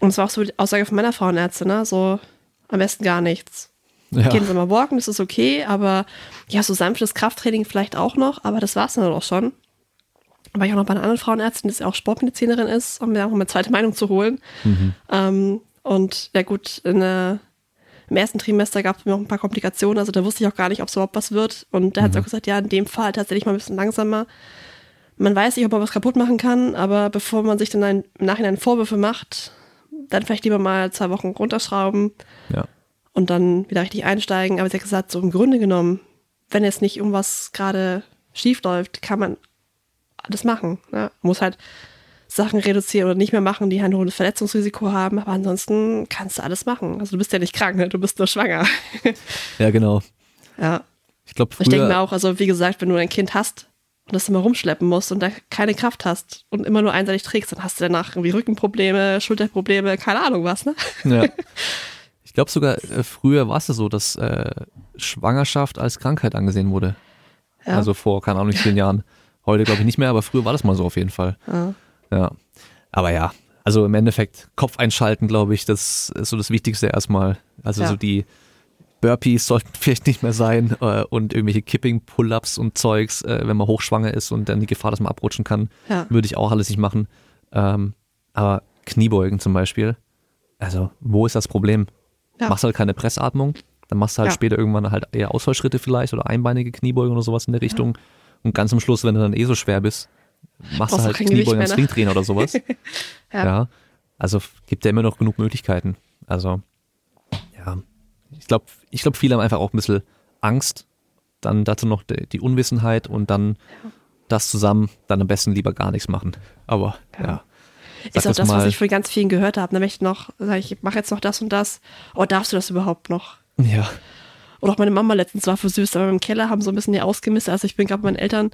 und das war auch so die Aussage von meiner Frauenärztin, ne? So, am besten gar nichts. Ja. Gehen Sie mal walken, das ist okay, aber ja, so sanftes Krafttraining vielleicht auch noch, aber das war's dann auch schon. War ich auch noch bei einer anderen Frauenärztin, die auch Sportmedizinerin ist, um mir auch mal eine zweite Meinung zu holen. Ähm, und ja gut, in der, im ersten Trimester gab es mir auch ein paar Komplikationen, also da wusste ich auch gar nicht, ob es überhaupt was wird. Und da hat sie auch gesagt, ja, in dem Fall tatsächlich mal ein bisschen langsamer. Man weiß nicht, ob man was kaputt machen kann, aber bevor man sich dann ein, im Nachhinein Vorwürfe macht, dann vielleicht lieber mal zwei Wochen runterschrauben ja. Und dann wieder richtig einsteigen. Aber sie hat gesagt, so im Grunde genommen, wenn jetzt nicht irgendwas gerade schief läuft, kann man alles machen. Ne? Man muss halt Sachen reduzieren oder nicht mehr machen, die halt ein hohes Verletzungsrisiko haben. Aber ansonsten kannst du alles machen. Also du bist ja nicht krank, ne? du bist nur schwanger. Ja, genau. ja. Ich glaube, Ich denke mir auch, also wie gesagt, wenn du ein Kind hast und das immer rumschleppen musst und da keine Kraft hast und immer nur einseitig trägst, dann hast du danach irgendwie Rückenprobleme, Schulterprobleme, keine Ahnung was, ne? ja. ich glaube sogar, äh, früher war es ja so, dass äh, Schwangerschaft als Krankheit angesehen wurde. Ja. Also vor, keine Ahnung, vielen Jahren. Heute glaube ich nicht mehr, aber früher war das mal so auf jeden Fall. Ja. Ja. Aber ja, also im Endeffekt Kopf einschalten, glaube ich, das ist so das Wichtigste erstmal. Also Ja. so die Burpees sollten vielleicht nicht mehr sein äh, und irgendwelche Kipping-Pull-Ups und Zeugs, äh, wenn man hochschwanger ist und dann die Gefahr, dass man abrutschen kann, Ja. würde ich auch alles nicht machen. Ähm, aber Kniebeugen zum Beispiel, also wo ist das Problem? Ja. Machst halt keine Pressatmung, dann machst du halt Ja. später irgendwann halt eher Ausfallschritte vielleicht oder einbeinige Kniebeugen oder sowas in der Richtung. Und ganz am Schluss, wenn du dann eh so schwer bist, machst Brauchst du halt Kniebeugen am ne? Stringtrainer oder sowas. Ja. ja. Also gibt ja immer noch genug Möglichkeiten. Also, ja. Ich glaube, ich glaube, viele haben einfach auch ein bisschen Angst. Dann dazu noch die Unwissenheit und dann das zusammen, dann am besten lieber gar nichts machen. Aber ja. Ist auch das das, was mal. ich von ganz vielen gehört habe. Dann möchte ich noch, sag ich, ich mache jetzt noch das und das. Oh, darfst du das überhaupt noch? Ja. Oder auch meine Mama letztens war für süß, aber im Keller haben so ein bisschen die ausgemistet. Also ich bin gerade mit meinen Eltern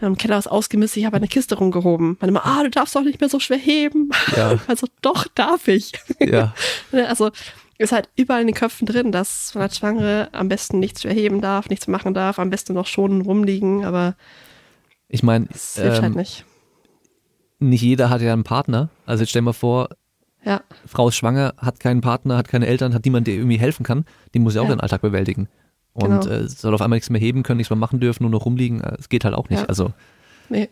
im Keller was ausgemistet. Ich habe eine Kiste rumgehoben. Meine Mama, ah, du darfst doch nicht mehr so schwer heben. Ja. Also doch, darf ich. Ja. Also ist halt überall in den Köpfen drin, dass man als Schwangere am besten nichts schwer heben darf, nichts machen darf, am besten noch schon rumliegen, aber Ich meine, es hilft halt ähm, nicht. Nicht jeder hat ja einen Partner. Also jetzt stell mal vor, Ja, Frau ist schwanger, hat keinen Partner, hat keine Eltern, hat niemanden, der irgendwie helfen kann. Die muss ja auch Ja. den Alltag bewältigen. Und Genau. äh, soll auf einmal nichts mehr heben können, nichts mehr machen dürfen, nur noch rumliegen. Äh, Es geht halt auch nicht. Ja. Also nee.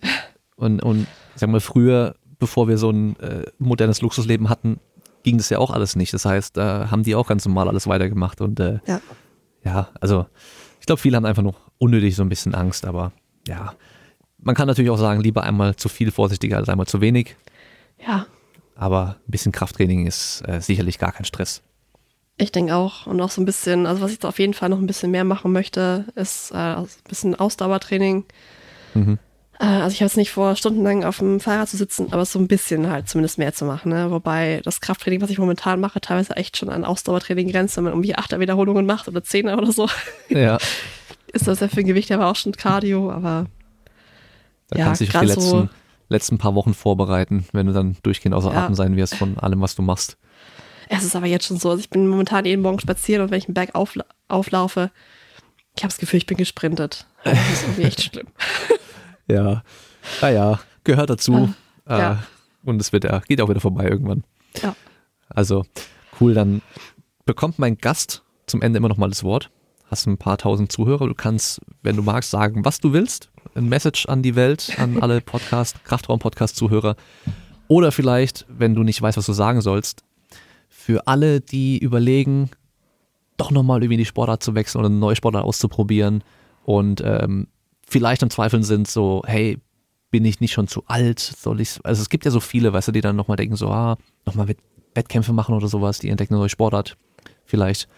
Und, und ich sag mal, früher, bevor wir so ein äh, modernes Luxusleben hatten, ging das ja auch alles nicht. Das heißt, da haben die auch ganz normal alles weitergemacht. Und äh, Ja. ja, also ich glaube, viele haben einfach noch unnötig so ein bisschen Angst, aber ja. Man kann natürlich auch sagen, lieber einmal zu viel vorsichtiger als einmal zu wenig. Ja, Aber ein bisschen Krafttraining ist äh, sicherlich gar kein Stress. ich denke auch. Und auch so ein bisschen, also was ich jetzt auf jeden Fall noch ein bisschen mehr machen möchte, ist äh, ein bisschen Ausdauertraining. Mhm. Äh, also ich habe jetzt nicht vor, stundenlang auf dem Fahrrad zu sitzen, aber so ein bisschen halt zumindest mehr zu machen. Ne? Wobei das Krafttraining, was ich momentan mache, teilweise echt schon an Ausdauertraining grenzt, wenn man irgendwie achter Wiederholungen macht oder Zehner oder so. Ja, ist das ja für ein Gewicht aber auch schon Cardio, aber da Ja, kannst du dich auf die grad so- letzten, letzten paar Wochen vorbereiten, wenn du dann durchgehend außer Ja. Atem sein wirst von allem, was du machst. es ist aber jetzt schon so. Also ich bin momentan jeden Morgen spazieren und wenn ich einen Berg aufla auflaufe, ich habe das Gefühl, ich bin gesprintet. Also Das ist irgendwie echt schlimm. Ja, naja, gehört dazu. Ah, äh, ja. Und es wird geht auch wieder vorbei irgendwann. Ja. Also cool, dann bekommt mein Gast zum Ende immer noch mal das Wort. Hast ein paar tausend Zuhörer. Du kannst, wenn du magst, sagen, was du willst. Ein Message an die Welt, an alle Podcast, Kraftraum-Podcast-Zuhörer. Oder vielleicht, wenn du nicht weißt, was du sagen sollst, für alle, die überlegen, doch nochmal irgendwie die Sportart zu wechseln oder eine neue Sportart auszuprobieren und ähm, vielleicht am Zweifeln sind, so, hey, bin ich nicht schon zu alt? Soll ich, also es gibt ja so viele, weißt du, die dann nochmal denken, so, ah, nochmal mit Wettkämpfe machen oder sowas, die entdecken eine neue Sportart. Vielleicht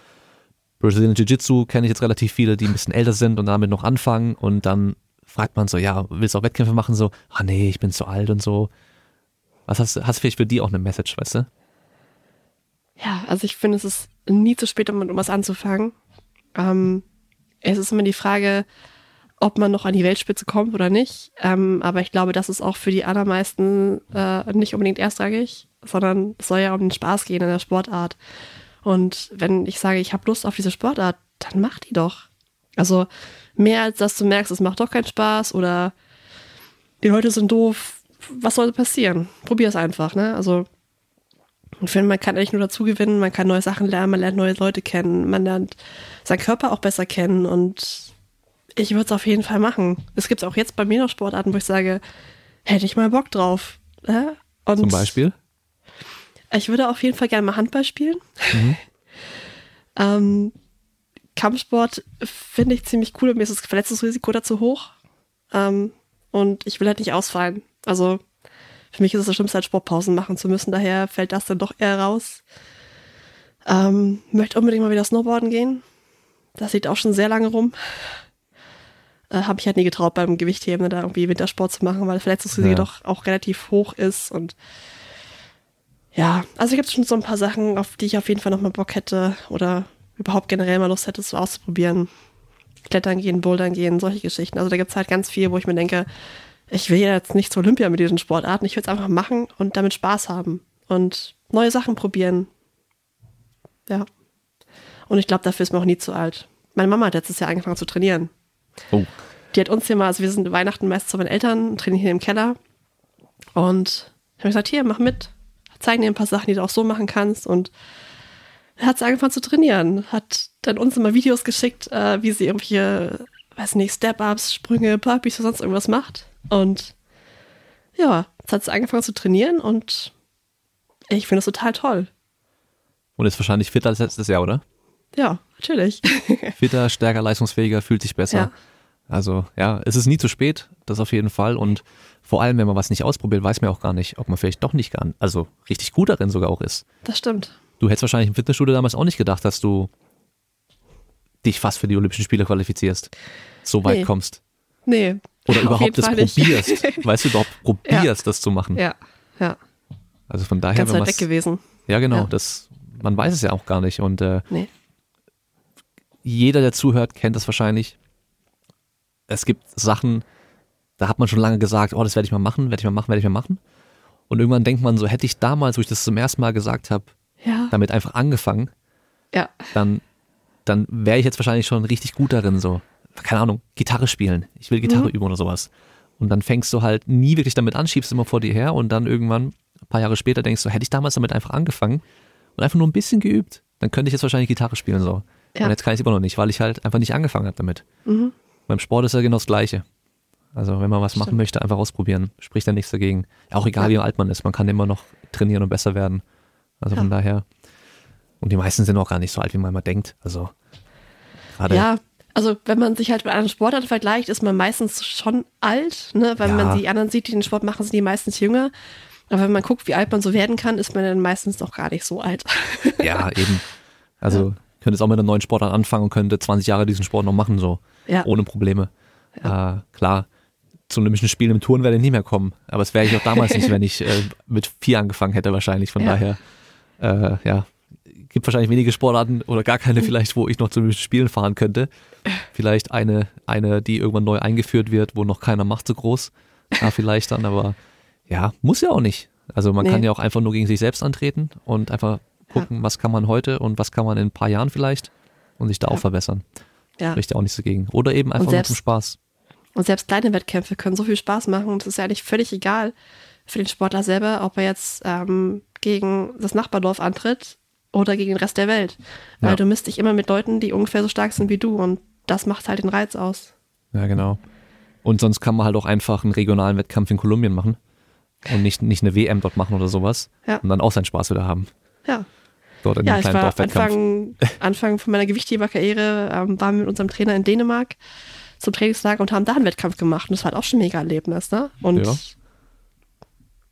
Brazilian Jiu-Jitsu kenne ich jetzt relativ viele, die ein bisschen älter sind und damit noch anfangen und dann fragt man so, ja, willst du auch Wettkämpfe machen? So, ah nee, ich bin zu alt und so. Was hast du, hast vielleicht für die auch eine Message, weißt du? Ja, also ich finde, es ist nie zu spät, um, um was anzufangen. Ähm, es ist immer die Frage, ob man noch an die Weltspitze kommt oder nicht. Ähm, aber ich glaube, das ist auch für die allermeisten äh, nicht unbedingt erstrangig, sondern es soll ja um den Spaß gehen in der Sportart. Und wenn ich sage, ich habe Lust auf diese Sportart, dann mach die doch. Also mehr als dass du merkst, es macht doch keinen Spaß oder die Leute sind doof. Was soll passieren? Probier es einfach, ne? Also ich finde, man kann eigentlich nur dazu gewinnen, man kann neue Sachen lernen, man lernt neue Leute kennen, man lernt seinen Körper auch besser kennen und ich würde es auf jeden Fall machen. Es gibt auch jetzt bei mir noch Sportarten, wo ich sage, hätte ich mal Bock drauf. Ja? Und Zum Beispiel? Ich würde auf jeden Fall gerne mal Handball spielen. ähm, Kampfsport finde ich ziemlich cool, mir ist das Verletzungsrisiko dazu hoch. Ähm, und ich will halt nicht ausfallen. Also für mich ist es das Schlimmste, halt Sportpausen machen zu müssen. Daher fällt das dann doch eher raus. Ähm, möchte unbedingt mal wieder Snowboarden gehen. Das liegt auch schon sehr lange rum. Äh, Habe ich halt nie getraut, beim Gewichtheben da irgendwie Wintersport zu machen, weil das Verletzungsrisiko Ja. doch auch relativ hoch ist. Und ja, also gibt schon so ein paar Sachen, auf die ich auf jeden Fall nochmal Bock hätte oder überhaupt generell mal Lust hätte, so auszuprobieren. Klettern gehen, Bouldern gehen, solche Geschichten. Also da gibt es halt ganz viel, wo ich mir denke, ich will jetzt nicht zur Olympia mit diesen Sportarten, ich will es einfach machen und damit Spaß haben und neue Sachen probieren. Ja. Und ich glaube, dafür ist man auch nie zu alt. Meine Mama hat letztes Jahr angefangen zu trainieren. Oh, Die hat uns hier mal, also wir sind Weihnachten meist zu meinen Eltern, trainieren hier im Keller. Und ich habe gesagt, hier, mach mit. Zeigen dir ein paar Sachen, die du auch so machen kannst. Und dann hat sie angefangen zu trainieren. Hat dann uns immer Videos geschickt, äh, wie sie irgendwelche, weiß nicht, Step-Ups, Sprünge, Burpees oder sonst irgendwas macht. Und ja, jetzt hat sie angefangen zu trainieren und ich finde es total toll. und ist wahrscheinlich fitter als letztes Jahr, oder? Ja, natürlich. Fitter, stärker, leistungsfähiger, fühlt sich besser. Ja. Also ja, es ist nie zu spät, das auf jeden Fall. Und vor allem, wenn man was nicht ausprobiert, weiß man auch gar nicht, ob man vielleicht doch nicht kann, also richtig gut darin sogar auch ist. Das stimmt. Du hättest wahrscheinlich im Fitnessstudio damals auch nicht gedacht, dass du dich fast für die Olympischen Spiele qualifizierst, so weit Nee. kommst. Nee. Oder überhaupt das Fall nicht. probierst. weißt du, überhaupt probierst, das zu machen. Ja, ja. Also von daher, Ganz weit weg gewesen. Ja, genau, Ja. das, man weiß es ja auch gar nicht. Und äh, Nee. jeder, der zuhört, kennt das wahrscheinlich. Es gibt Sachen, da hat man schon lange gesagt, oh, das werde ich mal machen, werde ich mal machen, werde ich mal machen. Und irgendwann denkt man so, hätte ich damals, wo ich das zum ersten Mal gesagt habe, Ja. damit einfach angefangen, Ja. dann, dann wäre ich jetzt wahrscheinlich schon richtig gut darin, so, keine Ahnung, Gitarre spielen. Ich will Gitarre Mhm. üben oder sowas. Und dann fängst du halt nie wirklich damit an, schiebst immer vor dir her und dann irgendwann, ein paar Jahre später, denkst du, hätte ich damals damit einfach angefangen und einfach nur ein bisschen geübt, dann könnte ich jetzt wahrscheinlich Gitarre spielen, so. Ja. Und jetzt kann ich es immer noch nicht, weil ich halt einfach nicht angefangen habe damit. Mhm. Beim Sport ist ja genau das Gleiche. Also wenn man was machen Stimmt. möchte, einfach ausprobieren. Spricht ja nichts dagegen. Auch egal, Ja. wie alt man ist, man kann immer noch trainieren und besser werden. Also von Ja. daher. Und die meisten sind auch gar nicht so alt, wie man immer denkt. Also gerade. Ja, also wenn man sich halt mit anderen Sportarten vergleicht, ist man meistens schon alt, ne? Wenn Ja. man die anderen sieht, die den Sport machen, sind die meistens jünger. Aber wenn man guckt, wie alt man so werden kann, ist man dann meistens noch gar nicht so alt. Ja, eben. Also könnte jetzt auch mit einem neuen Sport anfangen und könnte 20 Jahre diesen Sport noch machen, so. Ja. Ohne Probleme. Äh, klar, zu Olympischen Spielen im Touren werde ich nicht mehr kommen. Aber es wäre ich auch damals nicht, wenn ich äh, mit vier angefangen hätte, wahrscheinlich. Von Ja. daher, äh, ja, gibt wahrscheinlich wenige Sportarten oder gar keine vielleicht, wo ich noch zu Olympischen Spielen fahren könnte. Vielleicht eine, eine, die irgendwann neu eingeführt wird, wo noch keiner macht so groß. Ja, vielleicht dann, aber ja, muss ja auch nicht. Also man Nee. kann ja auch einfach nur gegen sich selbst antreten und einfach gucken, was kann man heute und was kann man in ein paar Jahren vielleicht und sich da auch Ja. verbessern. Ja. Spricht ja auch nichts dagegen. Oder eben einfach nur zum Spaß. Und selbst kleine Wettkämpfe können so viel Spaß machen. Und es ist ja eigentlich völlig egal für den Sportler selber, ob er jetzt ähm, gegen das Nachbardorf antritt oder gegen den Rest der Welt. Weil Ja. du misst dich immer mit Leuten, die ungefähr so stark sind wie du. Und das macht halt den Reiz aus. Ja, genau. Und sonst kann man halt auch einfach einen regionalen Wettkampf in Kolumbien machen und nicht, nicht eine WM dort machen oder sowas Ja. und dann auch seinen Spaß wieder haben. Ja. Dort in Ja, dem ich kleinen war. Anfang, Anfang von meiner Gewichtheberkarriere, ähm, waren wir mit unserem Trainer in Dänemark zum Trainingslager und haben da einen Wettkampf gemacht. Und das war halt auch schon ein mega Erlebnis, ne? Und Ja.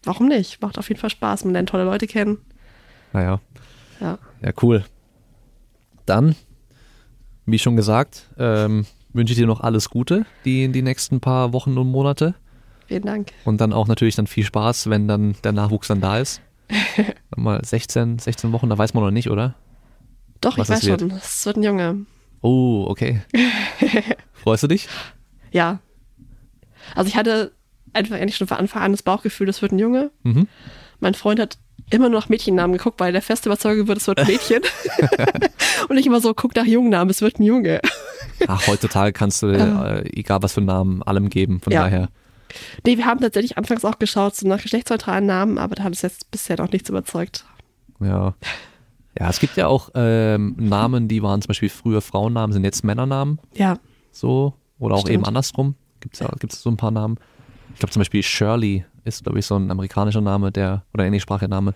warum nicht? Macht auf jeden Fall Spaß. Man lernt tolle Leute kennen. Naja, Ja. ja, cool. Dann, wie schon gesagt, ähm, wünsche ich dir noch alles Gute, die, die nächsten paar Wochen und Monate. Vielen Dank. Und dann auch natürlich dann viel Spaß, wenn dann der Nachwuchs dann da ist. Mal 16, 16 Wochen, da weiß man noch nicht, oder? Doch, Was ich weiß wird. schon. Es wird ein Junge. Oh, okay. Freust du dich? Ja. Also ich hatte einfach eigentlich schon von Anfang an das Bauchgefühl, das wird ein Junge. Mhm. Mein Freund hat immer nur nach Mädchennamen geguckt, weil der feste Überzeugung wird, es wird ein Mädchen. und ich immer so, guck nach Jungnamen, es wird ein Junge. Ach, heutzutage kannst du, äh, egal was für einen Namen, allem geben. Von Ja. daher, Nee, wir haben tatsächlich anfangs auch geschaut, so nach geschlechtsneutralen Namen, aber da hat es jetzt bisher noch nichts überzeugt. ja. Ja, es gibt ja auch ähm, Namen, die waren zum Beispiel früher Frauennamen, sind jetzt Männernamen, Ja, so. Oder auch Stimmt. eben andersrum. Gibt es ja, gibt's so ein paar Namen. Ich glaube zum Beispiel Shirley ist, glaube ich, so ein amerikanischer Name, der, oder englischsprachiger Name.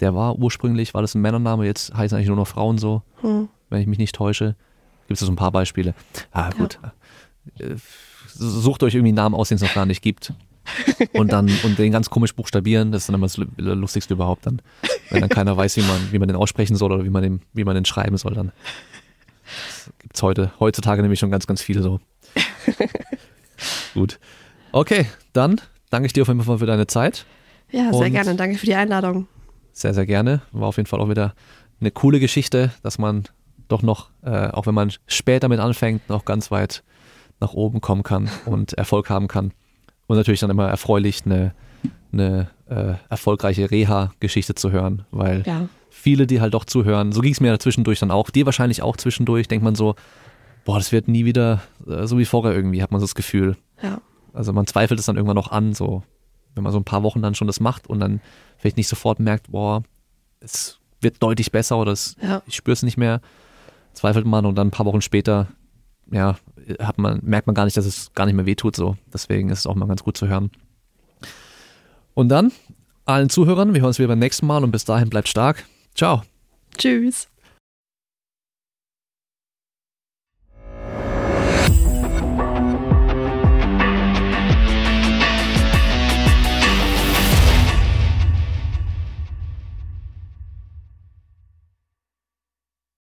Der war ursprünglich, war das ein Männername, jetzt heißen eigentlich nur noch Frauen so, hm. wenn ich mich nicht täusche. Gibt es so ein paar Beispiele. Ah, gut. Äh, Sucht euch irgendwie einen Namen aus, den es noch gar nicht gibt. Und dann, und den ganz komisch buchstabieren, das ist dann immer das Lu- Lustigste überhaupt dann. Wenn dann keiner weiß, wie man, wie man den aussprechen soll oder wie man den, wie man den schreiben soll dann. Das gibt's heute, heutzutage nämlich schon ganz, ganz viele so. Gut. Okay, dann danke ich dir auf jeden Fall für deine Zeit. ja sehr Und- gerne. Danke für die Einladung. Sehr, sehr gerne. War auf jeden Fall auch wieder eine coole Geschichte, dass man doch noch, äh, auch wenn man später mit anfängt, noch ganz weit nach oben kommen kann und Erfolg haben kann. Und natürlich dann immer erfreulich, eine, eine äh, erfolgreiche Reha-Geschichte zu hören, weil Ja, viele, die halt doch zuhören, so ging es mir ja zwischendurch dann auch, dir wahrscheinlich auch zwischendurch, denkt man so, boah, das wird nie wieder äh, so wie vorher irgendwie, hat man so das Gefühl. ja, Also man zweifelt es dann irgendwann noch an, so wenn man so ein paar Wochen dann schon das macht und dann vielleicht nicht sofort merkt, boah, es wird deutlich besser oder es, ja. ich spüre es nicht mehr, zweifelt man und dann ein paar Wochen später, ja, hat man, merkt man gar nicht, dass es gar nicht mehr wehtut so. Deswegen ist es auch mal ganz gut zu hören. Und dann allen Zuhörern, wir hören uns wieder beim nächsten Mal und bis dahin bleibt stark. Ciao. Tschüss.